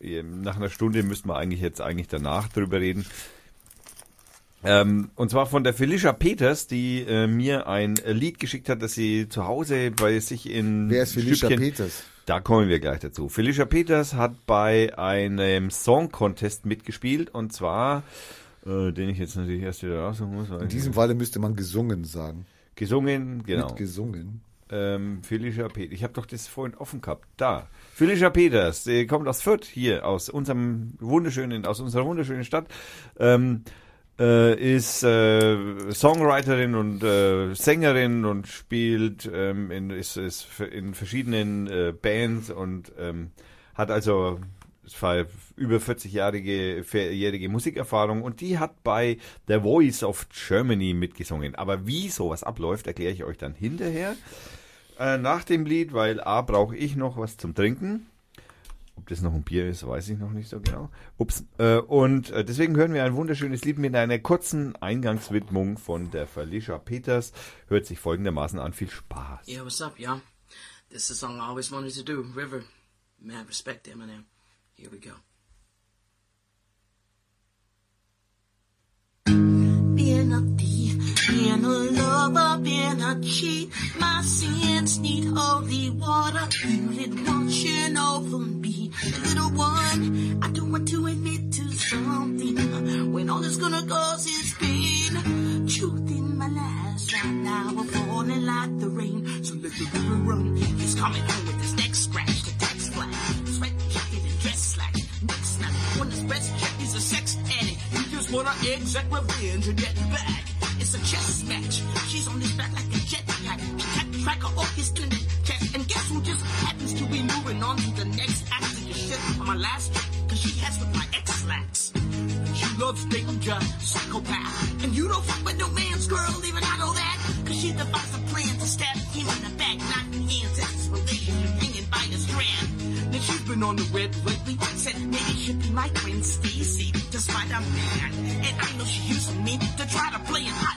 nach einer Stunde müssten wir eigentlich jetzt eigentlich danach drüber reden. Ähm, und zwar von der Felicia Peters, die äh, mir ein Lied geschickt hat, das sie zu Hause bei sich in Wer ist Felicia Stückchen- Peters? Da kommen wir gleich dazu. Felicia Peters hat bei einem Song Contest mitgespielt und zwar, äh, den ich jetzt natürlich erst wieder raussuchen muss. In diesem Falle müsste man gesungen sagen. gesungen, genau. Mit gesungen. Ähm, Felicia Peters. Ich habe doch das vorhin offen gehabt. Da. Felicia Peters, die kommt aus Fürth hier, aus unserem wunderschönen, aus unserer wunderschönen Stadt. Ähm, äh, ist äh, Songwriterin und äh, Sängerin und spielt ähm, in, ist, ist in verschiedenen äh, Bands und ähm, hat also über 40-jährige jährige Musikerfahrung und die hat bei The Voice of Germany mitgesungen. Aber wie sowas abläuft, erkläre ich euch dann hinterher äh, nach dem Lied, weil A brauche ich noch was zum Trinken. Ob das noch ein Bier ist, weiß ich noch nicht so genau. Ups. Äh, und äh, deswegen hören wir ein wunderschönes Lied mit einer kurzen Eingangswidmung von der Felicia Peters. Hört sich folgendermaßen an. Viel Spaß. Yeah, what's up, y'all? This is a song I always wanted to do. River. Mad respect, Eminem. Here we go. Being a lover, being a cheat. My sins need holy water. It washing over me. Little one, I don't want to admit to something. When all it's gonna cause is pain. Truth in my lies right now are falling like the rain. So let the river run. He's coming home with his neck scratched, the text flat. Sweat jacket and dress slack. Neck snap. When his breast check, he's a sex addict. He just wanna exact revenge and get back. It's a chess match. She's on his back like a jetpack. Kept track of all his tender chest. And guess who just happens to be moving on to the next act of your shit on my last trip? Cause she has with my ex-lax. She loves danger, psychopath. And you don't fuck with no man's girl, even I know that. Cause she devised a plan to stab him in the back, not in the. That's relationship hanging by a strand. Then she's been on the web lately. Said maybe she'd be my friend Stacy, despite I'm mad. And I know she using me to try to play it. I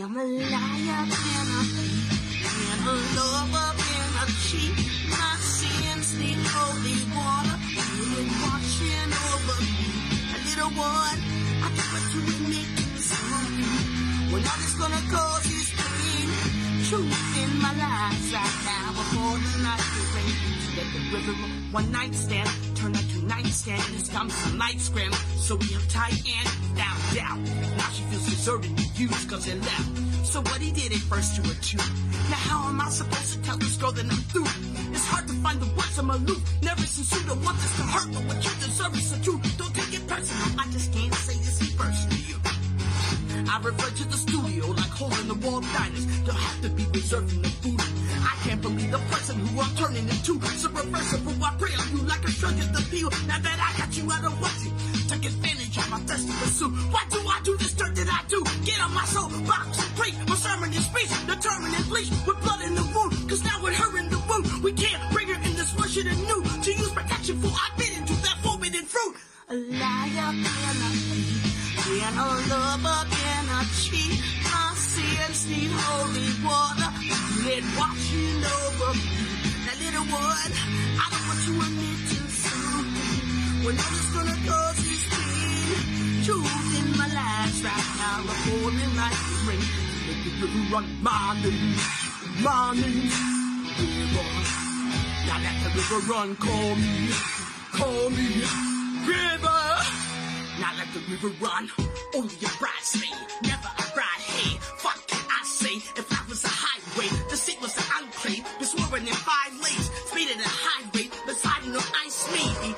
am a liar and a thief, and a lover and a cheat. My sins need holy water, feel it washing over me. A little one, I don't want to admit to something. When all it's gonna cause is pain. Truth in my lies right now before the night is rain. Let the river one night stand turn into nightstand. This time some night scram. So we uptight and down, down. Now she feels deserted and used cause they left. So what he did at first to her too. Now how am I supposed to tell this girl that I'm through? It's hard to find the words I'm aloof. Never sincere to want this to hurt, but what you deserve is the truth. Don't take it personal. I just can't say this first to you. I refer to the studio like hole in the wall diners. Don't have to be reserved in the food. I can't believe the person who I'm turning into. So reversible, I pray on you like a shrug at the peel. Now that I got you, want you. Take my thirsty pursuit. Why do I do this dirt that I do? Get on my soul, box and preach. My sermon is speech, determined and bleach with blood in the wound. Cause now with her in the wound, we can't bring her in this worship anew. To use protection for I bit into that forbidden fruit. A liar and a thief. Being a lover, a cheat. My sins need holy water. Let washing over me. Now, little one, I don't want you to admit to something. When all it's gonna cause is in my lies right now. Falling like the rain. Let the run my name. My name. River. Now let the river run. Call me. Call me. River. Now let the river run. Only a bride say, never a bride hey. Fuck can I say? If I was a highway, the seat was an enclave. Been swerving in five lanes, speeding at a high rate. Been sliding on ice maybe.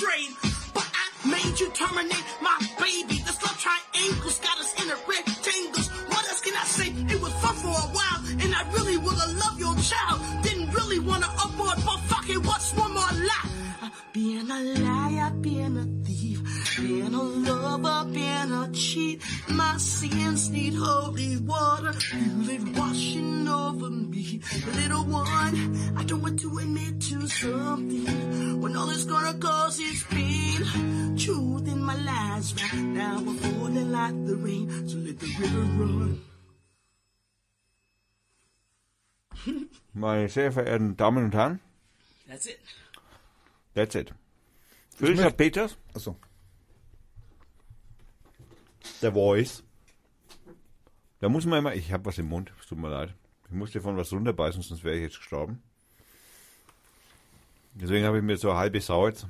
But I made you terminate my baby. This love triangles got us in a rectangles. What else can I say? It was fun for a while, and I really would've loved your child. Didn't really wanna abort, but fucking what's one more lie? Being a liar, being a thief, being a lover, being a cheat. My sins need holy water, You live washing over me. Little one, I don't want to admit to something when all it's gonna cause is pain. Truth in my lies right now are falling like the rain, so let the river run. <laughs> Meine sehr verehrten Damen und Herren, That's it. that's it. Felicia Peters, Achso. The Voice. Da muss man immer, ich habe was im Mund, es tut mir leid. Ich musste von was runterbeißen, sonst wäre ich jetzt gestorben. Deswegen habe ich mir so eine halbe Sau jetzt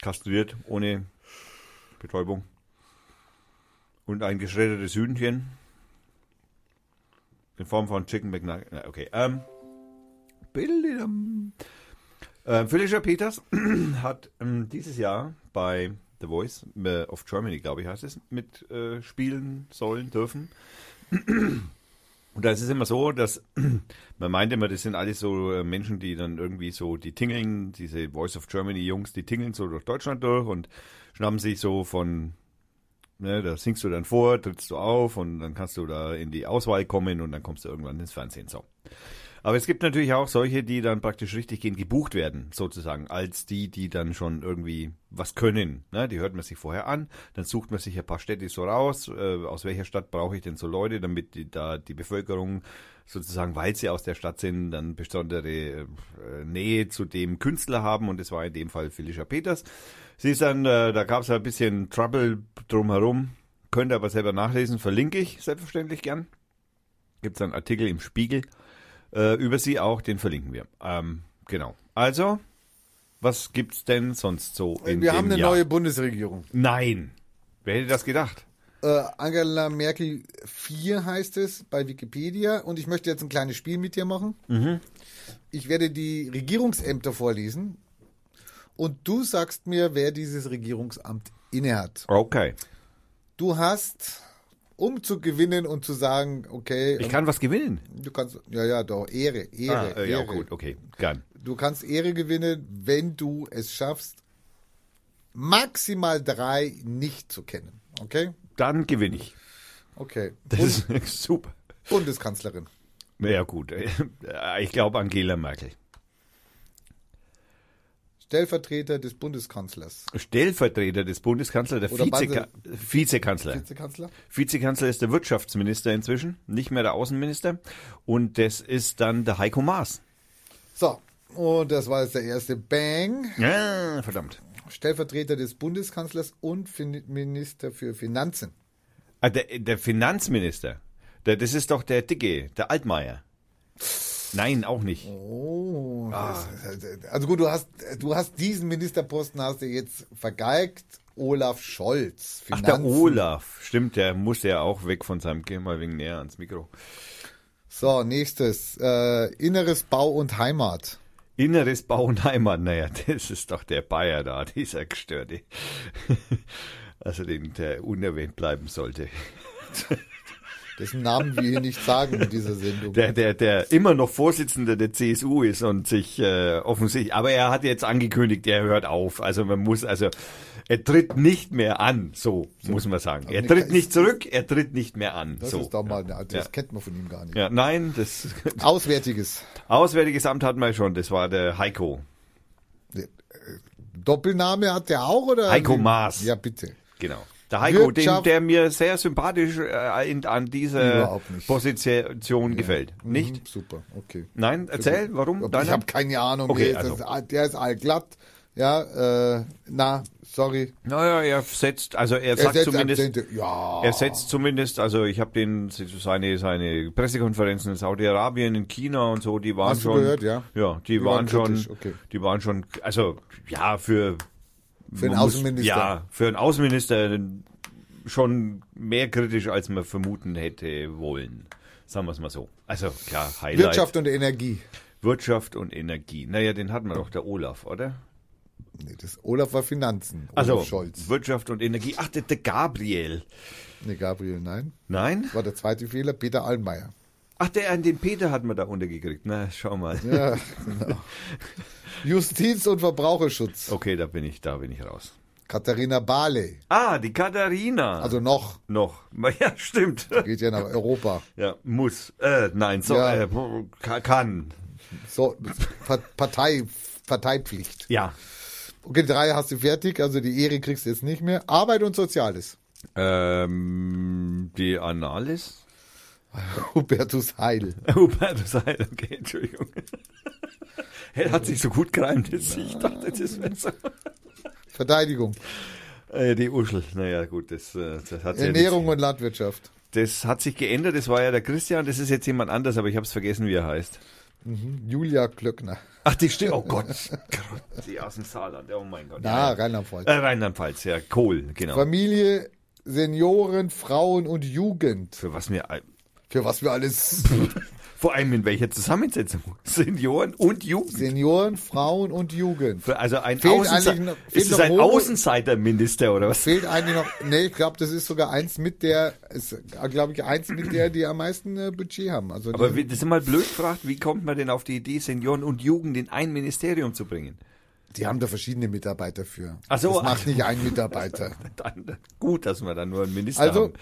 kastriert, ohne Betäubung. Und ein geschreddertes Hühnchen. In Form von Chicken McNugget. Okay, ähm. Bildidam. Äh, Felicia Peters <clears throat> hat ähm, dieses Jahr bei The Voice äh, of Germany, glaube ich, heißt es, mit äh, spielen sollen dürfen. Und da ist es immer so, dass <clears throat> man meint immer, das sind alles so äh, Menschen, die dann irgendwie so, die tingeln, diese Voice of Germany Jungs, die tingeln so durch Deutschland durch und schnappen sich so von, ne, da singst du dann vor, trittst du auf und dann kannst du da in die Auswahl kommen und dann kommst du irgendwann ins Fernsehen. So. Aber es gibt natürlich auch solche, die dann praktisch richtig gehen, gebucht werden, sozusagen, als die, die dann schon irgendwie was können. Ne? Die hört man sich vorher an, dann sucht man sich ein paar Städte so raus, äh, aus welcher Stadt brauche ich denn so Leute, damit die, da die Bevölkerung sozusagen, weil sie aus der Stadt sind, dann besondere äh, Nähe zu dem Künstler haben und das war in dem Fall Felicia Peters. Sie ist dann, äh, da gab es ein bisschen Trouble drumherum, könnt ihr aber selber nachlesen, verlinke ich selbstverständlich gern. Gibt es einen Artikel im Spiegel äh, über sie auch, den verlinken wir. Ähm, genau. Also, was gibt's denn sonst so in Wir haben eine Jahr? neue Bundesregierung. Nein. Wer hätte das gedacht? Äh, Angela Merkel 4 heißt es bei Wikipedia und ich möchte jetzt ein kleines Spiel mit dir machen. Mhm. Ich werde die Regierungsämter vorlesen und du sagst mir, wer dieses Regierungsamt innehat. Okay. Du hast, um zu gewinnen und zu sagen, okay, Ich kann was gewinnen. du kannst, ja, ja, doch, Ehre, Ehre, Ah, äh, ja, Ehre. gut, okay. Gern. Du kannst Ehre gewinnen, wenn du es schaffst, maximal drei nicht zu kennen. Okay? Dann gewinne ich. Okay. Das ist <laughs> super. Bundeskanzlerin. Ja, gut. Ich glaube Angela Merkel. Stellvertreter des Bundeskanzlers. Stellvertreter des Bundeskanzlers, der Vizeka Vizekanzler. Vizekanzler? Vizekanzler ist der Wirtschaftsminister inzwischen, nicht mehr der Außenminister. Und das ist dann der Heiko Maas. So, und das war jetzt der erste Bang. Ja, verdammt. Stellvertreter des Bundeskanzlers und fin Minister für Finanzen. Ah, der, der Finanzminister. Der, das ist doch der Dicke, der Altmaier. Nein, auch nicht. Oh. Also gut, du hast, du hast diesen Ministerposten hast du jetzt vergeigt. Olaf Scholz. Ach, der Finanzen. Olaf. Stimmt, der muss ja auch weg von seinem, geh mal wegen näher ans Mikro. So, nächstes. Äh, Inneres Bau und Heimat. Inneres Bau und Heimat, naja, <laughs> das ist doch der Bayer da, dieser Gestörte. <laughs> Also den, der unerwähnt bleiben sollte. <laughs> Dessen Namen wir hier nicht sagen in dieser Sendung. Der, der, der immer noch Vorsitzender der CSU ist und sich äh, offensichtlich, aber er hat jetzt angekündigt, er hört auf. Also man muss, also er tritt nicht mehr an, so muss man sagen. Er tritt nicht zurück, er tritt nicht mehr an. das so. ist doch mal, das Ja. kennt man von ihm gar nicht. Ja, nein, das Auswärtiges. Auswärtiges Amt hatten wir schon, das war der Heiko. Doppelname hat der auch oder? Heiko Maas. Ja, bitte. Genau. Der Heiko, den, der mir sehr sympathisch äh, in, an dieser. Position gefällt. Nicht? Mhm, super, okay. Nein, erzähl, warum? Ich habe keine Ahnung. Okay, der, ist, also. das, der ist allglatt. Ja, äh, na, sorry. Naja, er setzt, also er sagt setzt zumindest, Akzente. Ja. er setzt zumindest, also ich habe den seine seine Pressekonferenzen in Saudi-Arabien, in China und so, die waren Hast du schon, gehört, ja? ja, die, Die waren, waren schon, okay. die waren schon, also ja für Für einen man muss- Außenminister. ja, für einen Außenminister schon mehr kritisch, als man vermuten hätte wollen. Sagen wir es mal so. Also klar, Highlight. Wirtschaft und Energie. Wirtschaft und Energie. Naja, den hatten wir doch, der Olaf, oder? Nee, das Olaf war Finanzen. Olaf Also Scholz. Wirtschaft und Energie. Ach, der, der Gabriel. Nee, Gabriel, nein. Nein? Das war der zweite Fehler. Peter Allmeier. Ach, der, den Peter hat man da untergekriegt. Na, schau mal. Ja, genau. <laughs> Justiz und Verbraucherschutz. Okay, da bin ich, da bin ich raus. Katharina Barley. Ah, die Katharina. Also noch. noch. <laughs> Ja, stimmt. Geht ja nach Europa. <laughs> Ja, muss. Äh, nein, so, Ja. äh, ka- kann. So, Pa- Partei, Parteipflicht. Ja. Okay, drei hast du fertig, also die Ehre kriegst du jetzt nicht mehr. Arbeit und Soziales. Ähm, die Analis? <laughs> Hubertus Heil. <laughs> Hubertus Heil, okay, Entschuldigung. <laughs> Er hat sich so gut gereimt, jetzt ich dachte, das wäre so. Verteidigung. Äh, die Uschel, naja, gut, das, äh, das hat ja Ernährung und Landwirtschaft. Das hat sich geändert, das war ja der Christian, das ist jetzt jemand anders, aber ich habe es vergessen, wie er heißt. Julia Klöckner. Ach, die stimmt, oh Gott. Die aus dem Saarland, oh mein Gott. Na, Ja, ja. Rheinland-Pfalz. Äh, Rheinland-Pfalz, ja, Kohl, genau. Familie, Senioren, Frauen und Jugend. Für was mir, Für was wir alles. <laughs> vor allem in welcher Zusammensetzung? Senioren und Jugend. Senioren, Frauen und Jugend. Für- Also ein Fehlt Außense noch- ist es ein Außenseiterminister oder was? Fehlt eigentlich noch. Nee, ich glaube, das ist sogar eins mit der. Ist, glaube ich, eins mit der, die am meisten äh, Budget haben. Also Aber die, das ist mal blöd gefragt, wie kommt man denn auf die Idee, Senioren und Jugend in ein Ministerium zu bringen? die haben da verschiedene Mitarbeiter für. Ach so, das macht ach. nicht ein Mitarbeiter. <laughs> Gut, dass wir dann nur einen Minister Also- haben.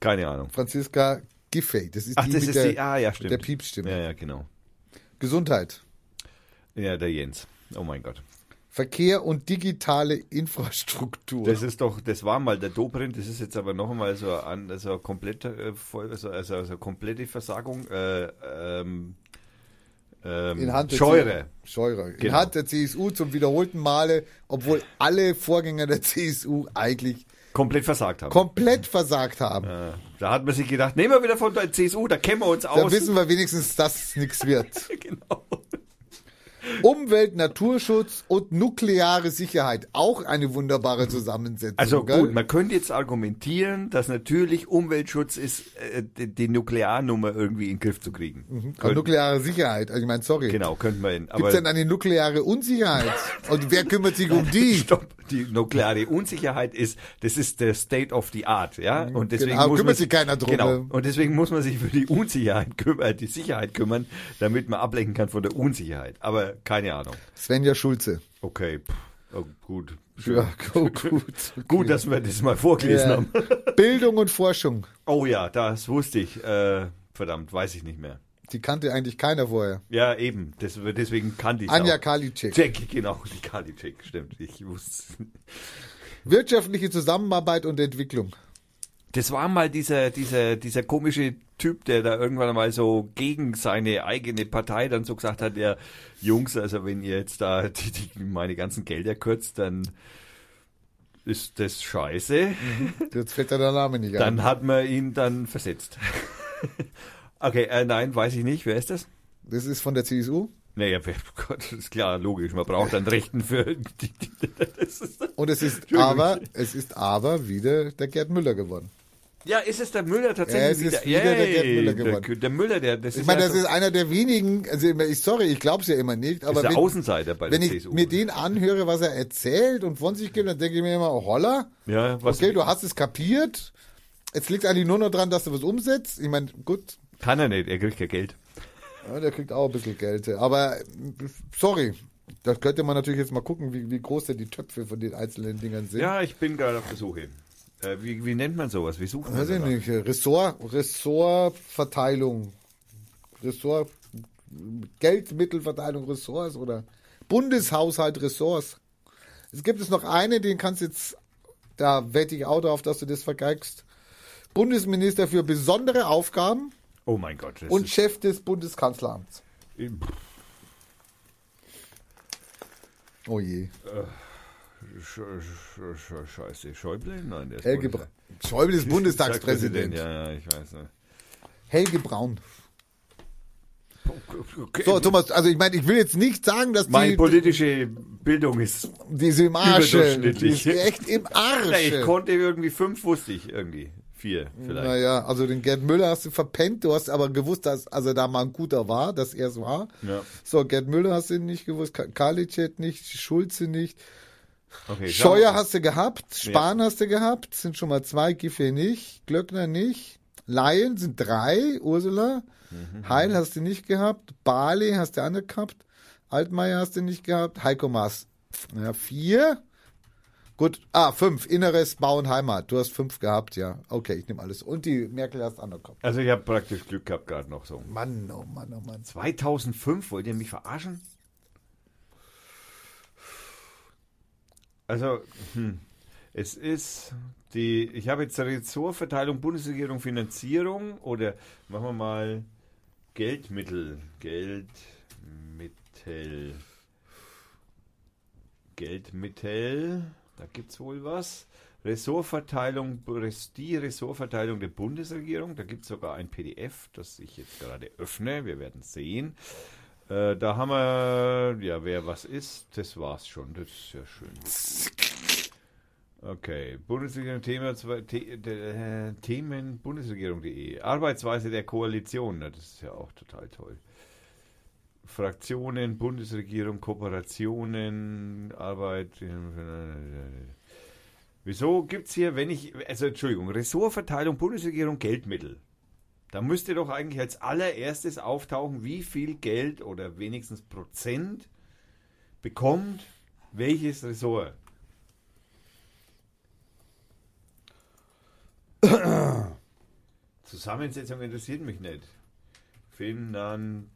Keine Ahnung. Franziska Giffey, das ist Ach, die das mit ist der, die, ah ja, stimmt. der Piepsstimme. Ja, ja, genau. Gesundheit, Ja, der Jens. Oh mein Gott. Verkehr und digitale Infrastruktur. Das ist doch, das war mal der Dobrindt, das ist jetzt aber noch einmal so an, also eine komplette, äh, also, also, also komplette Versagung. Äh, ähm, ähm, in Hand Scheure. C- Scheurer. In Genau. Hand der CSU zum wiederholten Male, obwohl alle Vorgänger der CSU eigentlich Komplett versagt haben. komplett versagt haben. Äh, da hat man sich gedacht, nehmen wir wieder von der CSU, da kennen wir uns Da aus. wissen wir wenigstens, dass es nichts wird. <laughs> genau. Umwelt, Naturschutz und nukleare Sicherheit. Auch eine wunderbare Zusammensetzung. Also gell? gut, man könnte jetzt argumentieren, dass natürlich Umweltschutz ist, äh, die, die Nuklearnummer irgendwie in den Griff zu kriegen. Aber Könnte- nukleare Sicherheit. Also ich meine, sorry. Genau, könnte man. hin. Gibt es denn eine nukleare Unsicherheit? Und wer kümmert sich um die? Stopp. Die nukleare Unsicherheit ist, das ist der State of the Art, ja. Und deswegen Genau, muss kümmert sich keiner drum, Genau. ne? Und deswegen muss man sich für die Unsicherheit kümmern, die Sicherheit kümmern, damit man ablenken kann von der Unsicherheit. Aber keine Ahnung. Svenja Schulze. Okay. Oh, gut. Ja, <laughs> gut. gut. <laughs> Gut, dass wir das mal vorgelesen Ja. haben. <laughs> Bildung und Forschung. Oh ja, das wusste ich. Äh, verdammt, weiß ich nicht mehr. Die kannte eigentlich keiner vorher. Ja, eben. Das, deswegen kannte ich Anja auch. Karliczek. Jack, genau, die Karliczek, stimmt. Ich wusste. Wirtschaftliche Zusammenarbeit und Entwicklung. Das war mal dieser, dieser, dieser komische Typ, der da irgendwann mal so gegen seine eigene Partei dann so gesagt hat, ja, Jungs, also wenn ihr jetzt da <laughs> die, die, meine ganzen Gelder kürzt, dann ist das scheiße. Jetzt fällt der Name nicht Dann ein. hat man ihn dann versetzt. <laughs> okay, äh, nein, weiß ich nicht. Wer ist das? Das ist von der CSU. Naja, wer- Gott, das ist klar, logisch. Man braucht dann Rechten für die, die, das ist, Und es ist aber, es ist aber wieder der Gerd Müller geworden. Ja, ist es der Müller Ja, tatsächlich es wieder? ist wieder der Gerd Müller der, geworden. der Müller, der, das Ich ist meine, ja das ist einer der wenigen, also ich, sorry, ich glaube es ja immer nicht, aber ist der wenn, Außenseiter bei wenn der ich CSU. mir den anhöre, was er erzählt und von sich gibt, dann denke ich mir immer, oh, holla, ja, was okay, du hast es kapiert, jetzt liegt eigentlich nur noch dran, dass du was umsetzt. Ich meine, gut, kann er nicht, er kriegt ja Geld. ja, der kriegt auch ein bisschen Geld, aber sorry, das könnte man natürlich jetzt mal gucken, wie, wie groß denn die Töpfe von den einzelnen Dingern sind. Ja, ich bin gerade auf der Suche. Äh, wie, wie nennt man sowas? Wie sucht man Weiß ich danach? nicht, Ressort, Ressortverteilung, Ressort, Geldmittelverteilung, Ressorts oder Bundeshaushalt, Ressorts. Es gibt es noch eine, den kannst du jetzt, da wette ich auch darauf, dass du das vergeigst. Bundesminister für besondere Aufgaben Oh mein Gott. Und Chef des Bundeskanzleramts. Oh je. Sch, scheiße. Schäuble? Nein, der ist Helge Braun. Schäuble ist <laughs> Bundestagspräsident. Ja, ja, ich weiß nicht. Helge Braun. Okay. So, Thomas, also ich meine, ich will jetzt nicht sagen, dass Meine die, politische Bildung ist. die ist im Arsch. Die ist echt im <laughs> Arsch. Ich konnte irgendwie fünf, wusste ich irgendwie. Vier vielleicht. Naja, also den Gerd Müller hast du verpennt, du hast aber gewusst, dass also da mal ein guter war, dass er es war. Ja. So, Gerd Müller hast du nicht gewusst, Ka- Karliczek nicht, Schulze nicht, Okay, Scheuer mal. hast du gehabt, Spahn hast du gehabt, sind schon mal zwei, Giffey nicht, Glöckner nicht, Laien sind drei, Ursula, Mhm. Heil hast du nicht gehabt, Barley hast du nicht gehabt, Altmaier hast du nicht gehabt, Heiko Maas, ja, vier, Gut, ah, fünf. Inneres, Bau und Heimat. Du hast fünf gehabt, ja. Okay, ich nehme alles. Und die Merkel hast an der Kopf. Also ich habe praktisch Glück gehabt gerade noch so. Mann, oh Mann, oh Mann. 2005, wollt ihr mich verarschen? Also, hm, es ist die, ich habe jetzt Ressortverteilung Bundesregierung Finanzierung oder machen wir mal Geldmittel, Geldmittel, Geldmittel, da gibt es wohl was. Ressortverteilung, die Ressortverteilung der Bundesregierung, da gibt es sogar ein PDF, das ich jetzt gerade öffne, wir werden sehen. Äh, da haben wir, ja, wer was ist, das war's schon, das ist ja schön. Okay, Bundesregierung Thema, The, äh, Themen Bundesregierung.de. Arbeitsweise der Koalition, das ist ja auch total toll. Fraktionen, Bundesregierung, Kooperationen, Arbeit. Wieso gibt es hier, wenn ich, also Entschuldigung, Ressortverteilung, Bundesregierung, Geldmittel. Da müsste doch eigentlich als allererstes auftauchen, wie viel Geld oder wenigstens Prozent bekommt welches Ressort. Zusammensetzung interessiert mich nicht. Finanziert.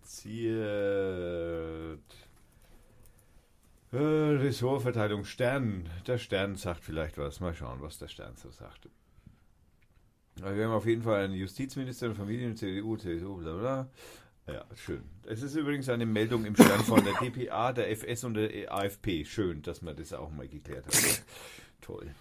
Äh, Ressortverteilung Stern. Der Stern sagt vielleicht was. Mal schauen, was der Stern so sagt. Wir haben auf jeden Fall einen Justizminister, Familien, CDU, CSU, bla bla. Ja, schön. Es ist übrigens eine Meldung im Stern von der DPA, der FS und der AFP. Schön, dass man das auch mal geklärt hat. <laughs> Toll.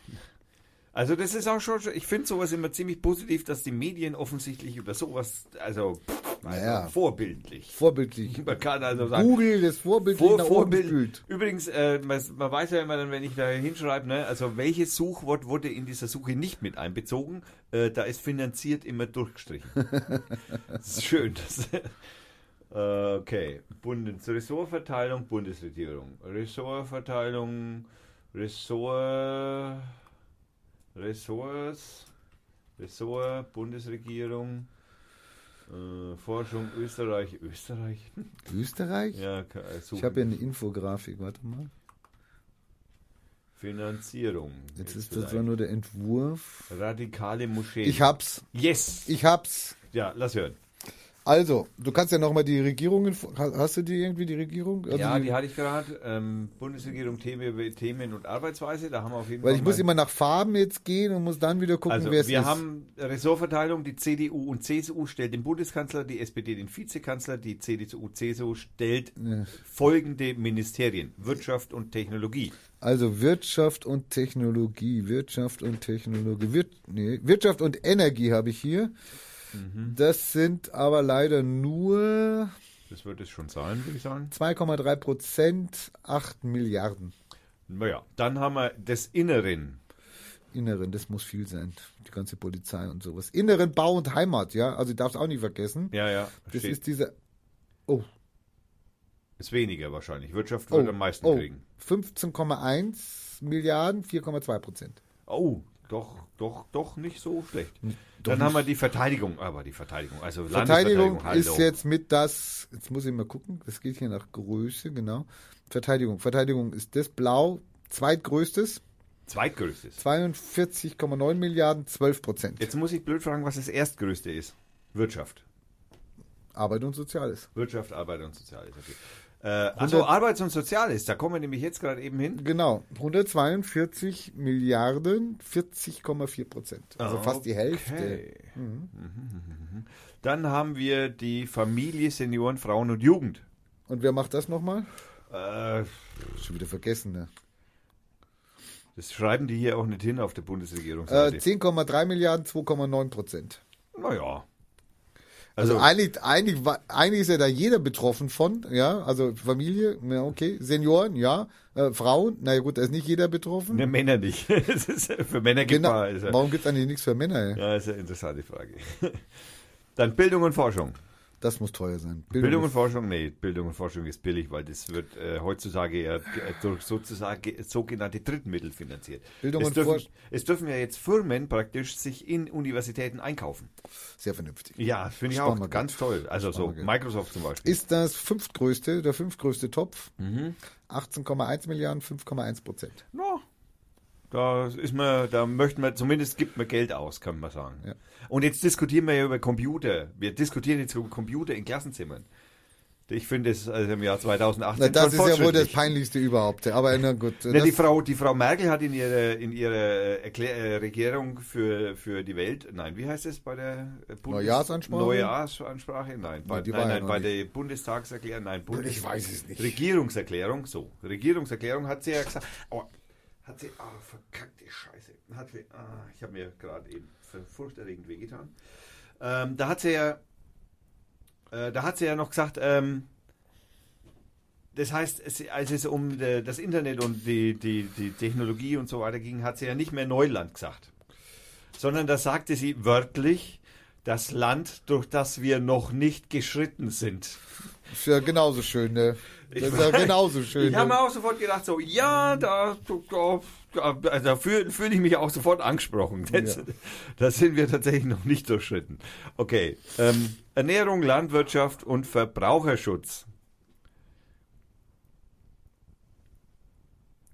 Also das ist auch schon, ich finde sowas immer ziemlich positiv, dass die Medien offensichtlich über sowas, also, also Naja. vorbildlich. Vorbildlich. <laughs> Man kann also sagen, Google das vorbildlich vor, Vorbild. Übrigens, äh, man, man weiß ja immer dann, wenn ich da hinschreibe, ne, also welches Suchwort wurde in dieser Suche nicht mit einbezogen, äh, da ist finanziert immer durchgestrichen. <laughs> das ist schön. Das, äh, okay, Bundes Ressortverteilung, Bundesregierung. Ressortverteilung, Ressort, Ressorts, Ressort, Bundesregierung, äh, Forschung, Österreich, Österreich? <laughs> Österreich? Ja, äh, Ich habe ja eine Infografik, warte mal. Finanzierung. Jetzt ist vielleicht. das war nur der Entwurf. Radikale Moschee. Ich hab's. Yes! Ich hab's. Ja, lass hören. Also, du kannst ja nochmal die Regierungen. Hast du die irgendwie, die Regierung? Also ja, die hatte ich gerade. Ähm, Bundesregierung Themen, Themen und Arbeitsweise. Da haben wir auf jeden Weil Fall. ich muss immer nach Farben jetzt gehen und muss dann wieder gucken, also, wer es wir ist. haben Ressortverteilung. Die CDU und CSU stellt den Bundeskanzler, die SPD den Vizekanzler, die CDU, CSU stellt folgende Ministerien: Wirtschaft und Technologie. Also Wirtschaft und Technologie, Wirtschaft und Technologie, Wir, nee, Wirtschaft und Energie habe ich hier. Mhm. Das sind aber leider nur Das wird es schon sein, würde ich sagen. 2,3 Prozent, 8 Milliarden Naja, dann haben wir des Inneren. Inneren, das muss viel sein. Die ganze Polizei und sowas. Inneren Bau und Heimat, ja, also ich darf es auch nicht vergessen. Ja, ja. Das steht. ist dieser, oh, Ist weniger wahrscheinlich. Wirtschaft oh, wird am meisten oh, kriegen. 15,1 Milliarden, 4,2 Prozent. Oh, doch, doch, doch nicht so schlecht. Dann nicht. haben wir die Verteidigung, aber die Verteidigung, also Verteidigung ist jetzt mit das, jetzt muss ich mal gucken, das geht hier nach Größe, genau. Verteidigung, Verteidigung ist das blau, zweitgrößtes, zweitgrößtes. 42,9 Milliarden, 12 Prozent. Jetzt muss ich blöd fragen, was das erstgrößte ist. Wirtschaft. Arbeit und Soziales. Wirtschaft, Arbeit und Soziales. Okay. Äh, also 100 Arbeits- und Soziales, da kommen wir nämlich jetzt gerade eben hin. Genau, 142 Milliarden, 40,4 Prozent. Also fast die Hälfte. Okay. Mhm, mhm. Dann haben wir die Familie, Senioren, Frauen und Jugend. Und wer macht das nochmal? Äh, Schon wieder vergessen, ne? das schreiben die hier auch nicht hin auf der Äh, Bundesregierungsseite. 10,3 Milliarden, 2,9 Prozent. naja. Also, Also, eigentlich, eigentlich, eigentlich ist ja da jeder betroffen von, ja, also Familie, ja, okay, Senioren, ja, äh, Frauen, naja gut, da ist nicht jeder betroffen. ne, Männer nicht. <laughs> Für Männer gibt genau. ja, Warum gibt es eigentlich nichts für Männer? ey? ja, ist eine interessante Frage. <laughs> Dann Bildung und Forschung. Das muss teuer sein. Bildung und Forschung, nee, Bildung und Forschung ist billig, weil das wird äh, heutzutage ja äh, durch sozusagen sogenannte Drittmittel finanziert. Bildung es, und dürfen, Forsch- es dürfen ja jetzt Firmen praktisch sich in Universitäten einkaufen. Sehr vernünftig. Ja, finde ich auch ganz toll. Also so. Microsoft zum Beispiel. Ist das fünftgrößte, der fünftgrößte Topf. Mhm. 18,1 Milliarden, 5,1 Prozent. no, Da ist man, da möchten wir, zumindest gibt man Geld aus, kann man sagen. Ja. Und jetzt diskutieren wir ja über Computer. Wir diskutieren jetzt über Computer in Klassenzimmern. Ich finde es also im Jahr 2018 Na, das ist ja wohl das. Peinlichste überhaupt. Aber na gut. Na, die, Frau, die Frau Merkel hat in ihrer in ihrer Erklär, äh, Regierung für, für die Welt, nein, wie heißt es bei der äh, Bundes Neujahrsansprache? Neujahrsansprache? Nein, bei, die nein, nein, bei der Bundestagserklärung, nein, Bundes Ich weiß es nicht. Regierungserklärung, so. Regierungserklärung hat sie ja gesagt, oh, hat sie, ah, verkackte Scheiße. Hat sie, ah, ich habe mir gerade eben furchterregend wehgetan. Ähm, da hat sie ja, äh, da hat sie ja noch gesagt, ähm, das heißt, als es um äh, das Internet und die, die, die Technologie und so weiter ging, hat sie ja nicht mehr Neuland gesagt, sondern da sagte sie wörtlich, das Land, durch das wir noch nicht geschritten sind. ist ja genauso schön, ne? Das ist ja <laughs> genauso schön. Ich habe ne? mir auch sofort gedacht, so, ja, da, da, da, also da fühle fühl ich mich auch sofort angesprochen. Das, Ja. Da sind wir tatsächlich noch nicht durchschritten. Okay, ähm, Ernährung, Landwirtschaft und Verbraucherschutz.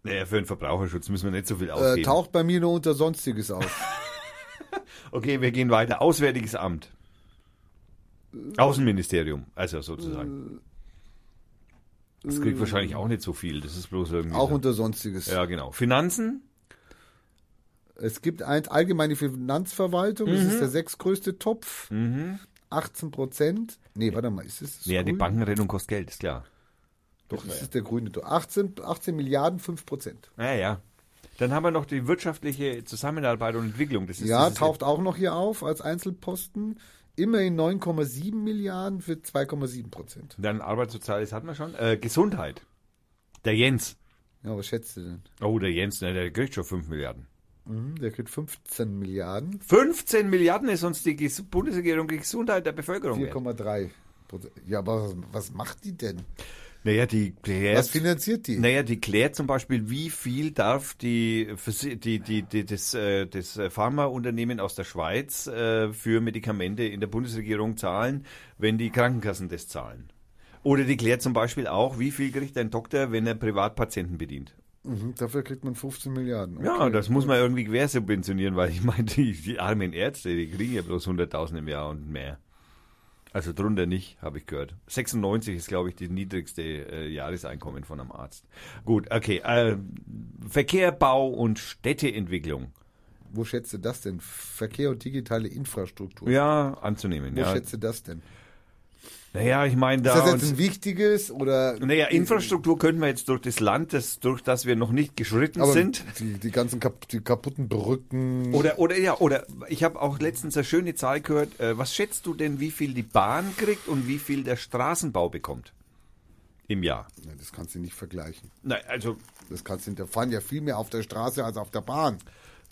Naja, für den Verbraucherschutz müssen wir nicht so viel äh, ausgeben. taucht bei mir nur unter Sonstiges auf. <laughs> okay, wir gehen weiter. Auswärtiges Amt. Außenministerium, also sozusagen. Das kriegt wahrscheinlich auch nicht so viel. Das ist bloß irgendwie. auch so. unter Sonstiges. Ja, genau. Finanzen? Es gibt ein, allgemeine Finanzverwaltung, das Mhm. ist der sechstgrößte Topf. 18 Prozent. Nee, warte mal, ist es das Ja, die grün? Bankenrettung kostet Geld, ist klar. Doch, das ist der grüne Topf. 18, 18 Milliarden, 5 Prozent. Ja, ja. Dann haben wir noch die wirtschaftliche Zusammenarbeit und Entwicklung. Das ist, Ja, das taucht auch noch hier auf als Einzelposten. Immerhin 9,7 Milliarden für 2,7 Prozent. Dann Arbeitssoziales hatten wir schon. Äh, Gesundheit. Der Jens. Ja, was schätzt du denn? Oh, der Jens, ne, der kriegt schon 5 Milliarden. Mhm, der kriegt 15 Milliarden. 15 Milliarden ist uns die Ges Bundesregierung die Gesundheit der Bevölkerung. wert. 4,3 Prozent. Ja, aber was, was macht die denn? Naja, die klärt, Was finanziert die? naja, die klärt zum Beispiel, wie viel darf die, die, die, die das, äh, das Pharmaunternehmen aus der Schweiz äh, für Medikamente in der Bundesregierung zahlen, wenn die Krankenkassen das zahlen. Oder die klärt zum Beispiel auch, wie viel kriegt ein Doktor, wenn er Privatpatienten bedient. Mhm, dafür kriegt man 15 Milliarden. Ja, Okay. das muss man irgendwie quersubventionieren, weil ich meine, die, die armen Ärzte, die kriegen ja bloß 100.000 im Jahr und mehr. Also drunter nicht, habe ich gehört. 96 ist, glaube ich, die niedrigste äh, Jahreseinkommen von einem Arzt. Gut, okay. Äh, Verkehr, Bau und Städteentwicklung. Wo schätzt du das denn? Verkehr und digitale Infrastruktur. Ja, anzunehmen. Wo Ja. schätzt du das denn? Naja, ich meine, Ist da. das jetzt ein wichtiges oder? naja, Infrastruktur könnten wir jetzt durch das Land, das, durch das wir noch nicht geschritten aber sind. Die, die ganzen kap die kaputten Brücken. Oder, oder ja, oder ich habe auch letztens eine schöne Zahl gehört. Äh, was schätzt du denn, wie viel die Bahn kriegt und wie viel der Straßenbau bekommt im Jahr? Ja, das kannst du nicht vergleichen. Nein, also Das kannst du. Da fahren ja viel mehr auf der Straße als auf der Bahn.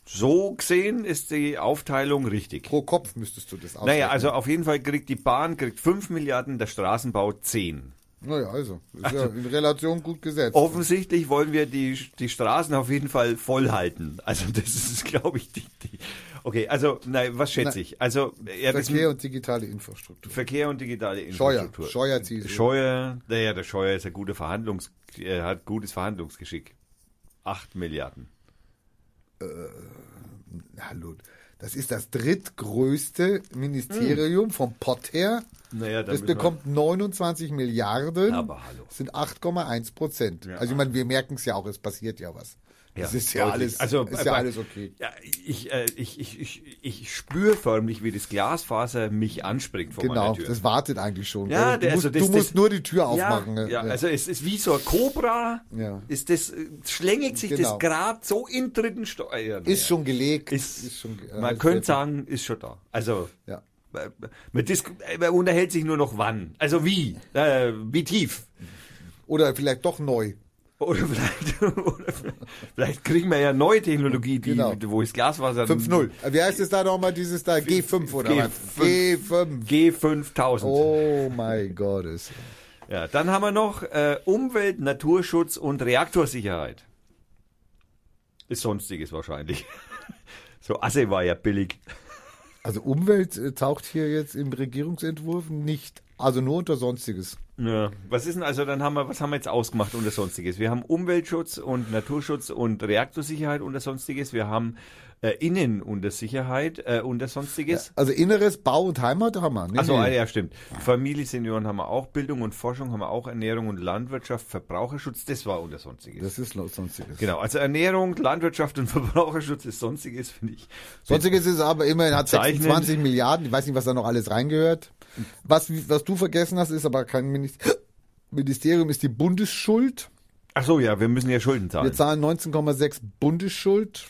So gesehen ist die Aufteilung richtig. Pro Kopf müsstest du das ausrechnen. Naja, also auf jeden Fall kriegt die Bahn kriegt 5 Milliarden, der Straßenbau 10. Naja, also. Ist ja in Relation gut gesetzt. Offensichtlich wollen wir die, die Straßen auf jeden Fall voll halten. Also das ist, glaube ich, die, die. Okay, also, nein, was schätze Na, ich? Also, ja, Verkehr und digitale Infrastruktur. Verkehr und digitale. Infrastruktur. Scheuer zieht. Scheuer, naja, der Scheuer ist ein guter Verhandlungs, er hat gutes Verhandlungsgeschick. 8 Milliarden. Hallo. Das ist das drittgrößte Ministerium vom Pott her. Naja, da Das bekommt 29 Milliarden. Aber hallo. Das sind 8,1 Prozent. Ja. Also ich meine, wir merken es ja auch, es passiert ja was. Das ist ja deutlich. alles, also, ist ja aber- alles okay. Ja, ich, äh, ich, ich, ich, ich spüre förmlich, wie das Glasfaser mich anspringt vor Genau, meiner Tür. das wartet eigentlich schon. Ja, du der- musst, also das- du musst das- nur die Tür ja, aufmachen. ne? ja, also es ist wie so ein Cobra. Ja. Ist das, äh, schlängelt sich Genau. das grad so in dritten Steuern. ist schon gelegt. Ist, schon, ge- man äh, könnte sagen, ist schon da. Also, Ja. äh, man, äh, man unterhält sich nur noch wann. Also wie? Äh, wie tief? Oder vielleicht doch neu. Oder vielleicht, <laughs> oder vielleicht kriegen wir ja neue Technologie, die, Genau. wo das Glasfaser 5-0. Äh, Wie heißt es da nochmal, dieses da? G5 oder was? G5. G5. G5000. Oh mein Gott. Ist, Ja, dann haben wir noch äh, Umwelt, Naturschutz und Reaktorsicherheit. Ist sonstiges wahrscheinlich. <laughs> so Asse war ja billig. also Umwelt äh, taucht hier jetzt im Regierungsentwurf nicht Also nur unter Sonstiges. Ja. Was ist denn also, dann haben wir, was haben wir jetzt ausgemacht unter Sonstiges? Wir haben Umweltschutz und Naturschutz und Reaktorsicherheit unter Sonstiges. Wir haben äh, Innen unter Sicherheit äh, unter Sonstiges. Also Inneres, Bau und Heimat haben wir. Nee, Achso, nee. ja, stimmt. Familie, Senioren haben wir auch, Bildung und Forschung haben wir auch, Ernährung und Landwirtschaft, Verbraucherschutz, das war unter Sonstiges. Das ist Sonstiges. genau, also Ernährung, Landwirtschaft und <laughs> Verbraucherschutz ist Sonstiges, finde ich. Sonstiges ist aber immerhin, hat Bezeichnend. 26 Milliarden. Ich weiß nicht, was da noch alles reingehört. Was, was du vergessen hast, ist aber kein Minis- <laughs> Ministerium, ist die Bundesschuld. Ach so, ja, wir müssen ja Schulden zahlen. Wir zahlen 19,6 Bundesschuld,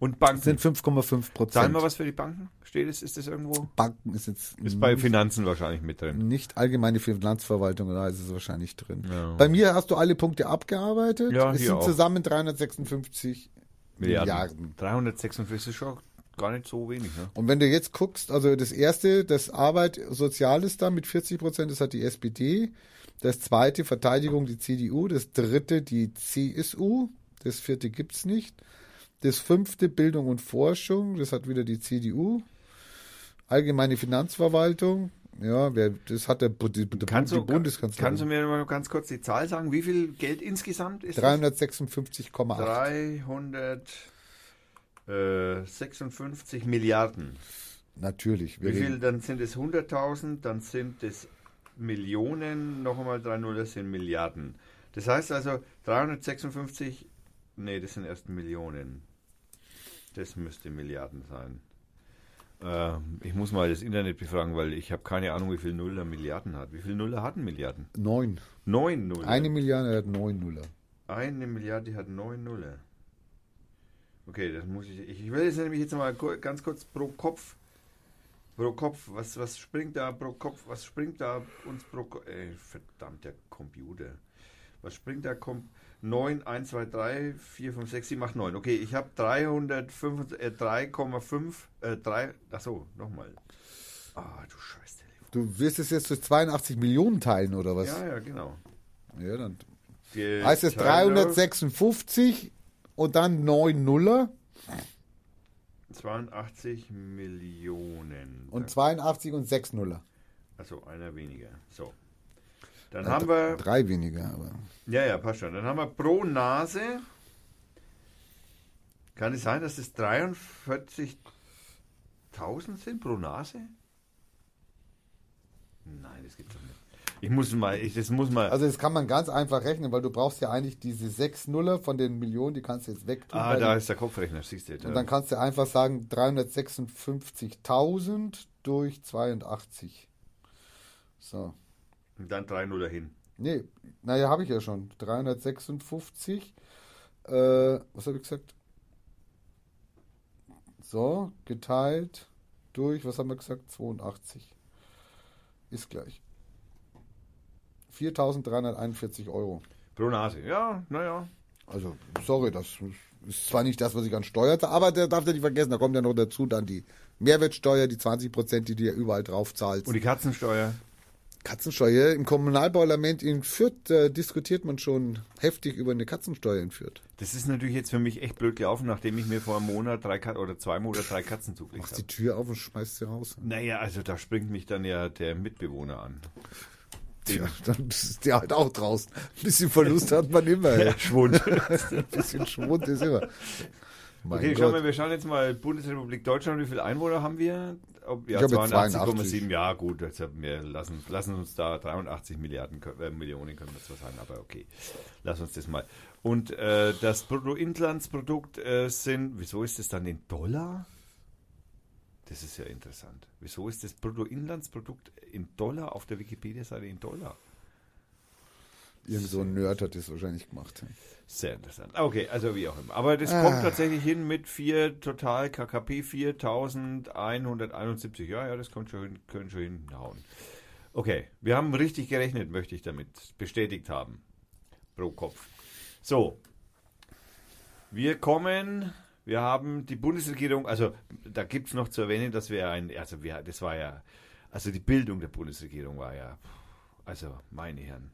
und Banken. sind 5,5 Zahlen Prozent. wir was für die Banken? Steht es, ist das irgendwo? Banken ist jetzt Ist bei Finanzen wahrscheinlich mit drin. nicht allgemeine Finanzverwaltung, da ist es wahrscheinlich drin. Ja. Bei mir hast du alle Punkte abgearbeitet. Ja, es sind auch. zusammen 356 Milliarden. 356 ist schon gar nicht so wenig, ne? Und wenn du jetzt guckst, also das erste, das Arbeit, Soziales da mit 40 Prozent, das hat die SPD. Das zweite, Verteidigung, die CDU. Das dritte, die CSU. Das vierte gibt's nicht. Das fünfte, Bildung und Forschung. Das hat wieder die CDU. Allgemeine Finanzverwaltung. Ja, wer, das hat der, die, die, Kannst du, Bundeskanzlerin. kannst du mir mal ganz kurz die Zahl sagen? Wie viel Geld insgesamt ist das? 356,8. 356 Milliarden. Natürlich. Wie viel? Dann sind es 100.000, dann sind es Millionen, noch einmal 3 Nuller sind Milliarden. Das heißt also 356, nee, das sind erst Millionen. Das müsste Milliarden sein. Ähm, ich muss mal das Internet befragen, weil ich habe keine Ahnung, wie viel Nuller Milliarden hat. Wie viel Nuller hatten Milliarden? Neun. Neun Nuller. Eine Milliarde hat neun Nuller. Eine Milliarde hat neun Nuller. Okay, das muss ich. Ich will jetzt nämlich jetzt mal ganz kurz pro Kopf. Pro Kopf, was, was springt da pro Kopf? Was springt da uns pro Kopf? Ey, verdammt, der Computer. Was springt da? Kom 9, 1, 2, 3, 4, 5, 6, 7, 8, 9. Okay, ich habe 305, äh, 3,5, äh, 3, achso, nochmal. Ah, du scheiß Telefon. Du wirst es jetzt durch 82 Millionen teilen, oder was? Ja, ja, genau. Ja, dann Die heißt es Teile- 356 und dann 9 Nuller 82 Millionen. und 82 und 6 Nuller. Also einer weniger. So. Dann haben wir. Drei weniger, aber. Ja, ja, passt schon. Dann haben wir pro Nase. Kann es sein, dass es 43.000 sind pro Nase? Nein, das gibt's doch nicht. Ich muss mal, ich, das muss mal. Also das kann man ganz einfach rechnen, weil du brauchst ja eigentlich diese 6 Nuller von den Millionen, die kannst du jetzt wegtun. ah, da ist der Kopfrechner, siehst du. und Da. dann kannst du einfach sagen 356.000 durch 82. So. Und dann 3 Nuller hin. Nee, naja, habe ich ja schon. 356. Äh, was habe ich gesagt? So, geteilt durch, was haben wir gesagt? 82. Ist gleich. 4.341 Euro. Pro Nase. Ja, naja. Also, sorry, das ist zwar nicht das, was ich an Steuer zahle, aber der darf ja nicht vergessen, da kommt ja noch dazu dann die Mehrwertsteuer, die 20 Prozent, die du ja überall drauf zahlst. Und die Katzensteuer. Katzensteuer. Im Kommunalparlament in Fürth äh, diskutiert man schon heftig über eine Katzensteuer in Fürth. Das ist natürlich jetzt für mich echt blöd gelaufen, nachdem ich mir vor einem Monat drei Kat oder zwei Monate drei Katzen zugelegt Machst habe. die Tür auf und schmeißt sie raus. Naja, also da springt mich dann ja der Mitbewohner an. Tja, dann ist der halt auch draußen. Ein bisschen Verlust hat man immer. <laughs> ey. Schwund. <laughs> Ein bisschen Schwund ist immer. Mein Okay, Gott. schauen wir, wir schauen jetzt mal Bundesrepublik Deutschland, wie viele Einwohner haben wir? Ob, ja, Ich habe jetzt 82,7. Ja, gut, jetzt haben wir lassen, lassen uns da 83 Milliarden, äh, Millionen können wir zwar sagen, aber okay, lass uns das mal. Und äh, das Bruttoinlandsprodukt äh, sind, wieso ist das dann in Dollar? Das ist ja interessant. Wieso ist das Bruttoinlandsprodukt in Dollar auf der Wikipedia-Seite in Dollar? Irgend so ein Nerd hat das wahrscheinlich gemacht. Sehr interessant. Okay, also wie auch immer. Aber das Ah. kommt tatsächlich hin mit 4 total KKP 4171. Ja, ja, das kommt schon hin, können schon hinhauen. Okay, wir haben richtig gerechnet, möchte ich damit bestätigt haben. Pro Kopf. So. Wir kommen, wir haben die Bundesregierung, also da gibt es noch zu erwähnen, dass wir ein, also wir, das war ja, also die Bildung der Bundesregierung war ja, also meine Herren.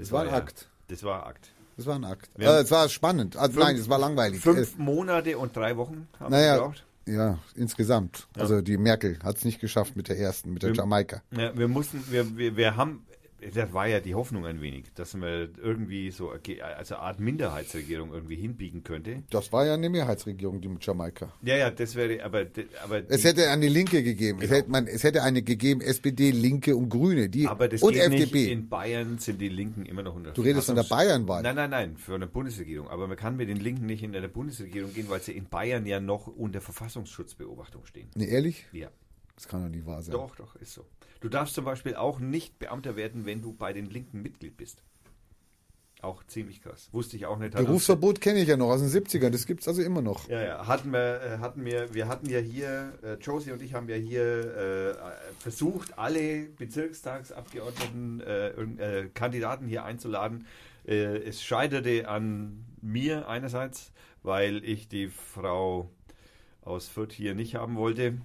Das war ein ja, Akt. Das war ein Akt. Das war ein Akt. Wir Äh, es war spannend. Also fünf- nein, es war langweilig. Fünf Monate und drei Wochen haben Naja, wir gebraucht. Ja, insgesamt. Also die Merkel hat es nicht geschafft mit der ersten, mit der Jamaika. Ja, wir mussten, wir, wir, wir haben, das war ja die Hoffnung ein wenig, dass man irgendwie so, also eine Art Minderheitsregierung irgendwie hinbiegen könnte. Das war ja eine Mehrheitsregierung, die mit Jamaika. Ja, ja, das wäre, aber, aber Es hätte eine Linke gegeben. Es, Genau. hätte man, es hätte eine gegeben, SPD, Linke und Grüne. Die, Aber das und geht FDP. nicht. In Bayern sind die Linken immer noch unter Du redest von der Bayernwahl. Nein, nein, nein, für eine Bundesregierung. Aber man kann mit den Linken nicht in eine Bundesregierung gehen, weil sie in Bayern ja noch unter Verfassungsschutzbeobachtung stehen. nee, ehrlich? Ja, Das kann doch nicht wahr sein. doch, doch, ist so. Du darfst zum Beispiel auch nicht Beamter werden, wenn du bei den Linken Mitglied bist. Auch ziemlich krass. Wusste ich auch nicht. Hat Berufsverbot kenne ich ja noch aus den 70ern. Das gibt's also immer noch. Ja, ja, hatten wir, äh, hatten wir, wir hatten ja hier, äh, Josie und ich haben ja hier äh, versucht, alle Bezirkstagsabgeordneten, äh, äh, Kandidaten hier einzuladen. Äh, es scheiterte an mir einerseits, weil ich die Frau aus Fürth hier nicht haben wollte.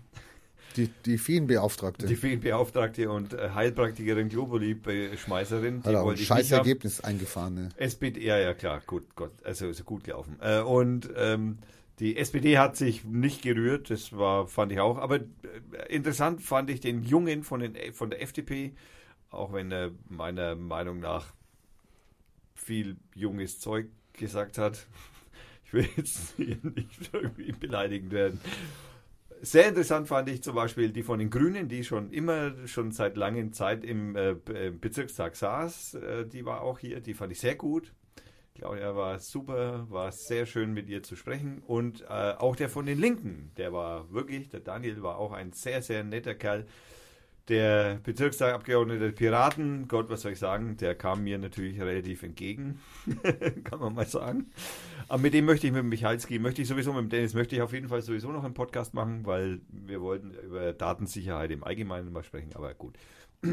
Die, die Feenbeauftragte. Die Fehlbeauftragte und äh, Heilpraktikerin Globuli-Schmeißerin, die hat auch ein wollte scheiß. Ergebnis eingefahren. Ne? SPD, ja, ja, klar, gut, Gott, also ist gut gelaufen. Äh, und ähm, die SPD hat sich nicht gerührt, das war, fand ich auch. Aber äh, interessant fand ich den Jungen von, den, von der FDP, auch wenn er meiner Meinung nach viel junges Zeug gesagt hat. <laughs> Ich will jetzt nicht irgendwie beleidigend werden. Sehr interessant fand ich zum Beispiel die von den Grünen, die schon immer, schon seit langer Zeit im äh, Be- Bezirkstag saß. Äh, die war auch hier, die fand ich sehr gut. Claudia war super, war sehr schön mit ihr zu sprechen. Und äh, auch der von den Linken, der war wirklich, der Daniel war auch ein sehr, sehr netter Kerl. Der Bezirkstagabgeordnete Piraten, Gott, was soll ich sagen, der kam mir natürlich relativ entgegen, <laughs> kann man mal sagen. Aber mit dem möchte ich, mit Michalski, möchte ich sowieso, mit dem Dennis, möchte ich auf jeden Fall sowieso noch einen Podcast machen, weil wir wollten über Datensicherheit im Allgemeinen mal sprechen, aber gut. <clears throat>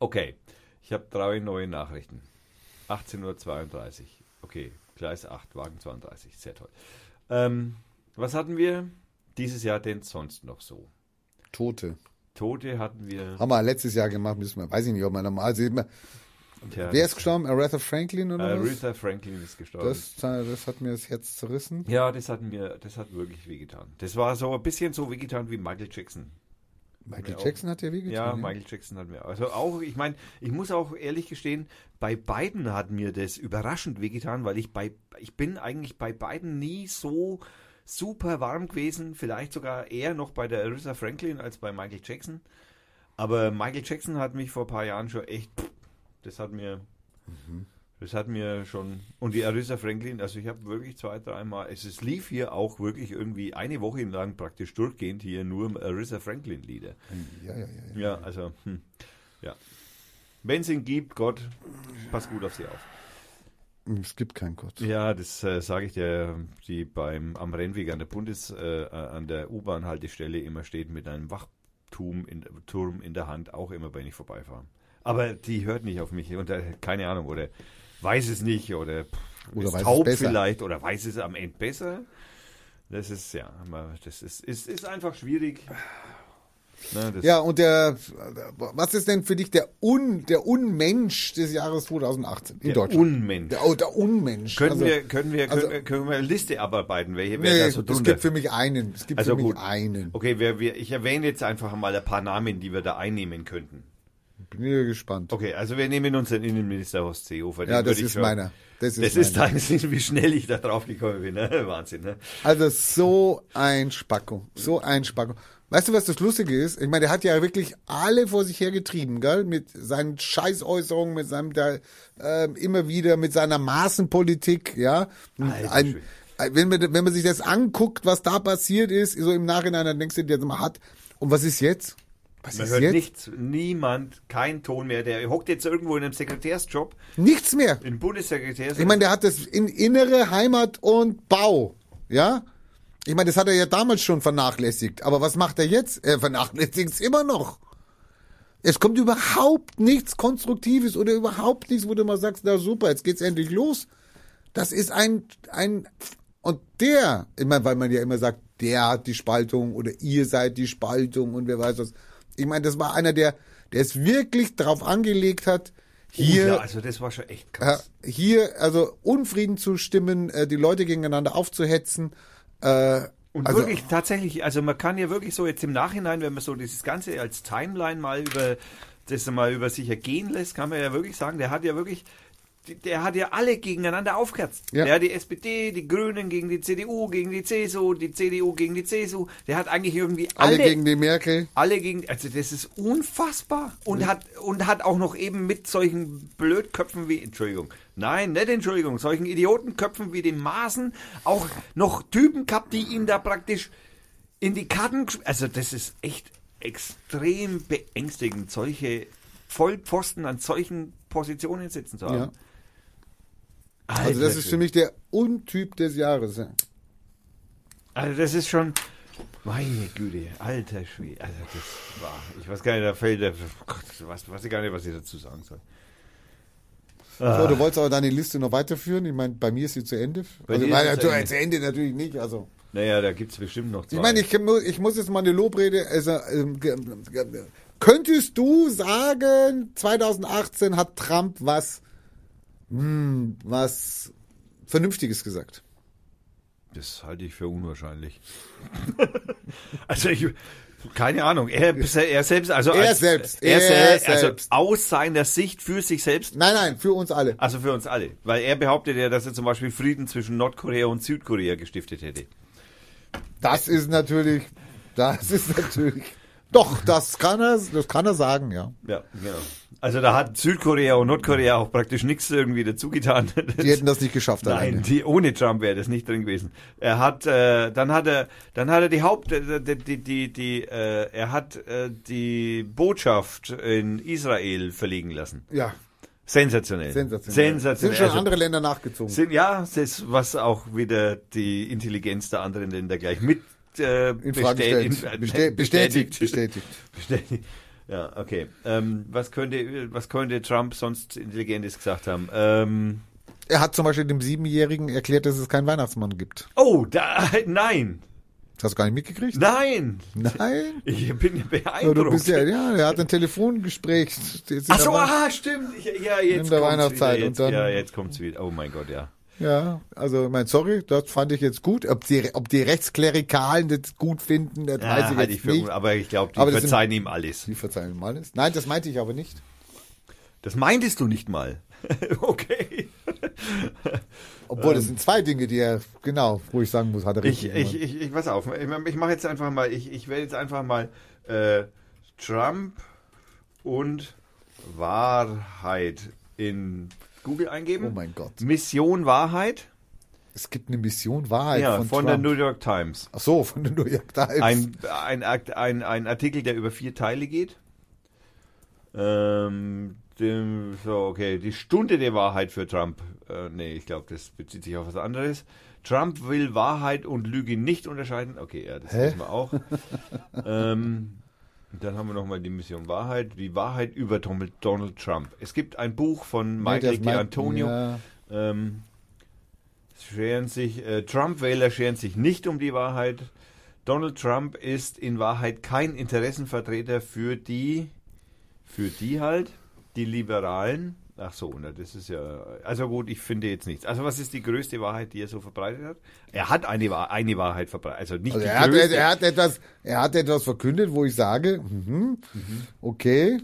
Okay, ich habe drei neue Nachrichten. 18.32 Uhr. Okay, Gleis 8, Wagen 32, sehr toll. Ähm, was hatten wir dieses Jahr denn sonst noch so? Tote. Tote hatten wir. Haben wir letztes Jahr gemacht, müssen wir, weiß ich nicht, ob man normal sieht. man- Tja, Wer ist gestorben? Aretha Franklin oder was? Aretha Franklin ist gestorben. Das, das hat mir das Herz zerrissen. ja, das hat mir, das hat wirklich wehgetan. Das war so ein bisschen so wehgetan wie Michael Jackson. Michael auch. Jackson hat ja wehgetan. Ja, Michael Jackson hat mir. Also auch, ich meine, ich muss auch ehrlich gestehen, bei beiden hat mir das überraschend wehgetan, weil ich bei, ich bin eigentlich bei beiden nie so super warm gewesen, vielleicht sogar eher noch bei der Aretha Franklin als bei Michael Jackson. Aber Michael Jackson hat mich vor ein paar Jahren schon echt, das hat mir, das hat mir schon, und die Aretha Franklin, also ich habe wirklich zwei, dreimal, es, es lief hier auch wirklich irgendwie eine Woche lang praktisch durchgehend hier nur Aretha Franklin Lieder. Ja, ja, ja. ja. Ja, also, hm, ja. Wenn es ihn gibt, Gott, pass gut auf sie auf. Es gibt keinen Gott. Ja, das äh, sage ich dir, die beim am Rennweg an der Bundes, äh, an der U-Bahn-Haltestelle immer steht mit einem Wachturm in, Turm in der Hand, auch immer, wenn ich vorbeifahre. Aber die hört nicht auf mich und äh, keine Ahnung, oder weiß es nicht, oder, pff, Oder ist taub vielleicht, oder weiß es am Ende besser. Das ist, ja, das ist, ist, ist einfach schwierig. Ne, Ja, und der, was ist denn für dich der, Un, der Unmensch des Jahres 2018 in der Deutschland? Unmensch. der, oh, der Unmensch. Können, Also, wir, können, wir, also- können wir eine Liste abarbeiten, welche wer Nee, da so es drunter gibt für mich einen. Es gibt Also für mich gut. einen. Okay, wir, wir, ich erwähne jetzt einfach mal ein paar Namen, die wir da einnehmen könnten. Bin hier gespannt. Okay, also wir nehmen unseren Innenminister Horst Seehofer. den Ja, das ich ist schon- meiner. Das ist Das ist dein, <laughs> wie schnell ich da drauf gekommen bin. Ne? <laughs> Wahnsinn, ne? Also so ein Spacko. So ein Spacko. Weißt du, was das Lustige ist? Ich meine, der hat ja wirklich alle vor sich hergetrieben, gell? Mit seinen Scheißäußerungen, mit seinem da ähm, immer wieder, mit seiner Maßenpolitik, ja. Alter Ein, wenn, man, wenn man sich das anguckt, was da passiert ist, so im Nachhinein, dann denkst du dir, hat. Und was ist jetzt? Was Man ist hört jetzt? nichts, niemand, kein Ton mehr. Der hockt jetzt irgendwo in einem Sekretärsjob, Nichts mehr. im Bundessekretärs. Ich meine, der hat das in innere Heimat und Bau, ja? Ich meine, das hat er ja damals schon vernachlässigt. Aber was macht er jetzt? Er vernachlässigt es immer noch. Es kommt überhaupt nichts Konstruktives oder überhaupt nichts, wo du mal sagst, na super, jetzt geht's endlich los. Das ist ein, ein, und der, ich meine, weil man ja immer sagt, der hat die Spaltung oder ihr seid die Spaltung und wer weiß was. Ich meine, das war einer, der, der es wirklich drauf angelegt hat, hier, ja, also das war schon echt krass. äh, hier, also Unfrieden zu stimmen, äh, die Leute gegeneinander aufzuhetzen. Äh, Und Also- wirklich tatsächlich, also man kann ja wirklich so jetzt im Nachhinein, wenn man so dieses Ganze als Timeline mal über das mal über sich ergehen lässt, kann man ja wirklich sagen, der hat ja wirklich, der hat ja alle gegeneinander aufgeherzt. Ja. Der hat die SPD, die Grünen gegen die CDU, gegen die CSU, die CDU gegen die CSU. Der hat eigentlich irgendwie Alle, alle, gegen die Merkel. alle gegen, also das ist unfassbar. Und hat, und hat auch noch eben mit solchen Blödköpfen wie, Entschuldigung, nein, nicht Entschuldigung, solchen Idiotenköpfen wie dem Maßen auch noch Typen gehabt, die ihm da praktisch in die Karten, also das ist echt extrem beängstigend, solche Vollpfosten an solchen Positionen sitzen zu haben. Ja. Also das Alter ist für mich der Untyp des Jahres. Ja. Also das ist schon, meine Güte, alter Schwede. Also das war, ich weiß gar nicht, da fällt, der- oh Gott, was, weiß ich gar nicht, was ich dazu sagen soll. So, du wolltest aber deine Liste noch weiterführen. Ich meine, bei mir ist sie zu Ende. Bei Also, ist sie zu Ende. Ende natürlich nicht. Also Naja, da gibt es bestimmt noch zwei. ich meine, ich, ich muss jetzt mal eine Lobrede. Also, ähm, könntest du sagen, 2018 hat Trump was, hm, was Vernünftiges gesagt? das halte ich für unwahrscheinlich. <laughs> also ich, keine Ahnung, er, er selbst, also Er als, selbst, er, er also selbst. aus seiner Sicht für sich selbst Nein, nein, für uns alle. Also für uns alle. Weil er behauptet ja, dass er zum Beispiel Frieden zwischen Nordkorea und Südkorea gestiftet hätte. Das ist natürlich, das ist natürlich. Doch, das kann er, das kann er sagen, ja. Ja, genau. Also da hat Südkorea und Nordkorea auch praktisch nichts irgendwie dazu getan. <laughs> Die hätten das nicht geschafft Nein, alleine. die, ohne Trump wäre das nicht drin gewesen. Er hat, äh, dann hat er, dann hat er die Haupt, äh, die, die, die, äh, er hat äh, die Botschaft in Israel verlegen lassen. Ja, Sensationell. sensationell. Sensationell. Sind schon Also- andere Länder nachgezogen. Sind, ja, das ist, was auch wieder die Intelligenz der anderen Länder gleich mit äh, in Frage bestät- gestellt. in- Bestät, <laughs> bestätigt, bestätigt. Bestätigt. Ja, okay. Ähm, was könnte, was könnte Trump sonst Intelligentes gesagt haben? Ähm, Er hat zum Beispiel dem Siebenjährigen erklärt, dass es keinen Weihnachtsmann gibt. oh, da, <laughs> nein, hast du gar nicht mitgekriegt? nein. Nein? Ich bin Ja, beeindruckt. du bist ja, ja, er hat ein Telefongespräch. Ach so, aha, stimmt. Ja, jetzt In der kommt's Weihnachtszeit wieder. und Jetzt, dann- ja, jetzt kommt's wieder. Oh mein Gott, ja. Ja, also, ich mein, sorry, das fand ich jetzt gut. Ob die, ob die Rechtsklerikalen das gut finden, das ja weiß ich halte jetzt ich für, nicht. aber ich glaube, die Aber das sind- verzeihen ihm alles. Die verzeihen mal alles. Nein, das meinte ich aber nicht. Das meintest du nicht mal. <laughs> okay. Obwohl, das sind zwei Dinge, die er, genau, wo ich sagen muss, hat er Ähm. Ich, richtig ich, gemacht. ich, ich, pass auf, ich, ich mache jetzt einfach mal, ich, ich werde jetzt einfach mal äh, Trump und Wahrheit in Google eingeben. Oh mein Gott. Mission Wahrheit. Es gibt eine Mission Wahrheit ja, von, von, der. New York Times. Ach so, von der New York Times. Ein, ein, ein, ein Artikel, der über vier Teile geht. Ähm, dem, so, okay. Die Stunde der Wahrheit für Trump. Äh, nee, ich glaube, das bezieht sich auf was anderes. Trump will Wahrheit und Lüge nicht unterscheiden. Okay, ja, das Hä? wissen wir auch. <laughs> ähm, dann haben wir nochmal die Mission Wahrheit. Die Wahrheit über Donald, Trump. Es gibt ein Buch von Nee, Michael meint- D'Antonio. Ja, Ähm, scheren sich, äh, Trump-Wähler scheren sich nicht um die Wahrheit. Donald Trump ist in Wahrheit kein Interessenvertreter für die, für die halt, die Liberalen. Ach so, na, das ist ja, also gut, ich finde jetzt nichts. Also was ist die größte Wahrheit, die er so verbreitet hat? Er hat eine, eine Wahrheit verbreitet, also nicht also die er, hat, größte. er, hat etwas, er hat etwas verkündet, wo ich sage, mhm, okay,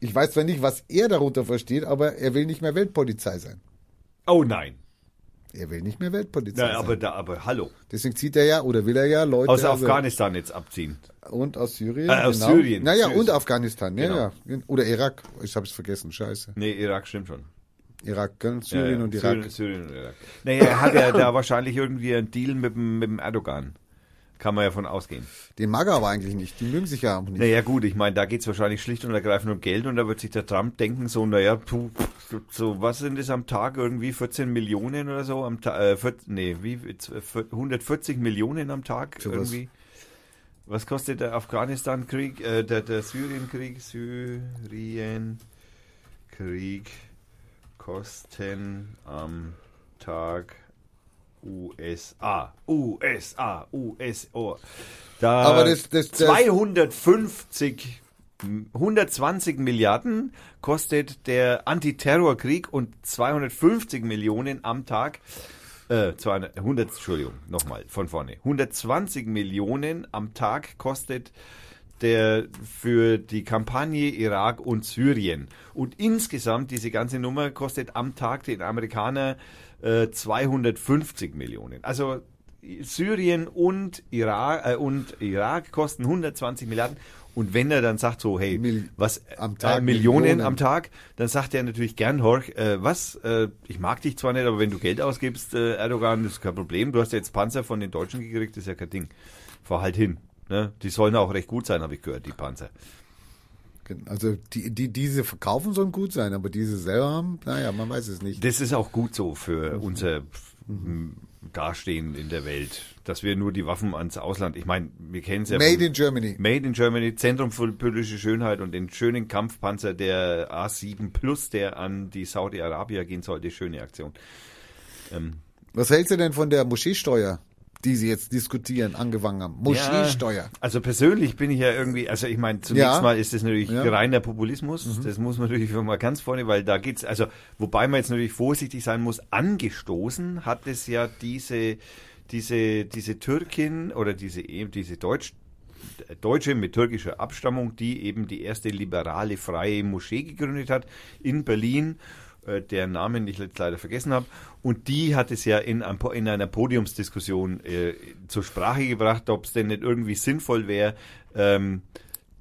ich weiß zwar nicht, was er darunter versteht, aber er will nicht mehr Weltpolizei sein. oh nein. Er will nicht mehr Weltpolizei Na, sein. aber, da, aber hallo. Deswegen zieht er ja, oder will er ja Leute Aus also- Afghanistan jetzt abziehen. Und aus Syrien. Äh, aus Syrien. Naja, Syrien. und Afghanistan, ja, Genau. ja. Oder Irak. Ich habe es vergessen, scheiße. Nee, Irak stimmt schon. Irak, gell? Syrien Ja, ja, und Irak. Syrien, Syrien und Irak. Naja, er hat ja da wahrscheinlich irgendwie einen Deal mit dem, mit dem Erdogan. Kann man ja von ausgehen. Den mag er aber eigentlich nicht. Die mögen sich ja auch nicht. Naja, gut, ich meine, da geht es wahrscheinlich schlicht und ergreifend um Geld und da wird sich der Trump denken, so, naja, puh, so, was sind das am Tag? Irgendwie 14 Millionen oder so am Tag? Äh, 14, nee, wie? äh, 140 Millionen am Tag irgendwie. Was kostet der Afghanistan-Krieg, äh, der, der Syrien-Krieg? Syrien-Krieg kosten am Tag USA. USA, USA. Da Aber das- das- das- 250, 120 Milliarden kostet der Antiterrorkrieg und 250 Millionen am Tag äh, 200, 100, Entschuldigung, nochmal von vorne. 120 Millionen am Tag kostet der für die Kampagne Irak und Syrien. Und insgesamt, diese ganze Nummer kostet am Tag den Amerikaner äh, 250 Millionen. Also Syrien und Irak, äh, und Irak kosten 120 Milliarden. Und wenn er dann sagt so, hey, Mil- was am Tag äh, Millionen, Millionen. am Tag, dann sagt er natürlich gern, Horch, äh, was, äh, ich mag dich zwar nicht, aber wenn du Geld ausgibst, äh, Erdogan, das ist kein Problem. Du hast ja jetzt Panzer von den Deutschen gekriegt, das ist ja kein Ding. Fahr halt hin. Ne? Die sollen auch recht gut sein, habe ich gehört, die Panzer. Also die, die diese verkaufen sollen gut sein, aber diese selber haben, naja, man weiß es nicht. Das ist auch gut so für unser m, Dastehen in der Welt, dass wir nur die Waffen ans Ausland, ich meine, wir kennen es ja. Made in Germany. Made in Germany, Zentrum für politische Schönheit und den schönen Kampfpanzer der A7 Plus, der an die Saudi-Arabier gehen sollte. Schöne Aktion. Was hältst du denn von der Moscheesteuer, die sie jetzt diskutieren, angefangen haben? Moscheesteuer. Ja, also persönlich bin ich ja irgendwie, also ich meine, zunächst Ja. mal ist das natürlich Ja. Mhm. reiner Populismus. Das muss man natürlich mal ganz vorne, weil da geht's, also wobei man jetzt natürlich vorsichtig sein muss, angestoßen hat es ja diese, diese, diese Türkin oder diese, eben diese Deutsch, Deutsche mit türkischer Abstammung, die eben die erste liberale freie Moschee gegründet hat in Berlin, äh, deren Namen ich jetzt leider vergessen habe. Und die hat es ja in, einem, in einer Podiumsdiskussion äh, zur Sprache gebracht, ob es denn nicht irgendwie sinnvoll wäre, ähm,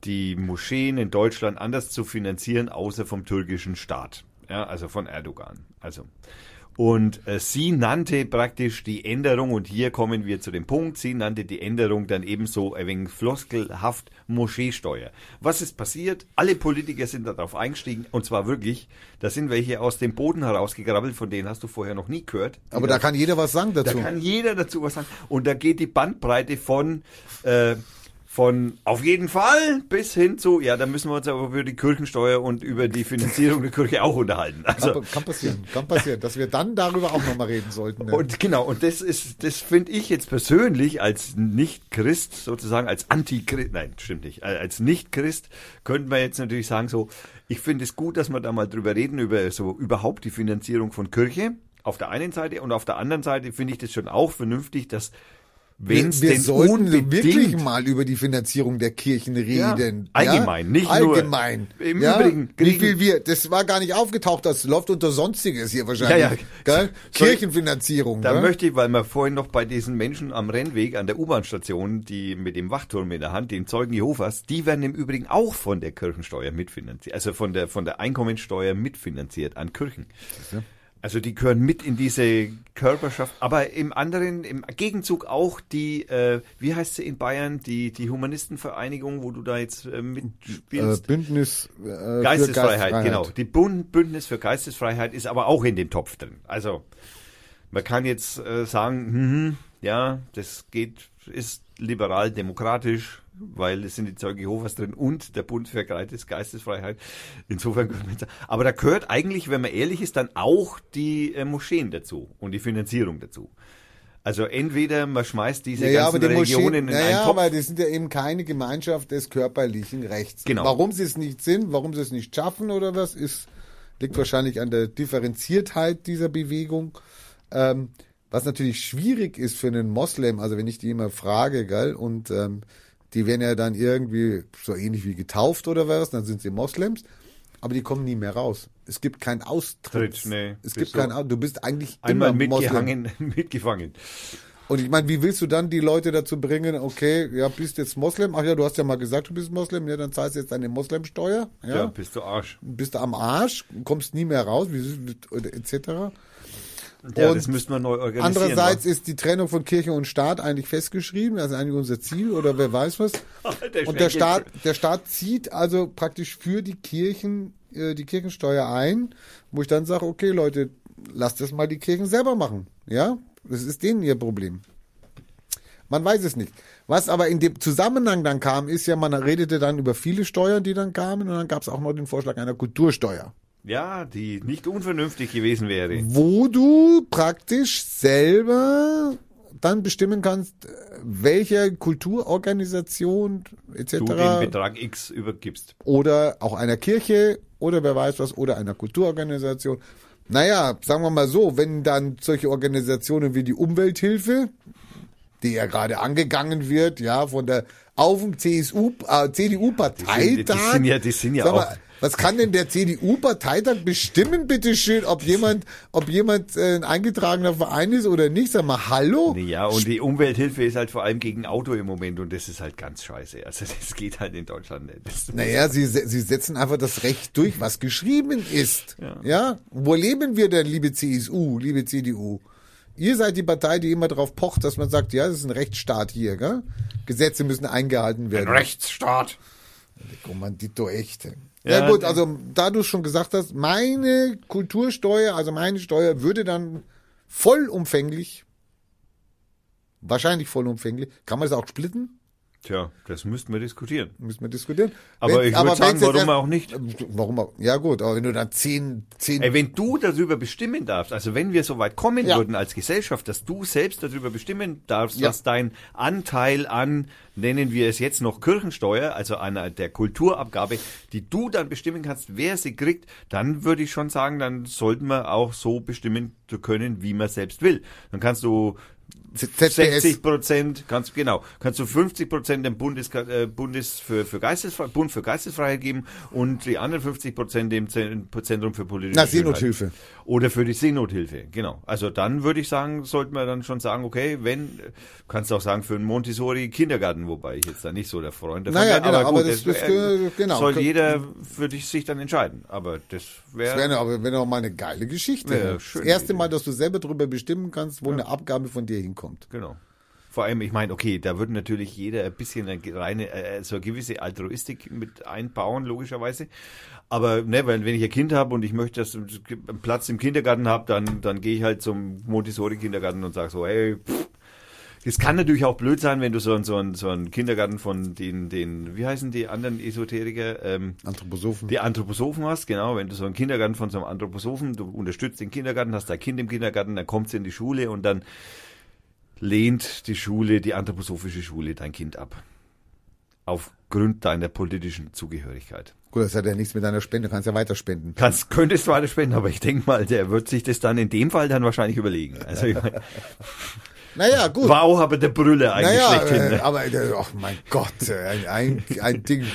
die Moscheen in Deutschland anders zu finanzieren, außer vom türkischen Staat. Ja, also von Erdogan. Also. Und äh, sie nannte praktisch die Änderung, und hier kommen wir zu dem Punkt, sie nannte die Änderung dann ebenso ein wenig floskelhaft Moscheesteuer. Was ist passiert? Alle Politiker sind darauf eingestiegen, und zwar wirklich, da sind welche aus dem Boden herausgegrabbelt, von denen hast du vorher noch nie gehört. Aber da kann jeder was sagen da dazu. kann jeder dazu was sagen. Und da geht die Bandbreite von, äh, von auf jeden Fall bis hin zu, ja, da müssen wir uns aber über die Kirchensteuer und über die Finanzierung der Kirche auch unterhalten. Also, kann, kann passieren, kann passieren, dass wir dann darüber auch nochmal reden sollten. ne? und genau, und das ist, das finde ich jetzt persönlich als Nicht-Christ, sozusagen als Antichrist, nein, stimmt nicht, äh, als Nicht-Christ könnte man jetzt natürlich sagen so, ich finde es gut, dass wir da mal drüber reden, über so überhaupt die Finanzierung von Kirche auf der einen Seite und auf der anderen Seite finde ich das schon auch vernünftig, dass wenn es wir, denn sollten unbedingt wirklich mal über die Finanzierung der Kirchen reden. allgemein, nicht nur- allgemein. Im ja? Übrigen wie viel wir, das war gar nicht aufgetaucht, das läuft unter Sonstiges hier wahrscheinlich. Ja, ja. Gell? Kirchenfinanzierung. Da gell? möchte ich, weil wir vorhin noch bei diesen Menschen am Rennweg an der U-Bahn-Station, die mit dem Wachturm in der Hand, den Zeugen Jehovas, die werden im Übrigen auch von der Kirchensteuer mitfinanziert, also von der, von der Einkommensteuer mitfinanziert an Kirchen. Also die gehören mit in diese Körperschaft, aber im anderen, im Gegenzug auch die, äh, wie heißt sie in Bayern, die, die Humanistenvereinigung, wo du da jetzt äh, äh, mitspielst? Bündnis äh, für Geistesfreiheit, genau. Die Bund Bündnis für Geistesfreiheit ist aber auch in dem Topf drin. Also man kann jetzt äh, sagen, hm, ja, das geht, ist liberal-demokratisch, weil es sind die Zeugen Jehovas drin und der Bund für Geistes- Geistesfreiheit. Insofern, könnte man sagen- aber da gehört eigentlich, wenn man ehrlich ist, dann auch die äh, Moscheen dazu und die Finanzierung dazu. Also entweder man schmeißt diese Naja, ganzen die Religionen Moscheen, in naja, einen Topf. aber die sind ja eben keine Gemeinschaft des körperlichen Rechts. Genau. Warum sie es nicht sind, warum sie es nicht schaffen oder was, ist, liegt wahrscheinlich an der Differenziertheit dieser Bewegung. Ähm, was natürlich schwierig ist für einen Moslem, also wenn ich die immer frage, gell, und ähm, die werden ja dann irgendwie so ähnlich wie getauft oder was, dann sind sie Moslems, aber die kommen nie mehr raus. Es gibt keinen Austritt. Tritt, nee, es gibt du keinen Du bist eigentlich Einmal immer Moslem. mitgehangen, <laughs> mitgefangen. Und ich meine, wie willst du dann die Leute dazu bringen, okay, ja, bist jetzt Moslem, ach ja, du hast ja mal gesagt, du bist Moslem, ja, dann zahlst du jetzt deine Moslemsteuer, ja, Ja, bist du Arsch. bist du am Arsch, kommst nie mehr raus, etc. Ja, Und das müssten wir neu organisieren. Andererseits ist die Trennung von Kirche und Staat eigentlich festgeschrieben, das ist eigentlich unser Ziel oder wer weiß was. <laughs> Der Und der Staat, der Staat zieht also praktisch für die Kirchen äh, die Kirchensteuer ein, wo ich dann sage, okay Leute, lasst das mal die Kirchen selber machen, ja, das ist denen ihr Problem. Man weiß es nicht. Was aber in dem Zusammenhang dann kam, ist ja, man redete dann über viele Steuern, die dann kamen, und dann gab es auch noch den Vorschlag einer Kultursteuer, Ja, die nicht unvernünftig gewesen wäre. wo du praktisch selber dann bestimmen kannst, welche Kulturorganisation etc. Du den Betrag X übergibst. oder auch einer Kirche oder wer weiß was oder einer Kulturorganisation Naja, sagen wir mal so, wenn dann solche Organisationen wie die Umwelthilfe, die ja gerade angegangen wird, ja, von der auf dem CSU, äh, CDU-Parteitag. Die sind ja- die sind ja Sag mal, auch- was kann denn der CDU-Parteitag bestimmen, bitteschön, ob jemand, ob jemand äh, ein eingetragener Verein ist oder nicht? Sag mal, hallo? Ja, und die Umwelthilfe ist halt vor allem gegen Auto im Moment und das ist halt ganz scheiße. Also das geht halt in Deutschland nicht. Das Naja, sie, sie setzen einfach das Recht durch, was geschrieben ist. Ja. Ja. Wo leben wir denn, liebe CSU, liebe CDU? Ihr seid die Partei, die immer darauf pocht, dass man sagt, ja, das ist ein Rechtsstaat hier, gell? Gesetze müssen eingehalten werden. Rechtsstaat. Kommandito echt. Ja, Ja, gut, also da du schon gesagt hast, meine Kultursteuer, also meine Steuer würde dann vollumfänglich, wahrscheinlich vollumfänglich, kann man das auch splitten? Tja, das müssten wir diskutieren. Müssen wir diskutieren. Aber ich würd wenn's sagen, warum erst- auch nicht? Warum auch? Ja gut, aber wenn du dann zehn, zehn, Ey, wenn du darüber bestimmen darfst, also wenn wir so weit kommen Ja. würden als Gesellschaft, dass du selbst darüber bestimmen darfst, Ja. was dein Anteil an, nennen wir es jetzt noch Kirchensteuer, also einer der Kulturabgabe, die du dann bestimmen kannst, wer sie kriegt, dann würde ich schon sagen, dann sollten wir auch so bestimmen zu können, wie man selbst will. Dann kannst du ZBS. 60 Prozent, kannst genau, kannst du 50 Prozent dem Bundes, äh, Bundes für, für Geistesfre Bund für Geistesfreiheit geben und die anderen 50 Prozent dem Zen- Zentrum für politische Na, Schönheit. Oder für die Seenothilfe, genau. Also dann würde ich sagen, sollten wir dann schon sagen, okay, wenn, kannst du auch sagen, für einen Montessori-Kindergarten, wobei ich jetzt da nicht so der Freund davon Naja, bin, genau, aber aber gut, das- das, das, äh, genau. soll jeder für dich sich dann entscheiden. Aber das wäre, wäre aber wäre doch mal eine geile Geschichte. Ja, das erste Idee. Mal, dass du selber darüber bestimmen kannst, wo eine Abgabe von dir hinkommt. Genau. Vor allem, ich meine, okay, da würde natürlich jeder ein bisschen eine reine, äh, so eine gewisse Altruistik mit einbauen, logischerweise. Aber ne, weil wenn ich ein Kind habe und ich möchte, dass ich einen Platz im Kindergarten habe, dann, dann gehe ich halt zum Montessori-Kindergarten und sage so, hey, pff, es kann natürlich auch blöd sein, wenn du so, einen- so, einen, so einen Kindergarten von den, den, wie heißen die anderen Esoteriker? Ähm, Anthroposophen. die Anthroposophen hast, genau, wenn du so einen Kindergarten von so einem Anthroposophen, du unterstützt den Kindergarten, hast dein Kind im Kindergarten, dann kommt sie in die Schule und dann lehnt die Schule, die anthroposophische Schule, dein Kind ab. Aufgrund deiner politischen Zugehörigkeit. Gut, das hat ja nichts mit deiner Spende, du kannst ja weiter spenden. Kannst, könntest weiter spenden, aber ich denke mal, der wird sich das dann in dem Fall dann wahrscheinlich überlegen. Also, ich mein, <laughs> Naja, gut. war auch aber der Brüller eigentlich Naja, schlechthin. Ne? aber, äh, ach mein Gott, äh, ein, ein, ein Ding.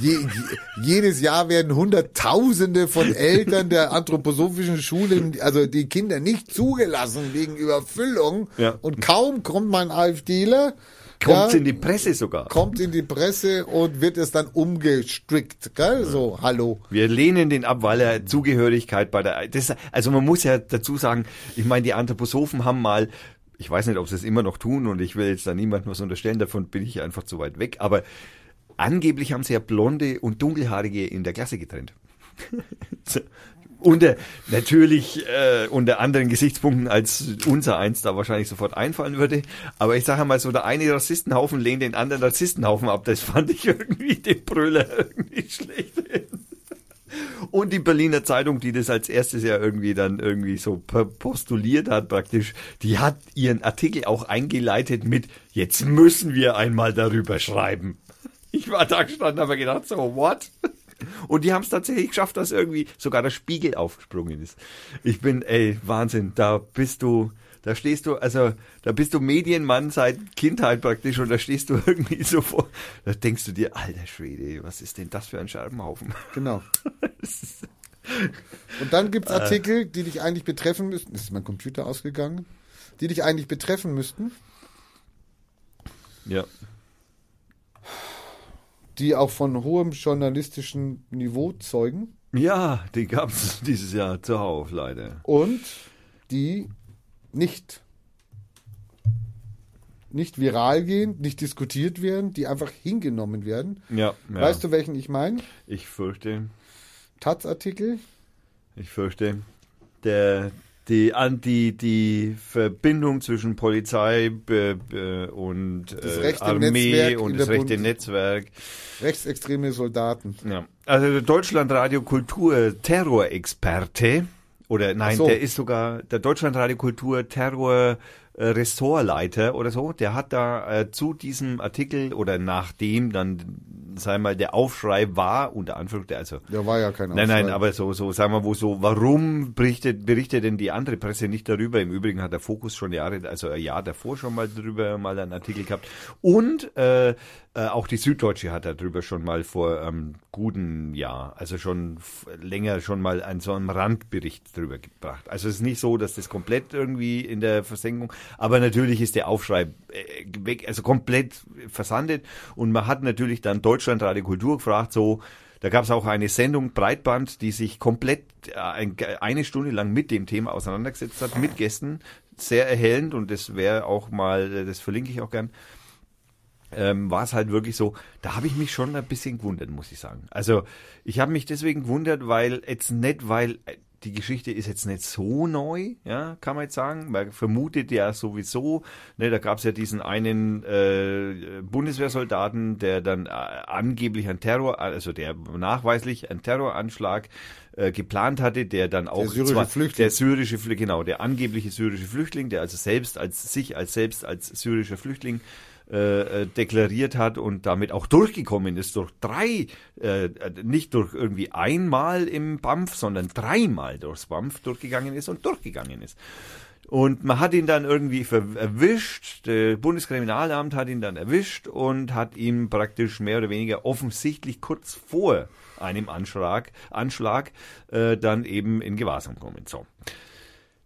Je, jedes Jahr werden Hunderttausende von Eltern der anthroposophischen Schulen, also die Kinder nicht zugelassen wegen Überfüllung. Ja. Und kaum kommt mal ein AfDler, Kommt ja, in die Presse sogar. kommt in die Presse und wird es dann umgestrickt, gell? So, hallo. Wir lehnen den ab, weil er Zugehörigkeit bei der. Das, also man muss ja dazu sagen, ich meine, die Anthroposophen haben mal, ich weiß nicht, ob sie es immer noch tun und ich will jetzt da niemandem was unterstellen, davon bin ich einfach zu weit weg, aber angeblich haben sie ja blonde und dunkelhaarige in der Klasse getrennt. <laughs> So. unter natürlich äh, unter anderen Gesichtspunkten als unser eins da wahrscheinlich sofort einfallen würde. Aber ich sage mal so, der eine Rassistenhaufen lehnt den anderen Rassistenhaufen ab. Das fand ich <laughs> irgendwie den Brüller irgendwie schlecht. Und die Berliner Zeitung, die das als erstes ja irgendwie dann irgendwie so postuliert hat praktisch, die hat ihren Artikel auch eingeleitet mit, jetzt müssen wir einmal darüber schreiben. Ich war da gestanden, aber gedacht so, what? Und die haben es tatsächlich geschafft, dass irgendwie sogar der Spiegel aufgesprungen ist. Ich bin, ey, Wahnsinn, da bist du, da stehst du, also da bist du Medienmann seit Kindheit praktisch und da stehst du <laughs> irgendwie so vor, da denkst du dir, alter Schwede, was ist denn das für ein Scherbenhaufen? Genau. <laughs> Und dann gibt's Äh. Artikel, die dich eigentlich betreffen müssten. Ist mein Computer ausgegangen? Die dich eigentlich betreffen müssten, Ja. die auch von hohem journalistischen Niveau zeugen Ja, die gab's dieses Jahr zuhauf, leider. und die nicht nicht viral gehen, nicht diskutiert werden, die einfach hingenommen werden. Ja, ja. Weißt du, welchen ich meine? ich fürchte, Taz-Artikel. ich fürchte, der, die, an, die, die Verbindung zwischen Polizei be, be, und äh, Armee Netzwerk und das rechte Netzwerk. rechtsextreme Soldaten. Ja. Also Deutschlandradio Kultur Terrorexperte oder nein, so. der ist sogar der Deutschlandradio Kultur Terror äh, Ressortleiter oder so, der hat da äh, zu diesem Artikel oder nachdem dann, sei mal, der Aufschrei war, unter Anführungszeichen, also Der war ja kein Nein, nein, Aufschrei. aber so, so, sagen wir, wo so, warum berichtet, berichtet denn die andere Presse nicht darüber? Im Übrigen hat der Fokus schon Jahre, also ein Jahr davor schon mal darüber mal einen Artikel gehabt. Und äh, äh, auch die Süddeutsche hat darüber schon mal vor einem guten Jahr, also schon länger schon mal einen so einen Randbericht drüber gebracht. Also es ist nicht so, dass das komplett irgendwie in der Versenkung, aber natürlich ist der Aufschrei äh, weg, also komplett versandet. Und man hat natürlich dann Deutschlandradio Kultur gefragt, so, da gab es auch eine Sendung Breitband, die sich komplett äh, ein, eine Stunde lang mit dem Thema auseinandergesetzt hat, mit Gästen. Sehr erhellend und das wäre auch mal, das verlinke ich auch gern. Ähm, war es halt wirklich so, da habe ich mich schon ein bisschen gewundert, muss ich sagen. Also ich habe mich deswegen gewundert, weil jetzt nicht, weil äh, die Geschichte ist jetzt nicht so neu, ja, kann man jetzt sagen. Man vermutet ja sowieso, ne, da gab es ja diesen einen äh, Bundeswehrsoldaten, der dann äh, angeblich ein Terror, also der nachweislich einen Terroranschlag äh, geplant hatte, der dann auch syrische zwar, Flüchtling. der syrische genau, der angebliche syrische Flüchtling, der also selbst als sich als selbst als syrischer Flüchtling äh, äh, deklariert hat und damit auch durchgekommen ist durch drei, äh, äh, nicht durch irgendwie einmal im BAMF, sondern dreimal durchs BAMF durchgegangen ist und durchgegangen ist. Und man hat ihn dann irgendwie erwischt, der Bundeskriminalamt hat ihn dann erwischt und hat ihm praktisch mehr oder weniger offensichtlich kurz vor einem Anschlag, Anschlag äh, dann eben in Gewahrsam kommen. So.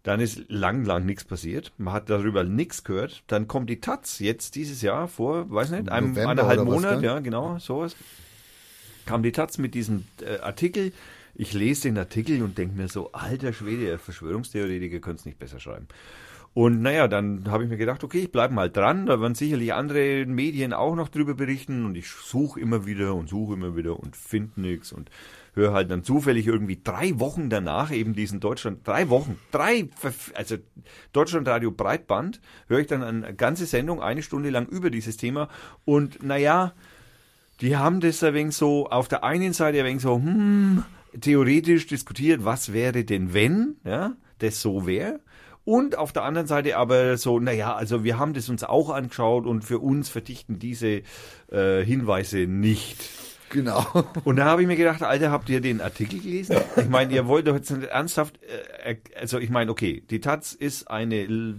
Dann ist lang, lang nichts passiert. Man hat darüber nichts gehört. Dann kommt die Taz jetzt dieses Jahr vor, weiß nicht, einem November eineinhalb was, Monat, gell? ja, genau, sowas. Kam die Taz mit diesem äh, Artikel. Ich lese den Artikel und denke mir so, alter Schwede, ihr Verschwörungstheoretiker könnt es nicht besser schreiben. Und naja, dann habe ich mir gedacht, okay, ich bleibe mal dran. Da werden sicherlich andere Medien auch noch drüber berichten. Und ich suche immer wieder und suche immer wieder und finde nichts und höre halt dann zufällig irgendwie drei Wochen danach eben diesen Deutschland, drei Wochen, drei, also Deutschlandradio Breitband, höre ich dann eine ganze Sendung, eine Stunde lang über dieses Thema. Und naja, die haben das ein wenig so, auf der einen Seite ein wenig so, hm, theoretisch diskutiert, was wäre denn, wenn, ja, das so wäre. Und auf der anderen Seite aber so, naja, also wir haben das uns auch angeschaut und für uns verdichten diese äh, Hinweise nicht. Genau. <laughs> Und da habe ich mir gedacht, Alter, habt ihr den Artikel gelesen? Ich meine, ihr wollt doch jetzt nicht ernsthaft, äh, er- also ich meine, okay, die Taz ist eine, l-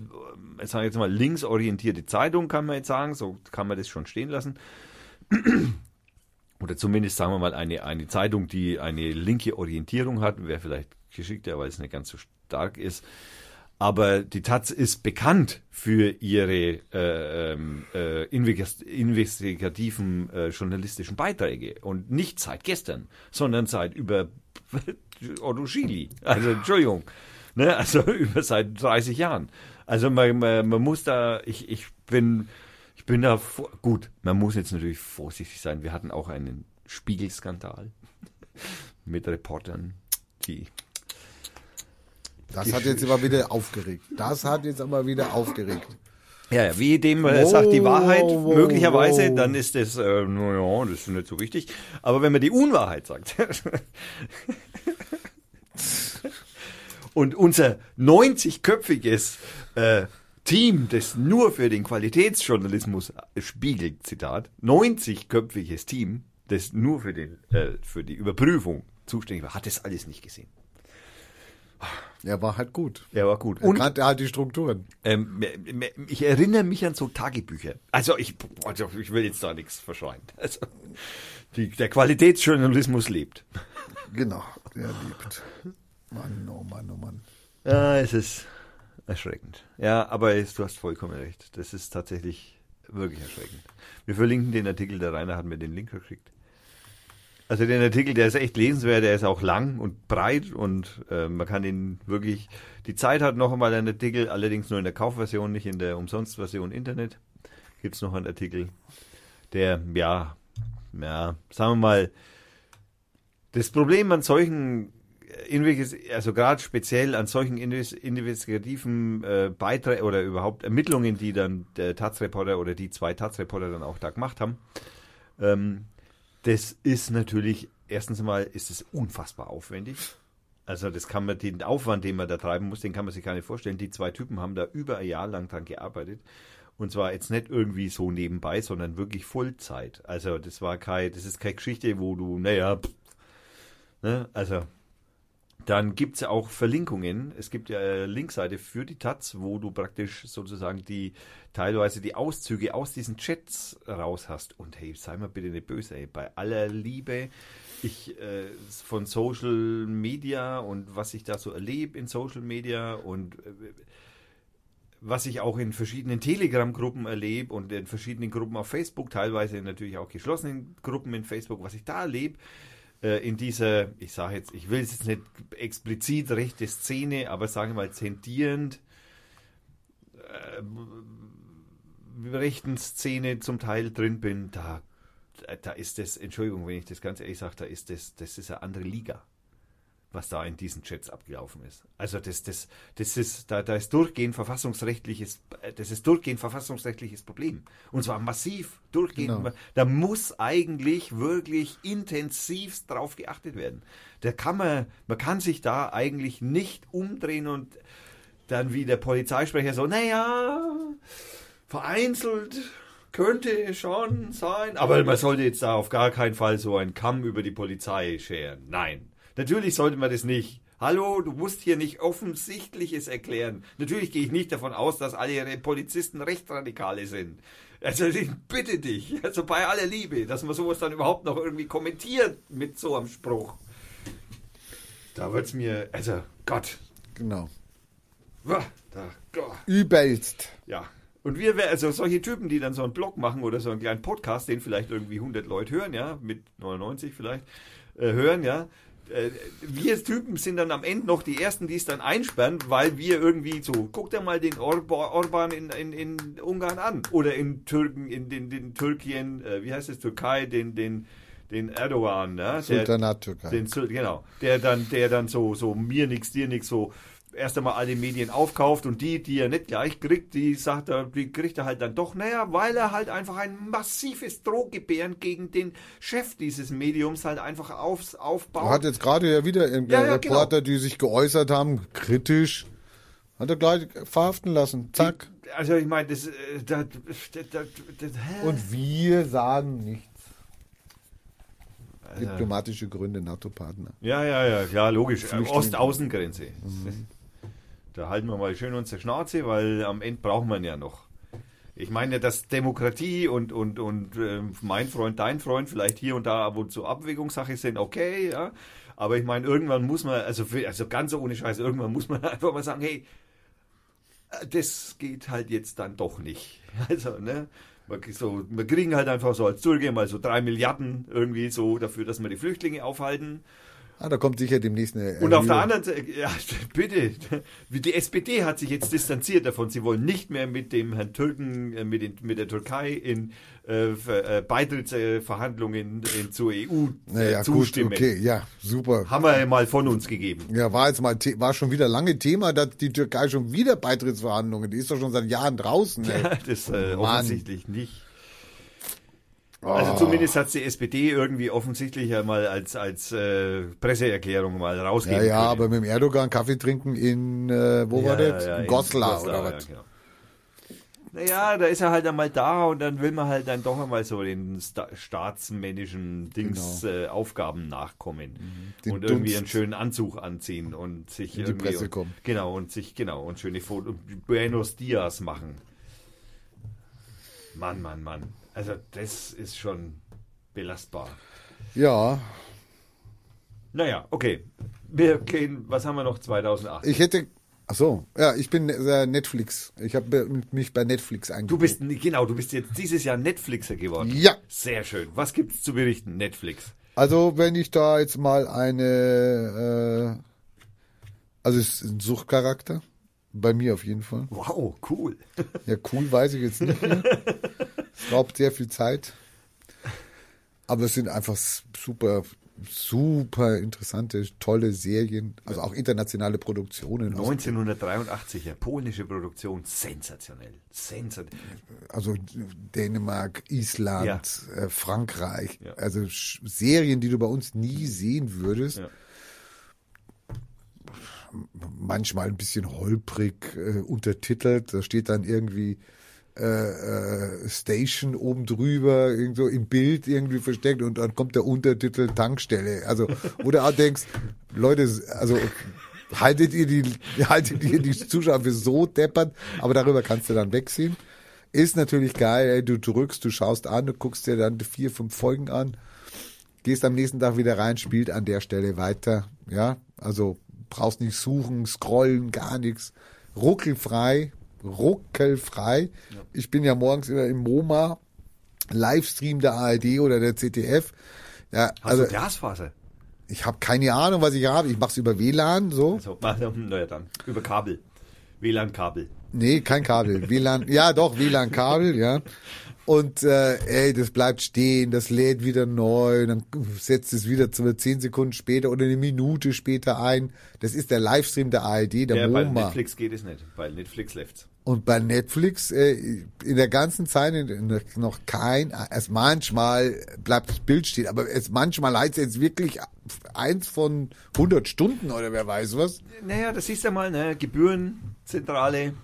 äh, sagen wir jetzt mal, linksorientierte Zeitung, kann man jetzt sagen, so kann man das schon stehen lassen. Oder zumindest, sagen wir mal, eine, eine Zeitung, die eine linke Orientierung hat, wäre vielleicht geschickter, weil es nicht ganz so stark ist. Aber die Taz ist bekannt für ihre äh, ähm, äh, invest- investigativen äh, journalistischen Beiträge. Und nicht seit gestern, sondern seit über <laughs> Otto Schily. Also Entschuldigung. Ne? Also <laughs> über seit 30 Jahren. Also man, man, man muss da, ich, ich bin, ich bin da, gut, man muss jetzt natürlich vorsichtig sein. Wir hatten auch einen Spiegelskandal <laughs> mit Reportern, die Das hat jetzt immer wieder aufgeregt. Das hat jetzt aber wieder aufgeregt. Ja, wie dem äh, sagt die Wahrheit, wow, möglicherweise, wow. dann ist das, äh, naja, das ist nicht so wichtig. Aber wenn man die Unwahrheit sagt, <laughs> und unser 90-köpfiges äh, Team, das nur für den Qualitätsjournalismus spiegelt, Zitat, 90-köpfiges Team, das nur für, den, äh, für die Überprüfung zuständig war, hat das alles nicht gesehen. Er war halt gut. Er war gut. Er Und kannte halt die Strukturen. ähm, ich erinnere mich an so Tagebücher. Also ich, also ich will jetzt da nichts verschreien. <laughs> Also die, der Qualitätsjournalismus lebt. Genau, der liebt. Mann, oh Mann, oh Mann. Ja, es ist erschreckend. Ja, aber es, du hast vollkommen recht. Das ist tatsächlich wirklich erschreckend. Wir verlinken den Artikel, der Rainer hat mir den Link gekriegt. Also den Artikel, der ist echt lesenswert, der ist auch lang und breit und äh, man kann ihn wirklich. Die Zeit hat noch einmal einen Artikel, allerdings nur in der Kaufversion, nicht in der Umsonstversion Internet. Gibt es noch einen Artikel, der, ja, ja, sagen wir mal, das Problem an solchen äh, also gerade speziell an solchen Inves- investigativen äh, Beiträgen oder überhaupt Ermittlungen, die dann der Taz-Reporter oder die zwei Taz-Reporter dann auch da gemacht haben, ähm, das ist natürlich, erstens mal ist es unfassbar aufwendig. Also das kann man, den Aufwand, den man da treiben muss, den kann man sich gar nicht vorstellen. Die zwei Typen haben da über ein Jahr lang dran gearbeitet. Und zwar jetzt nicht irgendwie so nebenbei, sondern wirklich Vollzeit. Also das war kein, das ist keine Geschichte, wo du, naja, ne, also dann gibt es ja auch Verlinkungen. Es gibt ja eine Linkseite für die Taz, wo du praktisch sozusagen die teilweise die Auszüge aus diesen Chats raus hast. Und hey, sei mal bitte nicht böse, ey. Bei aller Liebe, ich äh, von Social Media und was ich da so erlebe in Social Media und äh, was ich auch in verschiedenen Telegram-Gruppen erlebe und in verschiedenen Gruppen auf Facebook, teilweise natürlich auch geschlossenen Gruppen in Facebook, was ich da erlebe, äh, in dieser, ich sage jetzt, ich will es jetzt nicht explizit rechte Szene, aber sagen wir mal tendierend äh, rechten Szene zum Teil drin bin, da, da ist das, Entschuldigung, wenn ich das ganz ehrlich sage, da ist das, das ist eine andere Liga, was da in diesen Chats abgelaufen ist. Also das, das, das ist, da, da ist durchgehend verfassungsrechtliches, das ist durchgehend verfassungsrechtliches Problem. Und zwar massiv durchgehend. Genau. Da muss eigentlich wirklich intensiv drauf geachtet werden. Da kann man, man kann sich da eigentlich nicht umdrehen und dann wie der Polizeisprecher so, naja, vereinzelt könnte schon sein, aber man sollte jetzt da auf gar keinen Fall so einen Kamm über die Polizei scheren. Nein, natürlich sollte man das nicht. Hallo, du musst hier nicht Offensichtliches erklären. Natürlich gehe ich nicht davon aus, dass alle ihre Polizisten Rechtsradikale sind. Also ich bitte dich, also bei aller Liebe, dass man sowas dann überhaupt noch irgendwie kommentiert mit so einem Spruch. Da wird's mir, also Gott, Genau. da, Gott. Übelst. Ja. Und wir, also solche Typen, die dann so einen Blog machen oder so einen kleinen Podcast, den vielleicht irgendwie 100 Leute hören, ja, mit 99 vielleicht, äh, hören, ja. Äh, wir Typen sind dann am Ende noch die Ersten, die es dann einsperren, weil wir irgendwie so, guck dir mal den Orba, Orban in, in, in Ungarn an. Oder in Türken, in den, den Türkien, äh, wie heißt es, Türkei, den, den, den Erdogan, der, Sultanat Türkei. den, genau, der dann, der dann so, so mir nix, dir nix, so erst einmal alle Medien aufkauft und die, die er nicht gleich kriegt, die sagt er, die kriegt er halt dann doch, naja, weil er halt einfach ein massives Drohgebären gegen den Chef dieses Mediums halt einfach aufs, Er aufbaut. hat jetzt gerade ja wieder äh, Ja, ja, Reporter, die sich geäußert haben, kritisch, hat er gleich verhaften lassen. Zack. Also ich meine, das, das, das, das? Und wir sagen nichts. Also, Diplomatische Gründe, NATO-Partner. Ja, ja, ja, ja, logisch. Ost-Außengrenze. Da halten wir mal schön unsere Schnauze, weil am Ende braucht man ja noch. Ich meine, dass Demokratie und, und, und äh, mein Freund, dein Freund vielleicht hier und da ab und zu Abwägungssache sind, okay, ja. Aber ich meine, irgendwann muss man, also, für, also ganz ohne Scheiß, irgendwann muss man <laughs> einfach mal sagen, hey, äh, das geht halt jetzt dann doch nicht. <laughs> Also, ne? So, wir kriegen halt einfach so als Zurückgehen mal so drei Milliarden irgendwie so dafür, dass wir die Flüchtlinge aufhalten. Ah, da kommt sicher demnächst eine Und auf der anderen Seite, ja, <laughs> bitte, die SPD hat sich jetzt distanziert davon. Sie wollen nicht mehr mit dem Herrn Türken, äh, mit, den, mit der Türkei in äh, äh, Beitrittsverhandlungen zur EU äh, Naja, gut, zustimmen. okay, ja, super. Haben wir ja mal von uns gegeben. Ja, war jetzt mal, war schon wieder lange Thema, dass die Türkei schon wieder Beitrittsverhandlungen, die ist doch schon seit Jahren draußen. Ey. Das äh, offensichtlich nicht. Also zumindest hat die SPD irgendwie offensichtlich ja mal als, als äh, Presseerklärung mal Ja, rausgegeben. ja, aber mit dem Erdogan Kaffee trinken in, äh, wo war das? in Goslar oder was? Ja, genau. Naja, da ist er halt einmal da und dann will man halt dann doch einmal so den sta staatsmännischen Dings äh, Aufgaben nachkommen Genau. Mhm. Und irgendwie Dunst. einen schönen Anzug anziehen und sich In die Presse und, kommen. genau und sich genau und schöne Fotos Buenos Dias machen. Mann, Mann, Mann. Also das ist schon belastbar. Ja, Naja, okay. Wir gehen, was haben wir noch 2008? ich hätte, ach so, ja, ich bin äh, Netflix. Ich habe mich bei Netflix eingebucht. Du bist, genau, du bist jetzt dieses Jahr Netflixer geworden. Ja. Sehr schön. Was gibt's zu berichten, Netflix? Also, wenn ich da jetzt mal eine, äh, also es ist ein Suchtcharakter, bei mir auf jeden Fall. Wow, cool. <laughs> Ja, cool weiß ich jetzt nicht mehr. Es raubt sehr viel Zeit. Aber es sind einfach super, super interessante, tolle Serien, also auch internationale Produktionen. aus- 1983, ja, polnische Produktion, sensationell. Sensationell. Also Dänemark, Island, äh, Frankreich. Ja. Also Serien, die du bei uns nie sehen würdest. Ja. Manchmal ein bisschen holprig äh, untertitelt. Da steht dann irgendwie äh, äh, Station oben drüber, irgendwo im Bild irgendwie versteckt und dann kommt der Untertitel Tankstelle. Also, wo du auch denkst, Leute, also haltet ihr die, <laughs> haltet ihr die Zuschauer für so deppert, aber darüber kannst du dann wegsehen. Ist natürlich geil, ey, du drückst, du schaust an, du guckst dir dann vier, fünf Folgen an, gehst am nächsten Tag wieder rein, spielt an der Stelle weiter, ja, also brauchst nicht suchen, scrollen, gar nichts, ruckelfrei, ruckelfrei. Ich bin ja morgens immer im MoMA, Livestream der ARD oder der ZDF, ja, Hast also du Glasfaser? ich habe keine Ahnung, was ich habe, ich mach's über WLAN, so. <laughs> So, naja dann. Über Kabel. WLAN-Kabel. Nee, kein Kabel. WLAN, ja doch, WLAN-Kabel, ja. <laughs> Und äh, ey, das bleibt stehen, das lädt wieder neu, dann setzt es wieder zu zehn Sekunden später oder eine Minute später ein. Das ist der Livestream der ARD, der Ja, bei MoMA. Netflix geht es nicht. Bei Netflix läuft's. Und bei Netflix äh, in der ganzen Zeit noch kein, erst manchmal bleibt das Bild stehen, aber es manchmal heißt es jetzt wirklich eins von 100 Stunden oder wer weiß was. Naja, das siehst du mal, ne? Gebührenzentrale.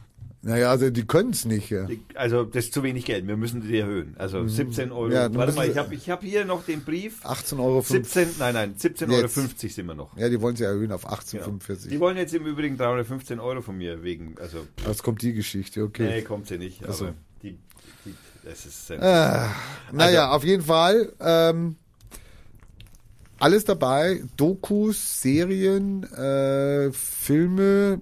Naja, also die können es nicht. Ja. Also das ist zu wenig Geld. Wir müssen die erhöhen. Also 17 Euro. Mhm. Ja, dann Warte mal, ich habe ich hab hier noch den Brief. 18,50 Euro. 17, nein, nein, 17,50 Euro sind wir noch. Ja, die wollen sie erhöhen auf Genau. 18,45. Die wollen jetzt im Übrigen 315 Euro von mir wegen, also Jetzt kommt die Geschichte, okay. nee, kommt sie nicht, so. aber die, die, das ist naja, Also- auf jeden Fall. Ähm, alles dabei. Dokus, Serien, äh, Filme,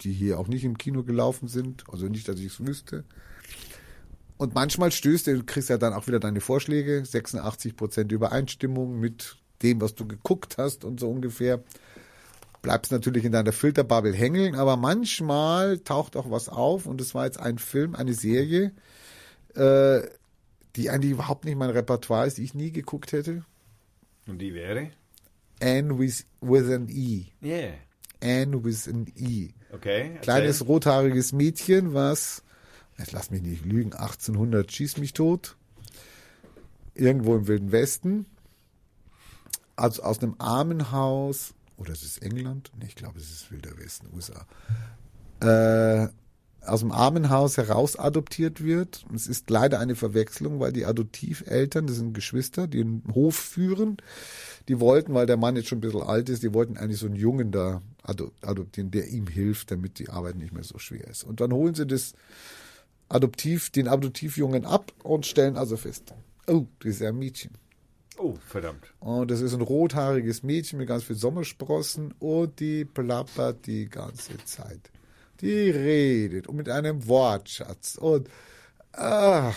die, hier auch nicht im Kino gelaufen sind. Also nicht, dass ich es wüsste. Und manchmal stößt du, kriegst ja dann auch wieder deine Vorschläge, 86% Übereinstimmung mit dem, was du geguckt hast und so ungefähr. Bleibst natürlich in deiner Filterbubble hängen, aber manchmal taucht auch was auf und es war jetzt ein Film, eine Serie, äh, die eigentlich überhaupt nicht mein Repertoire ist, die ich nie geguckt hätte. Und die wäre? Anne with, with an E. Yeah. Anne with an E. Okay. erzähl. Kleines rothaariges Mädchen, was, jetzt lass mich nicht lügen, 1800 schieß mich tot. Irgendwo im Wilden Westen. Also aus einem Armenhaus, oder ist es England? Nee, ich glaube, es ist Wilder Westen, USA. Äh, aus dem Armenhaus heraus adoptiert wird. Es ist leider eine Verwechslung, weil die Adoptiveltern, das sind Geschwister, die einen Hof führen, die wollten, weil der Mann jetzt schon ein bisschen alt ist, die wollten eigentlich so einen Jungen da adoptieren, der ihm hilft, damit die Arbeit nicht mehr so schwer ist. Und dann holen sie das Adoptiv, den Adoptivjungen ab und stellen also fest, oh, das ist ja ein Mädchen. Oh, verdammt. Und das ist ein rothaariges Mädchen mit ganz viel Sommersprossen und die plappert die ganze Zeit. Die redet und mit einem Wortschatz und ach,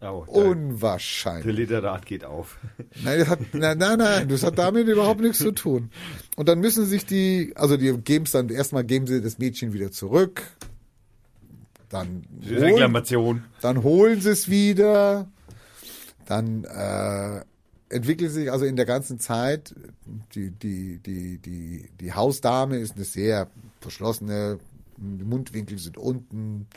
Oh, unwahrscheinlich. der Literat geht auf. <laughs> Nein, das hat, nein, nein, nein, das hat damit überhaupt nichts zu tun. Und dann müssen sich die, also die geben es dann, erstmal geben sie das Mädchen wieder zurück. Dann holen, Reklamation. dann holen sie es wieder. Dann äh, entwickelt sich also in der ganzen Zeit, die, die, die, die, die Hausdame ist eine sehr verschlossene, die Mundwinkel sind unten.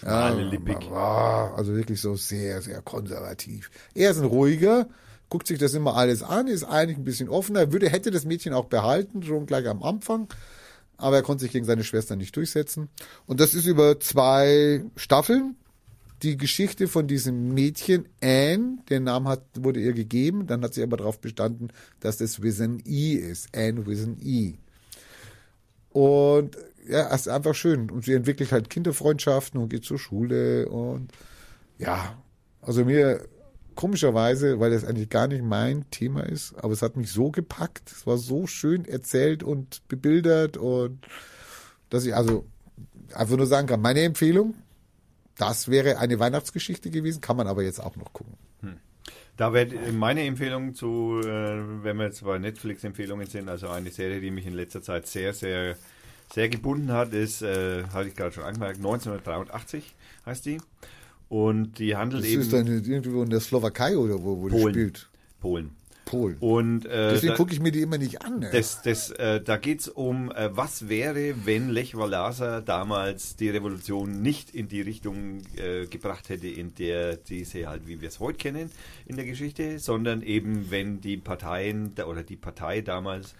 Schmale, lippig. ah, Also wirklich so sehr, sehr konservativ. Er ist ein ruhiger, guckt sich das immer alles an, ist eigentlich ein bisschen offener, würde, hätte das Mädchen auch behalten, schon gleich am Anfang. Aber er konnte sich gegen seine Schwester nicht durchsetzen. Und das ist über zwei Staffeln die Geschichte von diesem Mädchen Anne, der Name hat, wurde ihr gegeben, dann hat sie aber darauf bestanden, dass das with an E ist. Anne with an E. Und ja, es ist einfach schön. Und sie entwickelt halt Kinderfreundschaften und geht zur Schule und ja, also mir komischerweise, weil das eigentlich gar nicht mein Thema ist, aber es hat mich so gepackt, es war so schön erzählt und bebildert und dass ich also einfach nur sagen kann, meine Empfehlung, das wäre eine Weihnachtsgeschichte gewesen, kann man aber jetzt auch noch gucken. Da wäre meine Empfehlung zu, äh, wenn wir jetzt bei Netflix-Empfehlungen sind, also eine Serie, die mich in letzter Zeit sehr, sehr, sehr gebunden hat, ist, äh, hatte ich gerade schon angemerkt, 1983 heißt die. Und die handelt Das eben ist dann irgendwo in der Slowakei oder wo, wo die Polen. spielt. Polen. Polen. Und äh, Deswegen gucke ich mir die immer nicht an. Ne? Das, das, äh, da geht's um, äh, was wäre, wenn Lech Walasa damals die Revolution nicht in die Richtung äh, gebracht hätte, in der diese halt, wie wir es heute kennen in der Geschichte, sondern eben wenn die Parteien oder die Partei damals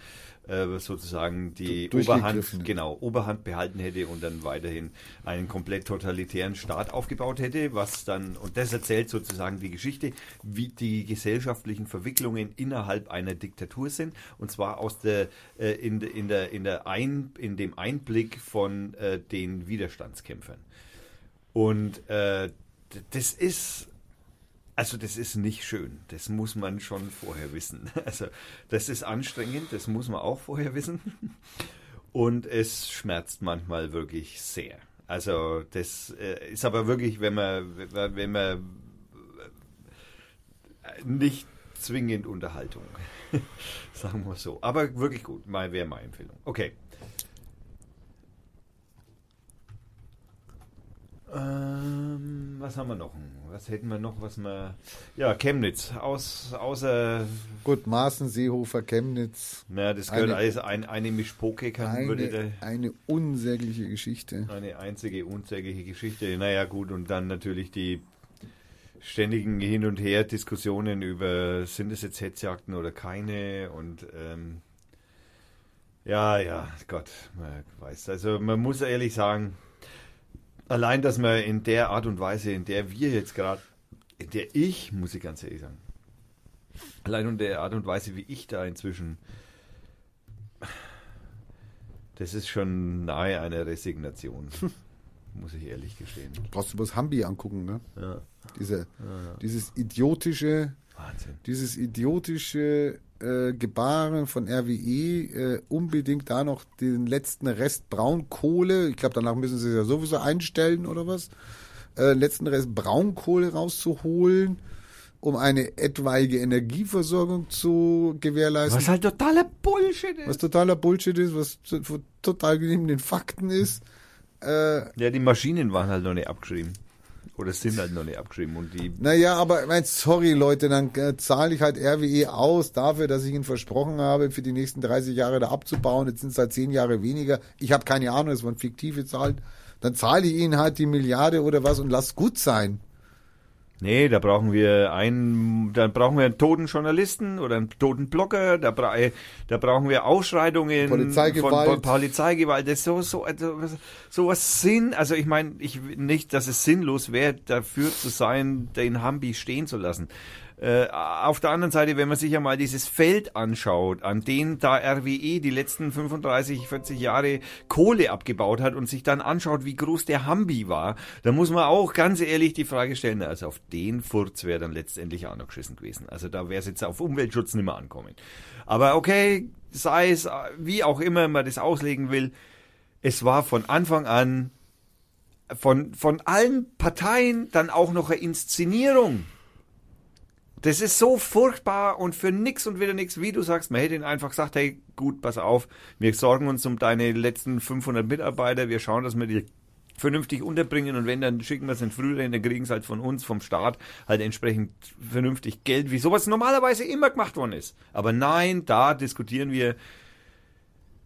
äh, sozusagen die Oberhand, genau, Oberhand behalten hätte und dann weiterhin einen komplett totalitären Staat aufgebaut hätte, was dann, und das erzählt sozusagen die Geschichte, wie die gesellschaftlichen Verwicklungen innerhalb einer Diktatur sind, und zwar aus der, äh, in, in, der, in, der Ein, in dem Einblick von äh, den Widerstandskämpfern. Und äh, das ist also das ist nicht schön. Das muss man schon vorher wissen. <laughs> Also das ist anstrengend, das muss man auch vorher wissen. <laughs> Und es schmerzt manchmal wirklich sehr. Also das äh, ist aber wirklich, wenn man, wenn man- äh, nicht zwingend Unterhaltung. <laughs> Sagen wir so. Aber wirklich gut. Mal wäre meine Empfehlung. Okay. Ähm, was haben wir noch? Was hätten wir noch, was wir. Ja, Chemnitz. Aus, außer. Gut, Maaßen, Seehofer, Chemnitz. Na, das gehört Eine- alles ein, eine Mischpoke, kann, würde Eine, der. eine unsägliche Geschichte. Eine einzige unsägliche Geschichte. Naja, gut, und dann natürlich die ständigen Hin- und Her-Diskussionen über, sind es jetzt Hetzjagden oder keine? Und ähm, ja, ja, Gott, man weiß. Also man muss ehrlich sagen, allein, dass man in der Art und Weise, in der wir jetzt gerade, in der ich, muss ich ganz ehrlich sagen, allein in der Art und Weise, wie ich da inzwischen das ist schon nahe einer Resignation, <laughs> muss ich ehrlich gestehen. Brauchst du bloß Hambi angucken, ne? Ja, Diese, Dieses idiotische, Wahnsinn. dieses idiotische äh, Gebaren von RWE, äh, unbedingt da noch den letzten Rest Braunkohle, ich glaube, danach müssen sie es ja sowieso einstellen oder was, äh, letzten Rest Braunkohle rauszuholen, um eine etwaige Energieversorgung zu gewährleisten. Was halt totaler Bullshit ist. was totaler Bullshit ist, was total neben den Fakten ist. Äh, Ja, die Maschinen waren halt noch nicht abgeschrieben. Oder sind halt noch nicht abgeschrieben. Und die. Naja, aber mein, sorry Leute, dann äh, zahle ich halt RWE aus dafür, dass ich ihnen versprochen habe, für die nächsten 30 Jahre da abzubauen. Jetzt sind es halt 10 Jahre weniger. Ich habe keine Ahnung, es waren fiktive Zahlen. Dann zahle ich ihnen halt die Milliarde oder was und lass gut sein. Nee, da brauchen wir einen, dann brauchen wir einen toten Journalisten oder einen toten Blogger, da, bra äh, da brauchen wir Ausschreitungen Polizeigewalt. von Polizeigewalt. Das ist so, so, also, was- so was Sinn, also ich meine, ich nicht, dass es sinnlos wäre, dafür zu sein, den Hambi stehen zu lassen. Äh, auf der anderen Seite, wenn man sich ja mal dieses Feld anschaut, an dem da RWE die letzten 35, 40 Jahre Kohle abgebaut hat und sich dann anschaut, wie groß der Hambi war, da muss man auch ganz ehrlich die Frage stellen, also auf den Furz wäre dann letztendlich auch noch geschissen gewesen. Also da wäre es jetzt auf Umweltschutz nicht mehr ankommen. Aber okay, sei es äh, wie auch immer man das auslegen will, es war von Anfang an von, von allen Parteien dann auch noch eine Inszenierung. Das ist so furchtbar und für nix und wieder nix, wie du sagst. Man hätte ihnen einfach gesagt, hey, gut, pass auf, wir sorgen uns um deine letzten 500 Mitarbeiter, wir schauen, dass wir die vernünftig unterbringen und wenn, dann schicken wir es in früher, dann kriegen sie halt von uns, vom Staat, halt entsprechend vernünftig Geld, wie sowas normalerweise immer gemacht worden ist. Aber nein, da diskutieren wir,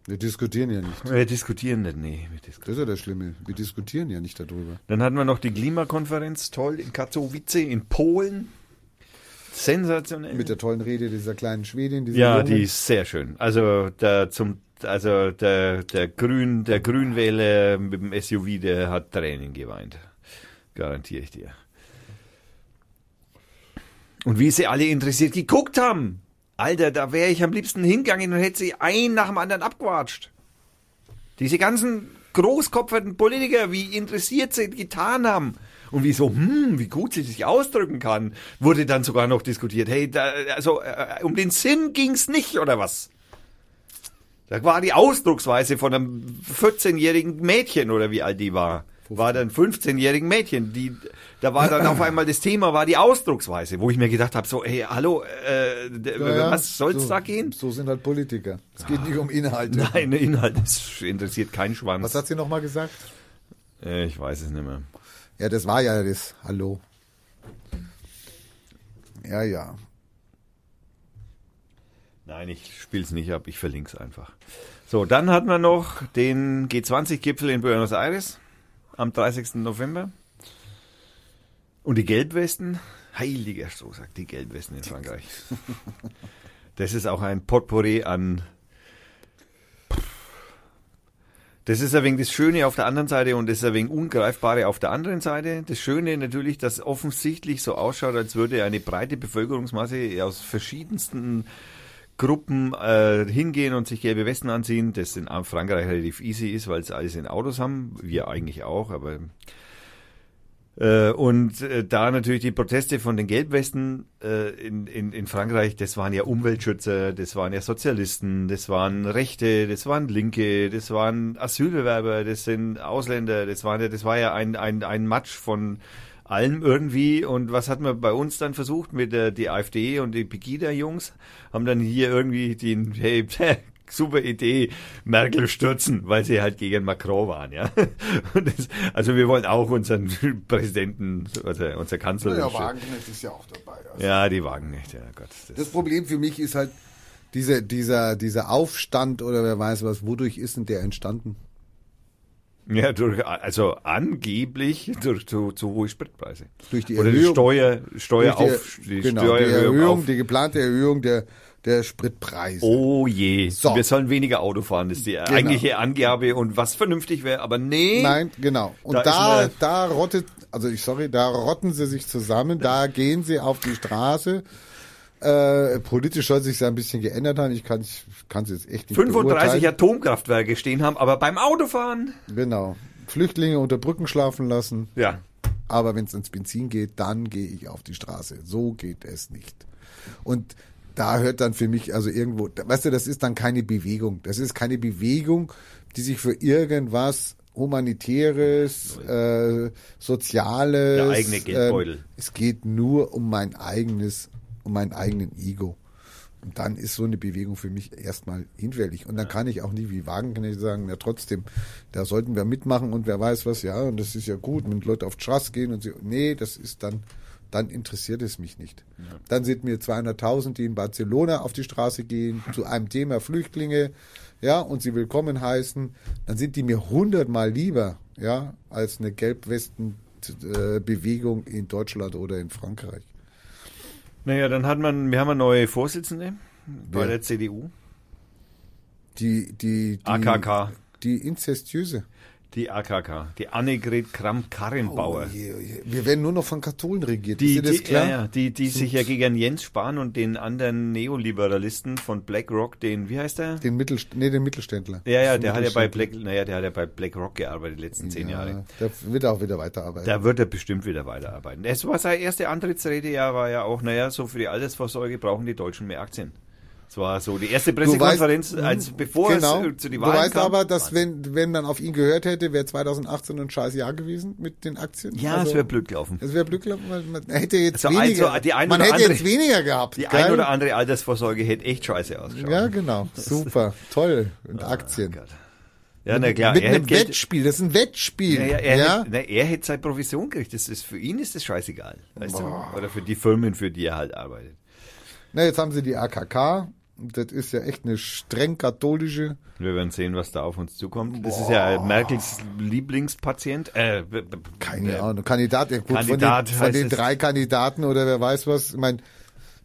Wir diskutieren ja nicht. wir diskutieren nicht, nee, wir diskutieren. Das ist ja das Schlimme. Wir diskutieren ja nicht darüber. Dann hatten wir noch die Klimakonferenz, toll, in Katowice in Polen. Sensationell. Mit der tollen Rede dieser kleinen Schwedin. Dieser ja, Jungen. die ist sehr schön. Also der zum also der der Grün der Grünwähler mit dem SUV, der hat Tränen geweint. Garantiere ich dir. Und wie sie alle interessiert geguckt haben. Alter, da wäre ich am liebsten hingegangen und hätte sie einen nach dem anderen abgewatscht. Diese ganzen großkopferten Politiker, wie interessiert sie getan haben. Und wie so, hm, wie gut sie sich ausdrücken kann, wurde dann sogar noch diskutiert. Hey, da, also äh, um den Sinn ging's nicht, oder was? Da war die Ausdrucksweise von einem 14-jährigen Mädchen, oder wie alt die war. War dann 15-jährigen Mädchen. Die, da war dann auf einmal das Thema, war die Ausdrucksweise, wo ich mir gedacht habe, so, hey, hallo, äh, Ja, was soll's so, da gehen? So sind halt Politiker. Es geht nicht um Inhalte. Nein, Inhalt das interessiert keinen Schwanz. Was hat sie nochmal gesagt? Äh, ich weiß es nicht mehr. Ja, das war ja das. Hallo. Ja, ja. Nein, ich spiel's nicht ab, ich verlinke es einfach. So, dann hatten wir noch den G20-Gipfel in Buenos Aires am 30. November. Und die Gelbwesten, heiliger Strohsack, die Gelbwesten in Frankreich. Das ist auch ein Potpourri an Das ist ein wenig das Schöne auf der anderen Seite und das ist ein wenig Ungreifbare auf der anderen Seite. Das Schöne natürlich, dass offensichtlich so ausschaut, als würde eine breite Bevölkerungsmasse aus verschiedensten Gruppen äh, hingehen und sich gelbe Westen anziehen, das in Frankreich relativ easy ist, weil sie alles in Autos haben. Wir eigentlich auch, aber und äh, da natürlich die Proteste von den Gelbwesten äh, in, in, in Frankreich, das waren ja Umweltschützer, das waren ja Sozialisten, das waren Rechte, das waren Linke, das waren Asylbewerber, das sind Ausländer, das, waren ja, das war ja ein, ein, ein Matsch von allem irgendwie. Und was hat man bei uns dann versucht mit der die AfD und die Pegida-Jungs? Haben dann hier irgendwie den, hey, <laughs> super Idee, Merkel stürzen, weil sie halt gegen Macron waren, ja. <laughs> Das, also wir wollen auch unseren Präsidenten, also unser Kanzler. Ja, Wagenknecht ist ja auch dabei. Also. Ja, die Wagenknecht, ja Gott. Das, das Problem für mich ist halt diese, dieser, dieser Aufstand oder wer weiß was, wodurch ist denn der entstanden? Ja, durch, also angeblich durch zu, zu hohe Spritpreise. Durch die Oder Erhöhung. die Steuer, Steuer Durch auf, die genau, Steuererhöhung die Erhöhung, auf. die geplante Erhöhung der, der Spritpreise. Oh je, So. wir sollen weniger Auto fahren, ist die eigentliche Angabe und was vernünftig wäre, aber nee. Nein, genau. Und Da da, da, rottet, also ich sorry, da rotten sie sich zusammen, da gehen sie auf die Straße. Äh, politisch soll sich ja ein bisschen geändert haben. Ich kann es jetzt echt nicht 35 beurteilen. Atomkraftwerke stehen haben, aber beim Autofahren, Genau. Flüchtlinge unter Brücken schlafen lassen. ja. Aber wenn es ins Benzin geht, dann gehe ich auf die Straße. So geht es nicht. Und da hört dann für mich also irgendwo, weißt du, das ist dann keine Bewegung. Das ist keine Bewegung, die sich für irgendwas humanitäres, äh, soziales, Der eigene Geldbeutel. ähm, es geht nur um mein eigenes, um meinen eigenen Ego. Und dann ist so eine Bewegung für mich erstmal hinfällig. Und dann kann ich auch nie wie Wagenknecht sagen, ja trotzdem, da sollten wir mitmachen und wer weiß was, ja, und das ist ja gut, wenn Leute auf die Straße gehen und sie, nee, das ist dann, dann interessiert es mich nicht. Dann sind mir 200.000, die in Barcelona auf die Straße gehen, zu einem Thema Flüchtlinge, ja, und sie willkommen heißen, dann sind die mir hundertmal lieber, ja, als eine Gelbwesten-Bewegung in Deutschland oder in Frankreich. Naja, dann hat man, wir haben eine neue Vorsitzende bei Wer? der CDU, Die, die, die, AKK. Die inzestiöse. Die AKK, die Annegret Kramp-Karrenbauer. Oh je, je. Wir werden nur noch von Katholen regiert. Die, ist dir das die, klar? Ja, ja, die, die sich ja gegen Jens Spahn und den anderen Neoliberalisten von BlackRock, den, wie heißt der? Den, Mittel, nee, den Mittelständler. Ja, ja, der hat ja bei. Black, naja, der hat ja bei BlackRock gearbeitet die letzten zehn Jahre. Ja, der wird auch wieder weiterarbeiten. Da wird er bestimmt wieder weiterarbeiten. Es war seine erste Antrittsrede, ja, war ja auch, naja, so für die Altersvorsorge brauchen die Deutschen mehr Aktien. Das war so die erste Pressekonferenz, als bevor genau. es äh, zu die Du Wahlen weißt kam. aber, dass wenn, wenn man auf ihn gehört hätte, wäre 2018 ein scheiß Jahr gewesen mit den Aktien. ja, Also, es wäre blöd gelaufen. Es wäre Glück, weil man hätte jetzt Also weniger. so die ein man hätte andere- jetzt weniger gehabt. Die geil? ein oder andere Altersvorsorge hätte echt scheiße ausgeschaut. Ja, genau. <laughs> Super. Toll. Und Aktien. Gott. Ja, na klar. Mit er einem Geld- Wettspiel. Das ist ein Wettspiel. Ja, ja, er, ja? Hätte, na, er hätte seine Provision gekriegt. Das ist, für ihn ist das scheißegal. Weißt du? Oder für die Firmen, für die er halt arbeitet. Na, jetzt haben sie die AKK. Das ist ja echt eine streng katholische. Wir werden sehen, was da auf uns zukommt. Das ist ja Merkels Lieblingspatient. Äh, Keine äh, Ahnung. Kandidat, ja gut, Kandidat von den, von den drei Kandidaten oder wer weiß was. Ich meine,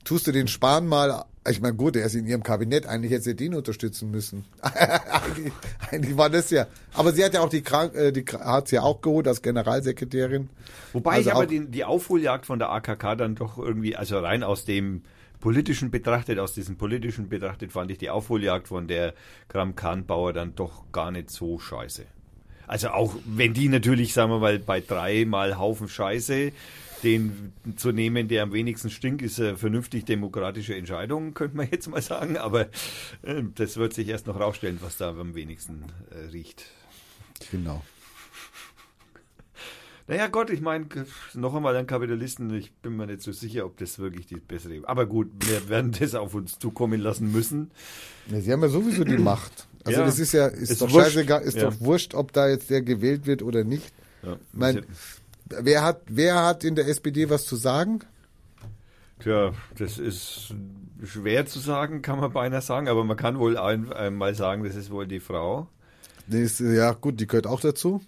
tust du den Spahn mal. Ich meine, gut, er ist in ihrem Kabinett. Eigentlich hätte sie den unterstützen müssen. <laughs> eigentlich, eigentlich war das ja. Aber sie hat ja auch die, Krank äh, die hat sie ja auch geholt als Generalsekretärin. Wobei Also ich aber die, die Aufholjagd von der AKK dann doch irgendwie, also rein aus dem politischen betrachtet, aus diesem politischen betrachtet, fand ich die Aufholjagd von der Kram-Kahn-Bauer dann doch gar nicht so scheiße. Also auch wenn die natürlich, sagen wir mal, bei dreimal Haufen Scheiße den zu nehmen, der am wenigsten stinkt, ist eine vernünftig demokratische Entscheidung, könnte man jetzt mal sagen. Aber äh, das wird sich erst noch rausstellen, was da am wenigsten äh, riecht. Genau. Naja, Gott, ich meine, noch einmal an Kapitalisten, ich bin mir nicht so sicher, ob das wirklich die bessere. Aber gut, wir werden das auf uns zukommen lassen müssen. Ja, sie haben ja sowieso die Macht. Also Ja. das ist ja, ist, Ist doch wurscht. scheißegal, ist Ja. doch wurscht, ob da jetzt der gewählt wird oder nicht. Ja, Mein, wer hat, wer hat in der SPD was zu sagen? Tja, das ist schwer zu sagen, kann man beinahe sagen, aber man kann wohl ein, einmal sagen, das ist wohl die Frau. Ist, ja, gut, die gehört auch dazu.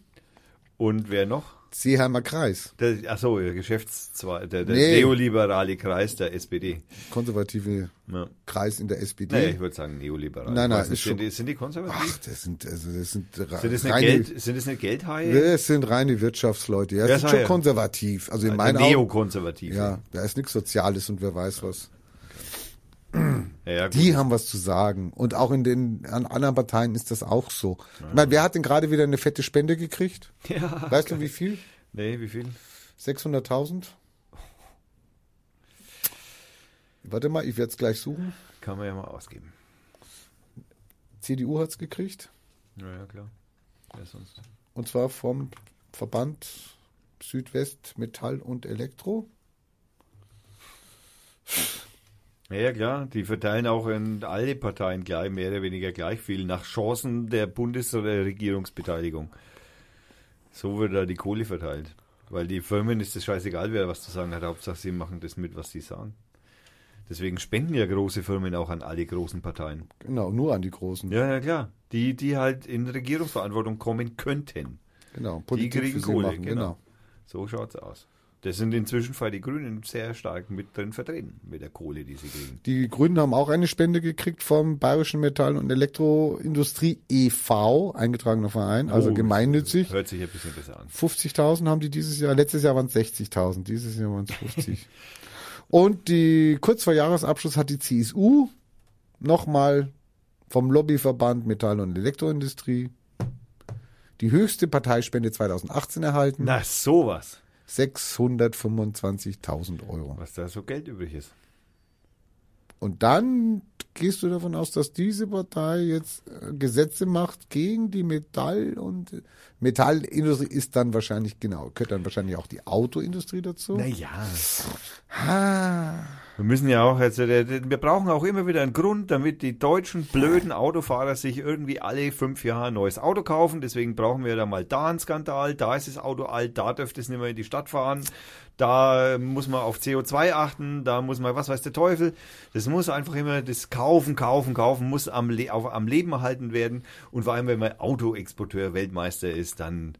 Und wer noch? Seeheimer Kreis, Der, achso, der Geschäftszweig, der, der Nee. neoliberale Kreis der SPD. konservative Ja. Kreis in der SPD. Nee, ich würde sagen neoliberal. Nein, nein, nicht, ist sind, schon- die, sind die konservativ? Ach, das sind, also das sind, sind, das nicht reine, Geld, sind das nicht Geldhaie? das sind reine Wirtschaftsleute. Ja, Ja, das sind sag schon ja. konservativ. Also in Der meinen Augen, Neokonservative. ja, da ist nichts Soziales und wer weiß was. <clears throat> ja, ja. Die haben was zu sagen. Und auch in den an anderen Parteien ist das auch so. Ich meine, wer hat denn gerade wieder eine fette Spende gekriegt? <laughs> ja. Weißt du, wie viel? Nee, wie viel? 600.000? Warte mal, ich werde es gleich suchen. Kann man ja mal ausgeben. CDU hat es gekriegt. Ja, ja, klar. Wer sonst? Und zwar vom Verband Südwest Metall und Elektro. Ja, ja, klar. Die verteilen auch in alle Parteien gleich, mehr oder weniger gleich viel, nach Chancen der Bundes- oder Regierungsbeteiligung. So wird da die Kohle verteilt. Weil die Firmen ist es scheißegal, wer was zu sagen hat. Hauptsache, sie machen das mit, was sie sagen. Deswegen spenden ja große Firmen auch an alle großen Parteien. Genau, nur an die Großen. Ja, ja, klar. Die, die halt in Regierungsverantwortung kommen könnten. Genau, Die Politik kriegen für sie Kohle, machen, genau. So schaut's aus. Das sind inzwischen die Grünen sehr stark mit drin vertreten, mit der Kohle, die sie kriegen. Die Grünen haben auch eine Spende gekriegt vom Bayerischen Metall- und Elektroindustrie e.V., eingetragener Verein, also Oh, gemeinnützig. Hört sich ein bisschen besser an. 50.000 haben die dieses Jahr, letztes Jahr waren es 60.000, dieses Jahr waren es 50. Und die, kurz vor Jahresabschluss hat die CSU nochmal vom Lobbyverband Metall- und Elektroindustrie die höchste Parteispende 2018 erhalten. Na, sowas. 625.000 Euro. Was da so Geld übrig ist. Und dann gehst du davon aus, dass diese Partei jetzt äh, Gesetze macht gegen die Metall- und Metallindustrie ist dann wahrscheinlich, genau, gehört dann wahrscheinlich auch die Autoindustrie dazu. Naja. Ah, Wir müssen ja auch, also wir brauchen auch immer wieder einen Grund, damit die deutschen blöden Autofahrer sich irgendwie alle fünf Jahre ein neues Auto kaufen. Deswegen brauchen wir da mal da einen Skandal, da ist das Auto alt, da dürfte es nicht mehr in die Stadt fahren, da muss man auf CO2 achten, da muss man, was weiß der Teufel. Das muss einfach immer, das Kaufen, Kaufen, Kaufen muss am, Le auf, am Leben erhalten werden. Und vor allem, wenn man Autoexporteur, Weltmeister ist, dann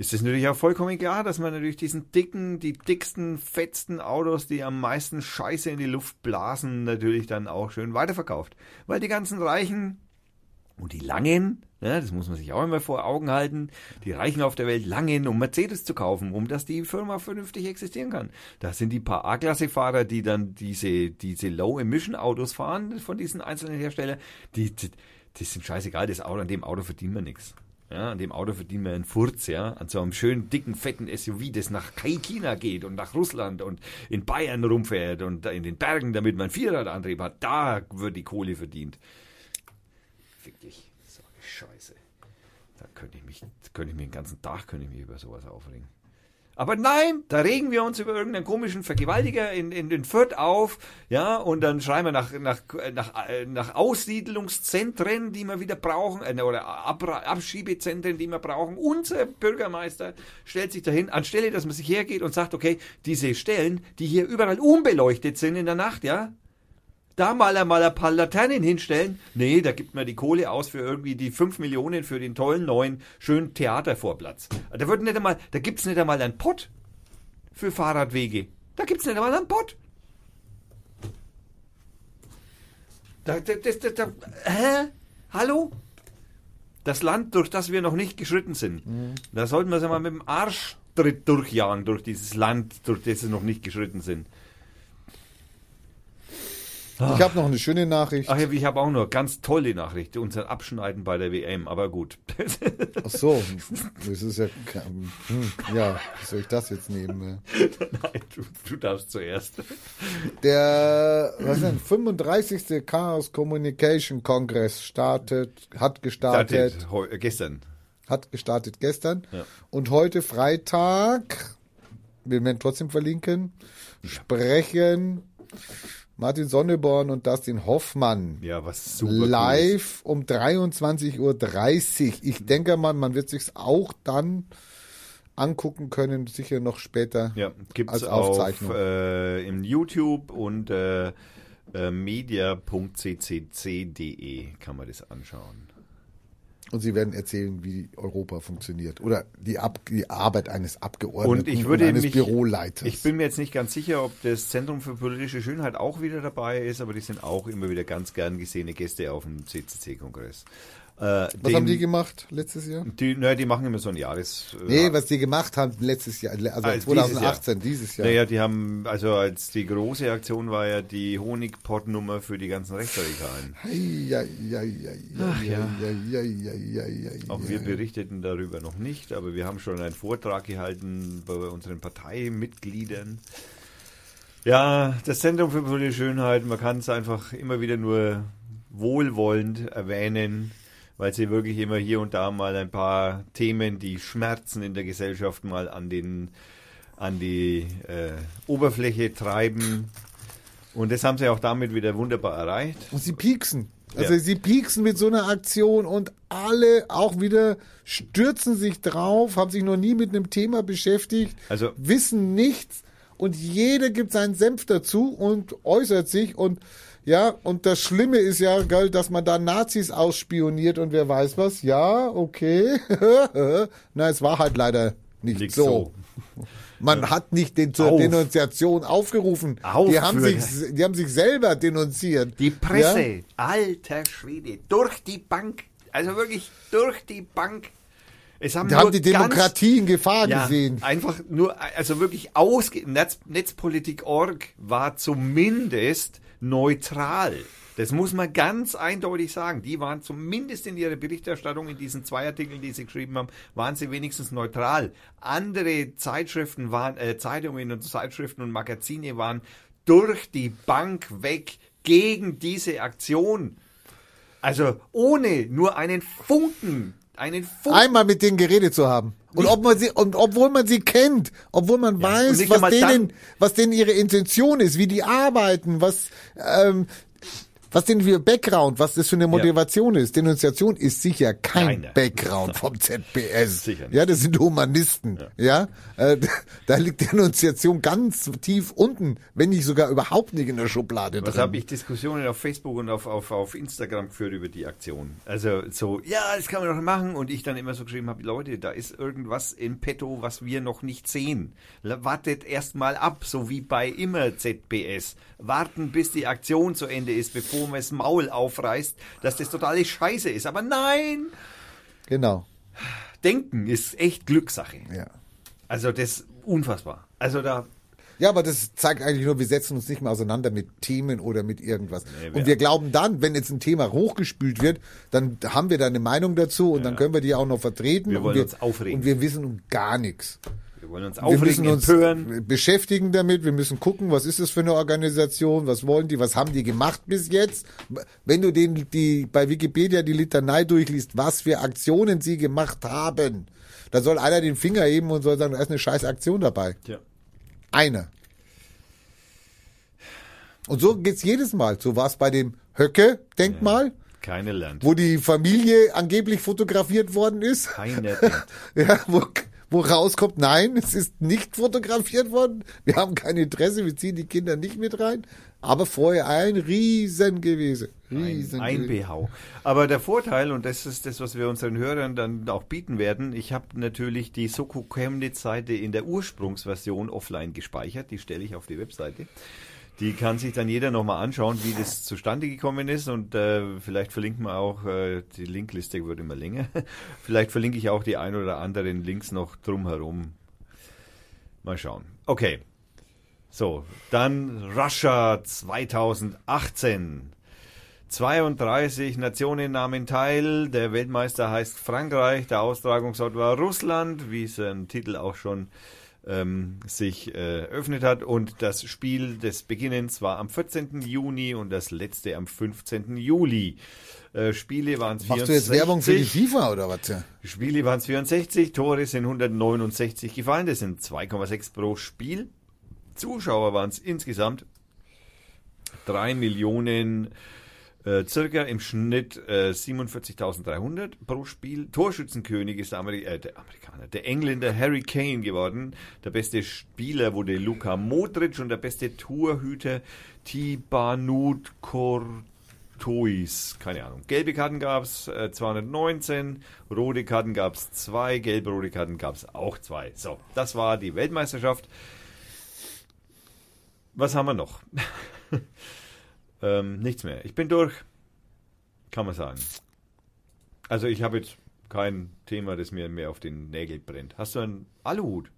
ist es natürlich auch vollkommen klar, dass man natürlich diesen dicken, die dicksten, fetzten Autos, die am meisten Scheiße in die Luft blasen, natürlich dann auch schön weiterverkauft. Weil die ganzen Reichen und die Langen, ne, das muss man sich auch immer vor Augen halten, die Reichen auf der Welt langen, um Mercedes zu kaufen, um dass die Firma vernünftig existieren kann. Das sind die paar A-Klasse-Fahrer, die dann diese, diese Low-Emission-Autos fahren von diesen einzelnen Herstellern, die, die, die sind scheißegal, das Auto, an dem Auto verdient man nichts. Ja, an dem Auto verdient man einen Furz, ja, an so einem schönen, dicken, fetten SUV, das nach China geht und nach Russland und in Bayern rumfährt und in den Bergen, damit man Vierradantrieb hat, da wird die Kohle verdient. Fick dich, so eine Scheiße. Da könnte ich mich, könnte ich mich den ganzen Tag könnte ich mich über sowas aufregen. Aber nein, da regen wir uns über irgendeinen komischen Vergewaltiger in, in den Fürth auf, ja, und dann schreiben wir nach, nach, nach, nach Aussiedlungszentren, die wir wieder brauchen, äh, oder Ab Abschiebezentren, die wir brauchen. Unser Bürgermeister stellt sich dahin, anstelle, dass man sich hergeht und sagt, okay, diese Stellen, die hier überall unbeleuchtet sind in der Nacht, ja, da mal einmal ein paar Laternen hinstellen. Nee, da gibt man die Kohle aus für irgendwie die 5 Millionen für den tollen neuen, schönen Theatervorplatz. Da wird nicht einmal, da gibt's nicht einmal einen Pott für Fahrradwege. Da gibt's nicht einmal einen Pott. Da, da, da, da, hä? Hallo? Das Land, durch das wir noch nicht geschritten sind. Da sollten wir es einmal mit dem Arschtritt durchjagen, durch dieses Land, durch das wir noch nicht geschritten sind. Ich habe noch eine schöne Nachricht. Ach ja, ich habe auch noch ganz tolle Nachricht, unser Abschneiden bei der WM, aber gut. Ach so, das ist ja, hm, ja, wie soll ich das jetzt nehmen? <laughs> Nein, du, du darfst zuerst. Der, was denn, 35. Chaos Communication Congress startet, hat gestartet, Startet äh, gestern. hat gestartet gestern Ja. und heute Freitag, wir werden trotzdem verlinken, sprechen Martin Sonneborn und Dustin Hoffmann Ja, was super cool live um 23.30 Uhr. Ich denke mal, man wird sich's auch dann angucken können, sicher noch später. Ja, gibt's als auf Aufzeichnung. äh, im YouTube und äh, äh, media.ccc.de kann man das anschauen. Und sie werden erzählen, wie Europa funktioniert. Oder die, Ab die Arbeit eines Abgeordneten Und ich würde eines mich, Büroleiters. Ich bin mir jetzt nicht ganz sicher, ob das Zentrum für politische Schönheit auch wieder dabei ist, aber die sind auch immer wieder ganz gern gesehene Gäste auf dem CCC-Kongress. Äh, was den- haben die gemacht letztes Jahr? Die, na, die machen immer so ein Jahres. äh, Nee, was die gemacht haben letztes Jahr, also Ah, dieses 2018, dieses Jahr. Naja, die haben, also als die große Aktion war ja die Honigpott-Nummer für die ganzen Rechtsradikalen. Ja, ja, ja, ja, Ach, ja, ja. ja, ja, ja, ja, ja. Auch wir berichteten darüber noch nicht, aber wir haben schon einen Vortrag gehalten bei unseren Parteimitgliedern. Ja, das Zentrum für politische Schönheit, man kann es einfach immer wieder nur wohlwollend erwähnen, weil sie wirklich immer hier und da mal ein paar Themen, die Schmerzen in der Gesellschaft mal an den an die äh, Oberfläche treiben. Und das haben sie auch damit wieder wunderbar erreicht. Und sie pieksen. Also Ja. sie pieksen mit so einer Aktion und alle auch wieder stürzen sich drauf, haben sich noch nie mit einem Thema beschäftigt, Also- wissen nichts und jeder gibt seinen Senf dazu und äußert sich und ja, und das Schlimme ist ja, gell, dass man da Nazis ausspioniert und wer weiß was. Ja, okay. <laughs> Na, es war halt leider nicht, Nicht so. so. Man hat nicht den zur Auf. Denunziation aufgerufen. Die Auf haben, für- sich, die haben sich selber denunziert. Die Presse, Ja? alter Schwede, durch die Bank, also wirklich durch die Bank. Es haben Die haben die Demokratie in Gefahr ganz, ja, gesehen. einfach nur, also wirklich ausge, Netz, Netzpolitik.org war zumindest neutral. Das muss man ganz eindeutig sagen. Die waren zumindest in ihrer Berichterstattung in diesen zwei Artikeln, die sie geschrieben haben, waren sie wenigstens neutral. Andere Zeitschriften waren, äh, Zeitungen und Zeitschriften und Magazine waren durch die Bank weg gegen diese Aktion. Also ohne nur einen Funken, einen Funken. Einmal mit denen geredet zu haben. Und ob man sie, und obwohl man sie kennt, obwohl man und weiß, was denen, was denen ihre Intention ist, wie die arbeiten, was, ähm, was denn für Background, was das für eine Motivation ist. Denunziation ist sicher kein Keine. Background <laughs> vom ZBS. Sicher nicht. Ja, das sind Humanisten. Ja, Äh, da liegt Denunziation ganz tief unten, wenn nicht sogar überhaupt nicht in der Schublade Was drin. habe ich Diskussionen auf Facebook und auf, auf, auf Instagram geführt über die Aktion? Also so, ja, das kann man doch machen. Und ich dann immer so geschrieben habe, Leute, da ist irgendwas in petto, was wir noch nicht sehen. Wartet erst mal ab, so wie bei immer ZBS. Warten, bis die Aktion zu Ende ist, bevor man das Maul aufreißt, dass das totale Scheiße ist. Aber nein, Genau. Denken ist echt Glückssache. Ja. Also das ist unfassbar. Also da Ja, aber das zeigt eigentlich nur, wir setzen uns nicht mehr auseinander mit Themen oder mit irgendwas. Nee, wir- und wir glauben dann, wenn jetzt ein Thema hochgespült wird, dann haben wir da eine Meinung dazu und dann können wir die auch noch vertreten. Wir und wollen wir, uns aufregen. Und wir wissen um gar nichts. Wir wollen uns Wir aufregen, müssen uns empören. beschäftigen damit, wir müssen gucken, was ist das für eine Organisation, was wollen die, was haben die gemacht bis jetzt. Wenn du den, die, bei Wikipedia die Litanei durchliest, was für Aktionen sie gemacht haben, da soll einer den Finger heben und soll sagen, da ist eine scheiß Aktion dabei. Tja. Einer. Und so geht's jedes Mal. So war es bei dem Höcke-Denkmal, Keine lernt. wo die Familie angeblich fotografiert worden ist. Keiner <laughs> denkt. Ja, wo, wo rauskommt, nein, es ist nicht fotografiert worden. Wir haben kein Interesse, wir ziehen die Kinder nicht mit rein. Aber vorher ein Riesen gewesen. Riesen Ein gewesen. Einbehau. Aber der Vorteil, und das ist das, was wir unseren Hörern dann auch bieten werden, ich habe natürlich die Soko Chemnitz-Seite in der Ursprungsversion offline gespeichert, die stelle ich auf die Webseite. Die kann sich dann jeder nochmal anschauen, wie das zustande gekommen ist und äh, vielleicht verlinken wir auch, äh, die Linkliste wird immer länger, <laughs> vielleicht verlinke ich auch die ein oder anderen Links noch drumherum. Mal schauen. Okay. So, dann Russia 2018. 32 Nationen nahmen teil. Der Weltmeister heißt Frankreich. Der Austragungsort war Russland, wie sein Titel auch schon ähm, sich äh, eröffnet hat. Und das Spiel des Beginnens war am 14. Juni und das letzte am 15. Juli. Äh, Spiele waren es Machst du jetzt Werbung für die FIFA oder was? Spiele waren es 64, Tore sind 169 gefallen, das sind 2,6 pro Spiel. Zuschauer waren es insgesamt 3 Millionen äh, circa im Schnitt äh, 47.300 pro Spiel. Torschützenkönig ist der, Ameri äh, der Amerikaner, der Engländer Harry Kane geworden. Der beste Spieler wurde Luka Modric und der beste Torhüter Tibanut Kor Toys, keine Ahnung. Gelbe Karten gab es äh, 219, rote Karten gab es zwei, gelbe, rote Karten gab es auch zwei. So, das war die Weltmeisterschaft. Was haben wir noch? <laughs> ähm, nichts mehr. Ich bin durch, kann man sagen. Also ich habe jetzt kein Thema, das mir mehr auf den Nägel brennt. Hast du einen Aluhut?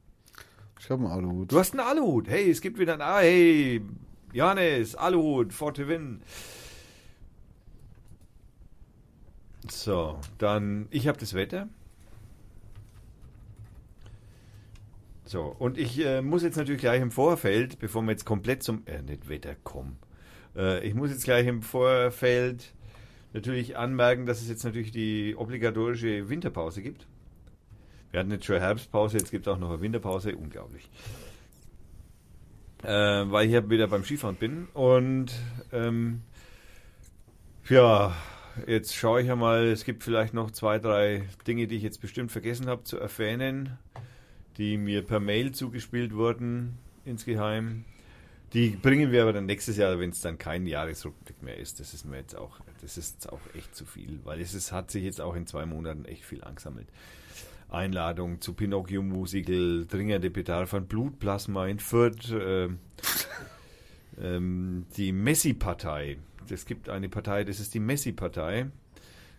Ich habe einen Aluhut. Du hast einen Aluhut. Hey, es gibt wieder einen. Ah, hey, Johannes, Aluhut, for to win. So, dann, ich habe das Wetter. So, und ich äh, muss jetzt natürlich gleich im Vorfeld, bevor wir jetzt komplett zum, äh, nicht Wetter kommen, äh, ich muss jetzt gleich im Vorfeld natürlich anmerken, dass es jetzt natürlich die obligatorische Winterpause gibt. Wir hatten jetzt schon Herbstpause, jetzt gibt es auch noch eine Winterpause, unglaublich. Äh, weil ich ja wieder beim Skifahren bin und ähm, ja, jetzt schaue ich ja mal, es gibt vielleicht noch zwei, drei Dinge, die ich jetzt bestimmt vergessen habe zu erwähnen, die mir per Mail zugespielt wurden insgeheim. Die bringen wir aber dann nächstes Jahr, wenn es dann kein Jahresrückblick mehr ist. Das ist mir jetzt auch, das ist auch echt zu viel, weil es ist, hat sich jetzt auch in zwei Monaten echt viel angesammelt. Einladung zu Pinocchio Musical, dringende Bedarf an Blutplasma in Fürth, äh, <laughs> ähm, die Messi-Partei. Es gibt eine Partei, das ist die Messi-Partei.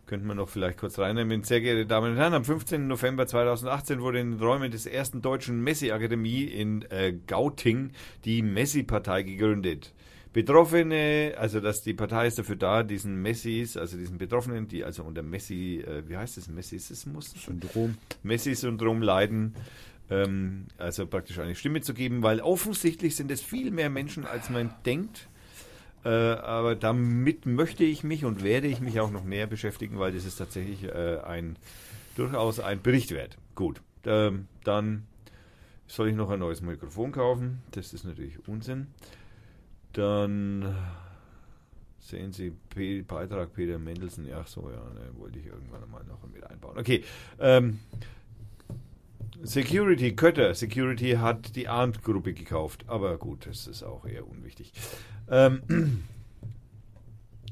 Könnten wir noch vielleicht kurz reinnehmen. Sehr geehrte Damen und Herren, am 15. November 2018 wurde in den Räumen des ersten deutschen Messi-Akademie in äh, Gauting die Messi-Partei gegründet. Betroffene, also dass die Partei ist dafür da, diesen Messis, also diesen Betroffenen, die also unter Messi, äh, wie heißt es, Messismus? Syndrom. Messi-Syndrom leiden, ähm, also praktisch eine Stimme zu geben, weil offensichtlich sind es viel mehr Menschen, als man denkt. Äh, aber damit möchte ich mich und werde ich mich auch noch näher beschäftigen, weil das ist tatsächlich äh, ein durchaus ein Bericht wert. Gut, ähm, dann soll ich noch ein neues Mikrofon kaufen. Das ist natürlich Unsinn. Dann sehen Sie P Beitrag Peter Mendelssohn. Ach so, ja, ne, wollte ich irgendwann mal noch mit einbauen. Okay. Ähm, Security, Kötter, Security hat die Arndt-Gruppe gekauft. Aber gut, das ist auch eher unwichtig. Ähm,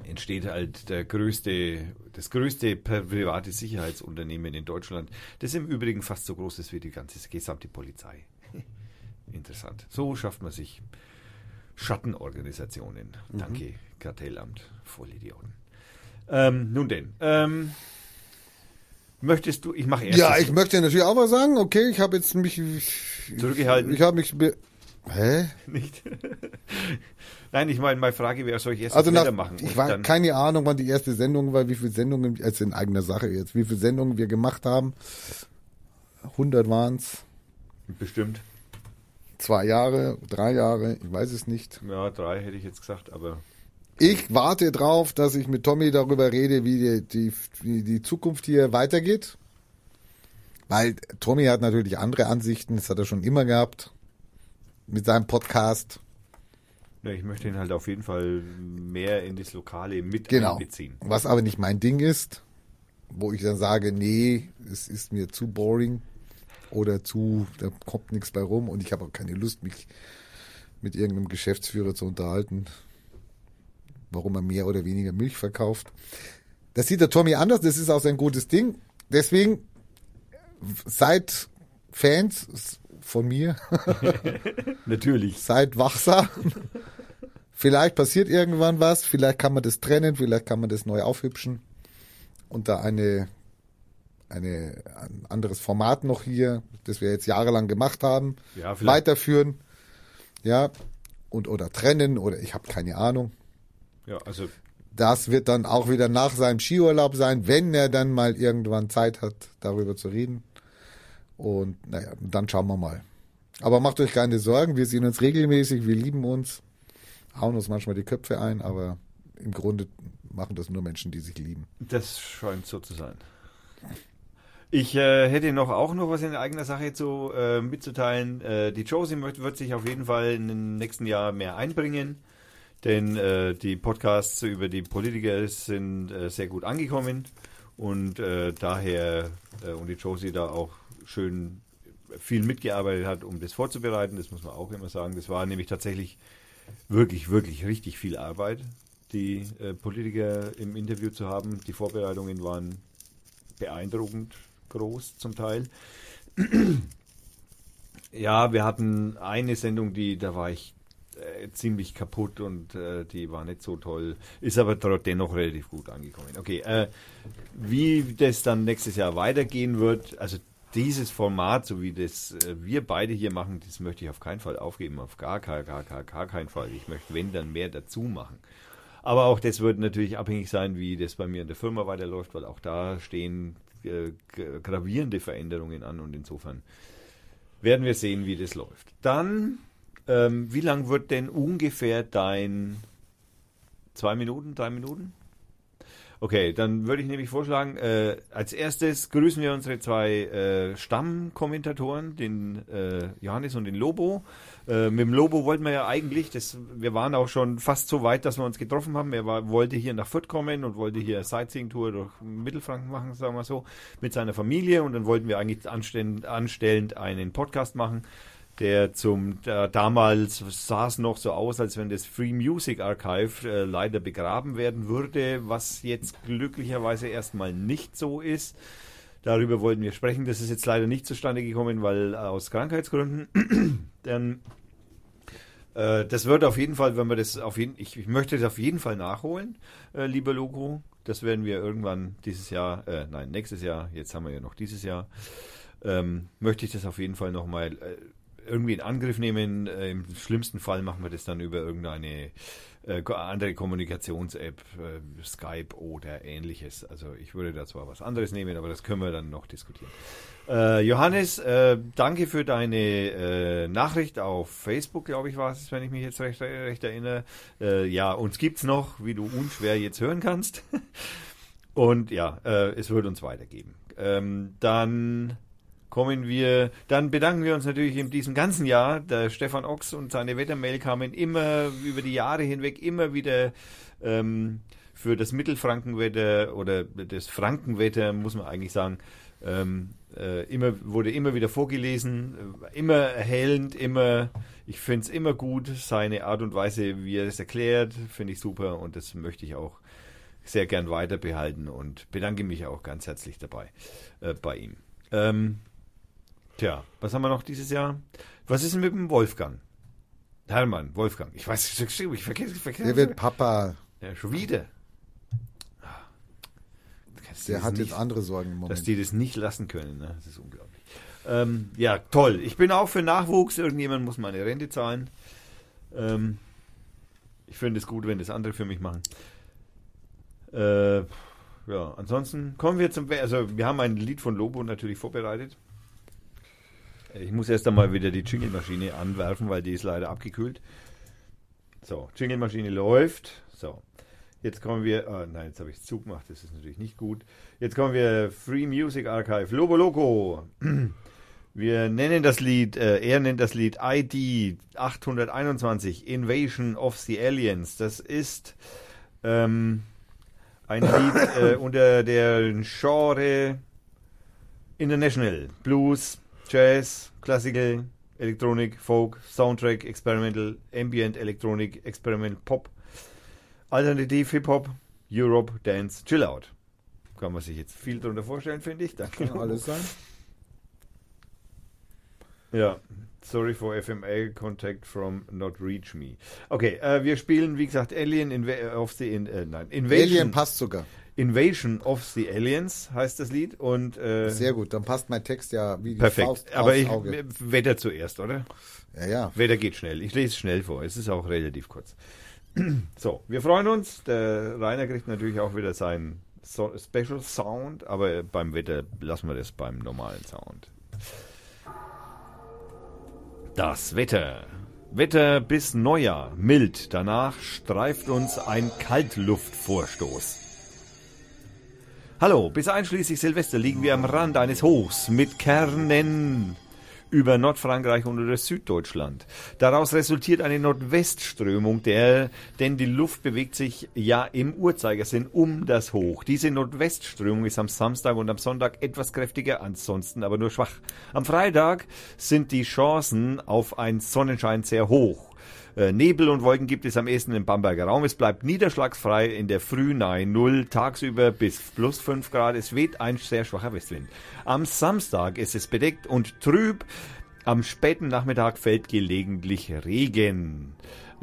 entsteht halt der größte, das größte private Sicherheitsunternehmen in Deutschland, das im Übrigen fast so groß ist wie die ganze gesamte Polizei. <laughs> Interessant. So schafft man sich Schattenorganisationen. Mhm. Danke, Kartellamt, Vollidioten. Ähm, nun denn, ähm, möchtest du, ich mache erst. Ja, ich möchte natürlich auch mal sagen, okay, ich habe jetzt mich Zurückgehalten. Ich habe mich Hä? nicht. <laughs> Nein, ich meine, meine Frage wäre, soll ich erst Also nach, machen? ich war keine Ahnung, wann die erste Sendung war, wie viele Sendungen, also in eigener Sache jetzt, wie viele Sendungen wir gemacht haben. 100 waren's, Bestimmt. zwei Jahre, drei Jahre, ich weiß es nicht. Ja, drei hätte ich jetzt gesagt, aber Ich warte drauf, dass ich mit Tommy darüber rede, wie die, die, wie die Zukunft hier weitergeht. Weil Tommy hat natürlich andere Ansichten, das hat er schon immer gehabt. Mit seinem Podcast. ja, ich möchte ihn halt auf jeden Fall mehr in das Lokale mit Genau. einbeziehen. Was aber nicht mein Ding ist, wo ich dann sage, nee, es ist mir zu boring oder zu, da kommt nichts bei rum und ich habe auch keine Lust, mich mit irgendeinem Geschäftsführer zu unterhalten, warum er mehr oder weniger Milch verkauft. Das sieht der Tommy anders, das ist auch sein gutes Ding. Deswegen seid Fans von mir, <laughs> Natürlich. seid wachsam. vielleicht passiert irgendwann was, vielleicht kann man das trennen, vielleicht kann man das neu aufhübschen und da eine, eine, ein anderes Format noch hier, das wir jetzt jahrelang gemacht haben, Ja, weiterführen. Ja, und oder trennen oder ich habe keine Ahnung. Ja, also Das wird dann auch wieder nach seinem Skiurlaub sein, wenn er dann mal irgendwann Zeit hat, darüber zu reden. Und naja, dann schauen wir mal. Aber macht euch keine Sorgen, wir sehen uns regelmäßig, wir lieben uns, hauen uns manchmal die Köpfe ein, aber im Grunde machen das nur Menschen, die sich lieben. das scheint so zu sein. Ich äh, hätte noch auch noch was in eigener Sache zu äh, mitzuteilen. Äh, die Josie wird, wird sich auf jeden Fall in den nächsten Jahr mehr einbringen, denn äh, die Podcasts über die Politiker sind äh, sehr gut angekommen und äh, daher und die Josie da auch schön viel mitgearbeitet hat, um das vorzubereiten. Das muss man auch immer sagen. Das war nämlich tatsächlich wirklich, wirklich richtig viel Arbeit. die äh, Politiker im Interview zu haben. Die Vorbereitungen waren beeindruckend groß zum Teil. <clears throat> ja, wir hatten eine Sendung, die da war ich äh, ziemlich kaputt und äh, die war nicht so toll, ist aber dennoch relativ gut angekommen. Okay, äh, wie das dann nächstes Jahr weitergehen wird, also dieses Format, so wie das äh, wir beide hier machen, das möchte ich auf keinen Fall aufgeben, auf gar, gar, gar, gar, gar keinen Fall. Ich möchte, wenn, dann mehr dazu machen. Aber auch das wird natürlich abhängig sein, wie das bei mir in der Firma weiterläuft, weil auch da stehen äh, gravierende Veränderungen an und insofern werden wir sehen, wie das läuft. Dann, ähm, wie lang wird denn ungefähr dein zwei Minuten, drei Minuten? Okay, dann würde ich nämlich vorschlagen, äh, als erstes grüßen wir unsere zwei äh, Stammkommentatoren, den äh, Johannes und den Lobo. Äh, mit dem Lobo wollten wir ja eigentlich, das, wir waren auch schon fast so weit, dass wir uns getroffen haben. Er war, wollte hier nach Fürth kommen und wollte hier Sightseeing-Tour durch Mittelfranken machen, sagen wir so, mit seiner Familie. Und dann wollten wir eigentlich anstellend, anstellend einen Podcast machen der zum äh, damals sah es noch so aus, als wenn das Free Music Archive äh, leider begraben werden würde, was jetzt glücklicherweise erstmal nicht so ist. Darüber wollten wir sprechen. Das ist jetzt leider nicht zustande gekommen, weil äh, aus Krankheitsgründen. <clears throat> Denn äh, das wird auf jeden Fall, wenn wir das auf jeden, ich, ich möchte das auf jeden Fall nachholen, äh, lieber Logo. Das werden wir irgendwann dieses Jahr, äh, nein, nächstes Jahr. Jetzt haben wir ja noch dieses Jahr. Ähm, möchte ich das auf jeden Fall nochmal äh, irgendwie in Angriff nehmen. Äh, Im schlimmsten Fall machen wir das dann über irgendeine äh, andere Kommunikations-App, äh, Skype oder ähnliches. Also ich würde da zwar was anderes nehmen, aber das können wir dann noch diskutieren. Äh, Johannes, äh, danke für deine äh, Nachricht auf Facebook, glaube ich, war es, wenn ich mich jetzt recht, recht erinnere. ja, uns gibt es noch, wie du unschwer jetzt hören kannst. <laughs> Und ja, es wird uns weitergeben. Ähm, dann kommen wir, dann bedanken wir uns natürlich in diesem ganzen Jahr. Der Stefan Ochs und seine Wettermail kamen immer über die Jahre hinweg immer wieder ähm, für das Mittelfrankenwetter oder das Frankenwetter, muss man eigentlich sagen, ähm, äh, immer, wurde immer wieder vorgelesen, immer erhellend, immer, ich finde es immer gut, seine Art und Weise, wie er es erklärt, finde ich super und das möchte ich auch sehr gern weiter behalten und bedanke mich auch ganz herzlich dabei äh, bei ihm. Ähm, Tja, was haben wir noch dieses Jahr? Was ist denn mit dem Wolfgang? Hermann, Wolfgang. Ich weiß, ich vergesse, ich vergesse. Der wird Papa. Ja, schon wieder. Der hat nicht, jetzt andere Sorgen im Moment. Dass die das nicht lassen können, ne? Das ist unglaublich. Ähm, ja, toll. Ich bin auch für Nachwuchs. Irgendjemand muss meine Rente zahlen. Ähm, ich finde es gut, wenn das andere für mich machen. Äh, ja, ansonsten kommen wir zum. Also, wir haben ein Lied von Lobo natürlich vorbereitet. Ich muss erst einmal wieder die Jingle-Maschine anwerfen, weil die ist leider abgekühlt. So, Jingle-Maschine läuft. So, jetzt kommen wir. Oh nein, jetzt habe ich es zugemacht. Das ist natürlich nicht gut. Jetzt kommen wir Free Music Archive. Lobo Loco. <clears throat> Wir nennen das Lied, äh, er nennt das Lied ID 821 Invasion of the Aliens. Das ist ähm, ein Lied äh, <coughs> unter der Genre International Blues, Jazz, Classical, Elektronik, Folk, Soundtrack, Experimental, Ambient, Elektronik, Experimental, Pop, Alternativ, Hip-Hop, Europe, Dance, Chill Out. Kann man sich jetzt viel darunter vorstellen, finde ich. Danke. Kann alles sein. Ja, sorry for FMA contact from not reach me. Okay, äh, wir spielen, wie gesagt, Alien Inv of the in, äh, nein, Invasion. Alien passt sogar. Invasion of the Aliens heißt das Lied und äh, sehr gut, dann passt mein Text ja wie die perfekt. Faust Aber ich, Auge. Wetter zuerst, oder? Ja, ja. Wetter geht schnell. Ich lese schnell vor. Es ist auch relativ kurz. <clears throat> so, wir freuen uns. Der Rainer kriegt natürlich auch wieder seinen so Special Sound, aber beim Wetter lassen wir das beim normalen Sound. Das Wetter. Wetter bis Neujahr. Mild. Danach streift uns ein Kaltluftvorstoß. Hallo, bis einschließlich Silvester liegen wir am Rand eines Hochs mit Kernen über Nordfrankreich und über Süddeutschland. Daraus resultiert eine Nordwestströmung, der, denn die Luft bewegt sich ja im Uhrzeigersinn um das Hoch. Diese Nordwestströmung ist am Samstag und am Sonntag etwas kräftiger, ansonsten aber nur schwach. Am Freitag sind die Chancen auf einen Sonnenschein sehr hoch. Äh, Nebel und Wolken gibt es am ehesten im Bamberger Raum. Es bleibt niederschlagsfrei in der Früh nahe Null, tagsüber bis plus 5 Grad. Es weht ein sehr schwacher Westwind. Am Samstag ist es bedeckt und trüb. Am späten Nachmittag fällt gelegentlich Regen.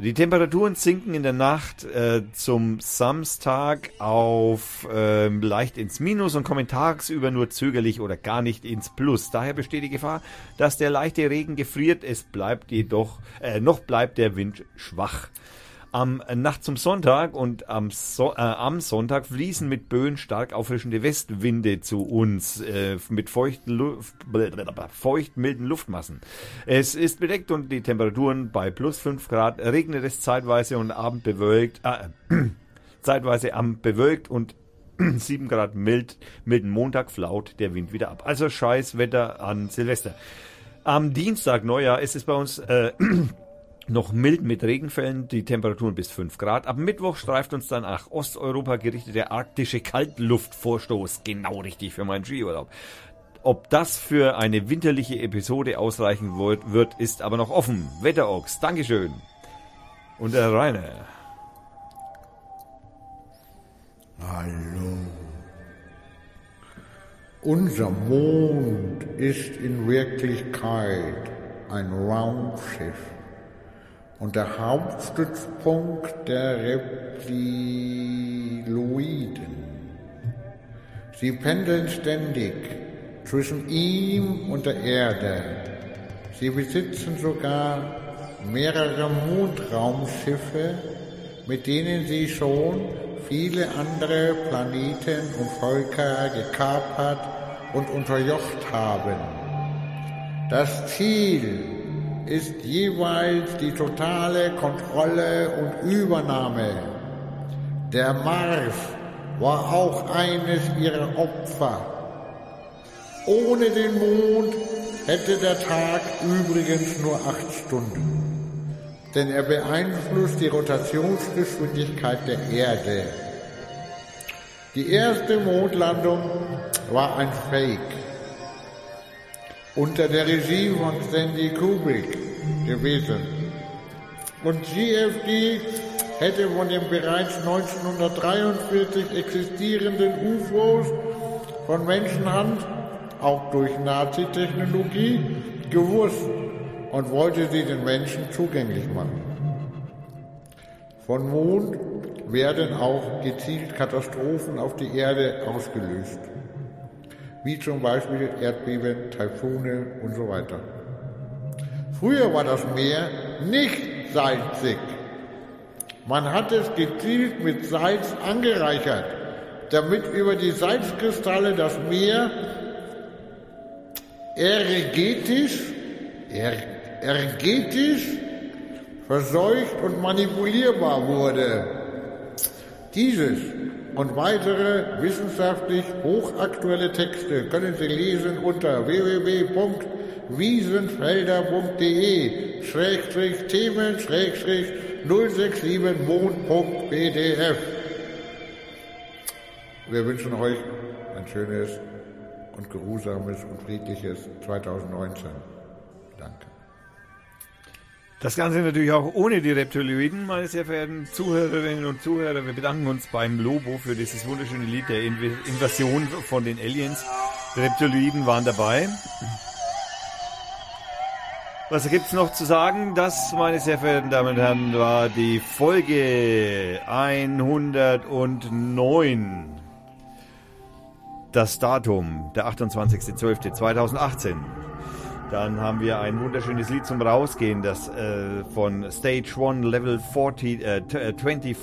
Die Temperaturen sinken in der Nacht äh, zum Samstag auf äh, leicht ins Minus und kommen tagsüber nur zögerlich oder gar nicht ins Plus. Daher besteht die Gefahr, dass der leichte Regen gefriert. Es bleibt jedoch, äh, noch bleibt der Wind schwach. Am Nacht zum Sonntag und am, so äh, am Sonntag fließen mit Böen stark auffrischende Westwinde zu uns äh, mit feuchten, Luft, feucht milden Luftmassen. Es ist bedeckt und die Temperaturen bei plus 5 Grad regnet es zeitweise und abend bewölkt, äh, <clears throat> zeitweise am bewölkt und <clears throat> 7 Grad mild, milden Montag flaut der Wind wieder ab. Also scheiß Wetter an Silvester. Am Dienstag, Neujahr, ist es bei uns äh, <clears throat> noch mild mit Regenfällen, die Temperaturen bis 5 Grad. Ab Mittwoch streift uns dann nach Osteuropa gerichtet der arktische Kaltluftvorstoß. Genau richtig für meinen Skiurlaub. Ob das für eine winterliche Episode ausreichen wird, ist aber noch offen. Wetterochs, Dankeschön. Und der Rainer. Hallo. Unser Mond ist in Wirklichkeit ein Raumschiff und der Hauptstützpunkt der Reptiloiden. Sie pendeln ständig zwischen ihm und der Erde. Sie besitzen sogar mehrere Mondraumschiffe, mit denen sie schon viele andere Planeten und Völker gekapert und unterjocht haben. Das Ziel ist jeweils die totale Kontrolle und Übernahme. Der Mars war auch eines ihrer Opfer. Ohne den Mond hätte der Tag übrigens nur acht Stunden, denn er beeinflusst die Rotationsgeschwindigkeit der Erde. Die erste Mondlandung war ein Fake unter der Regie von Stanley Kubrick gewesen. Und GFD hätte von den bereits 1943 existierenden UFOs von Menschenhand, auch durch Nazi-Technologie, gewusst und wollte sie den Menschen zugänglich machen. Von Mond werden auch gezielt Katastrophen auf die Erde ausgelöst wie zum Beispiel Erdbeben, Taifune und so weiter. Früher war das Meer nicht salzig. Man hat es gezielt mit Salz angereichert, damit über die Salzkristalle das Meer energetisch, er, energetisch verseucht und manipulierbar wurde. Dieses und weitere wissenschaftlich hochaktuelle Texte können Sie lesen unter www.wiesenfelder.de Schrägstrich Themen Schrägstrich 067 Mond.pdf. Wir wünschen euch ein schönes und geruhsames und friedliches 2019. Das Ganze natürlich auch ohne die Reptiloiden, meine sehr verehrten Zuhörerinnen und Zuhörer. Wir bedanken uns beim Lobo für dieses wunderschöne Lied der Invasion von den Aliens. Die Reptiloiden waren dabei. Was gibt's noch zu sagen? Das, meine sehr verehrten Damen und Herren, war die Folge 109. Das Datum, der 28.12.2018. Dann haben wir ein wunderschönes Lied zum Rausgehen, das äh, von Stage 1 Level 40, äh, 24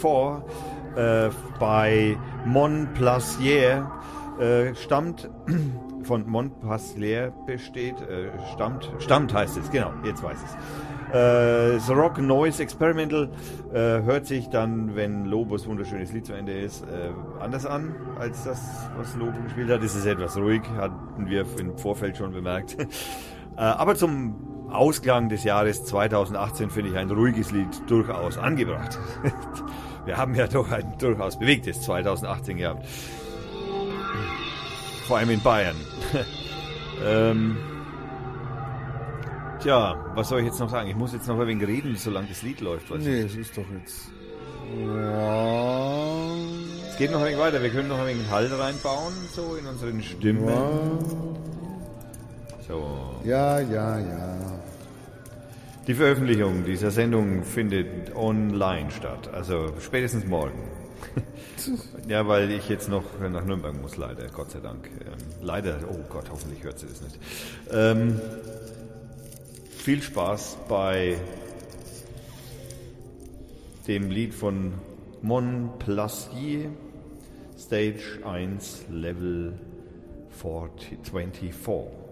äh, äh, bei Montplaisir äh, stammt, <clears throat> von Montplaisir besteht, äh, stammt, stammt heißt es, genau, jetzt weiß ich äh, The Rock Noise Experimental äh, hört sich dann, wenn Lobos wunderschönes Lied zu Ende ist, äh, anders an als das, was Lobo gespielt hat. Es ist etwas ruhig, hatten wir im Vorfeld schon bemerkt. <laughs> Äh, aber zum Ausklang des Jahres 2018 finde ich ein ruhiges Lied durchaus angebracht. <laughs> Wir haben ja doch ein durchaus bewegtes 2018 gehabt. Vor allem in Bayern. <laughs> ähm, Tja, was soll ich jetzt noch sagen? Ich muss jetzt noch ein wenig reden, solange das Lied läuft. Nee, es ist doch jetzt. Ja. Es geht noch ein wenig weiter. Wir können noch ein wenig Halt reinbauen, so in unseren Stimmen. So. Ja, ja, ja. Die Veröffentlichung dieser Sendung findet online statt, also spätestens morgen. <laughs> ja, weil ich jetzt noch nach Nürnberg muss, leider, Gott sei Dank. Ähm, leider, oh Gott, hoffentlich hört sie das nicht. Ähm, viel Spaß bei dem Lied von Montplaisir, Stage 1, Level 40, 24.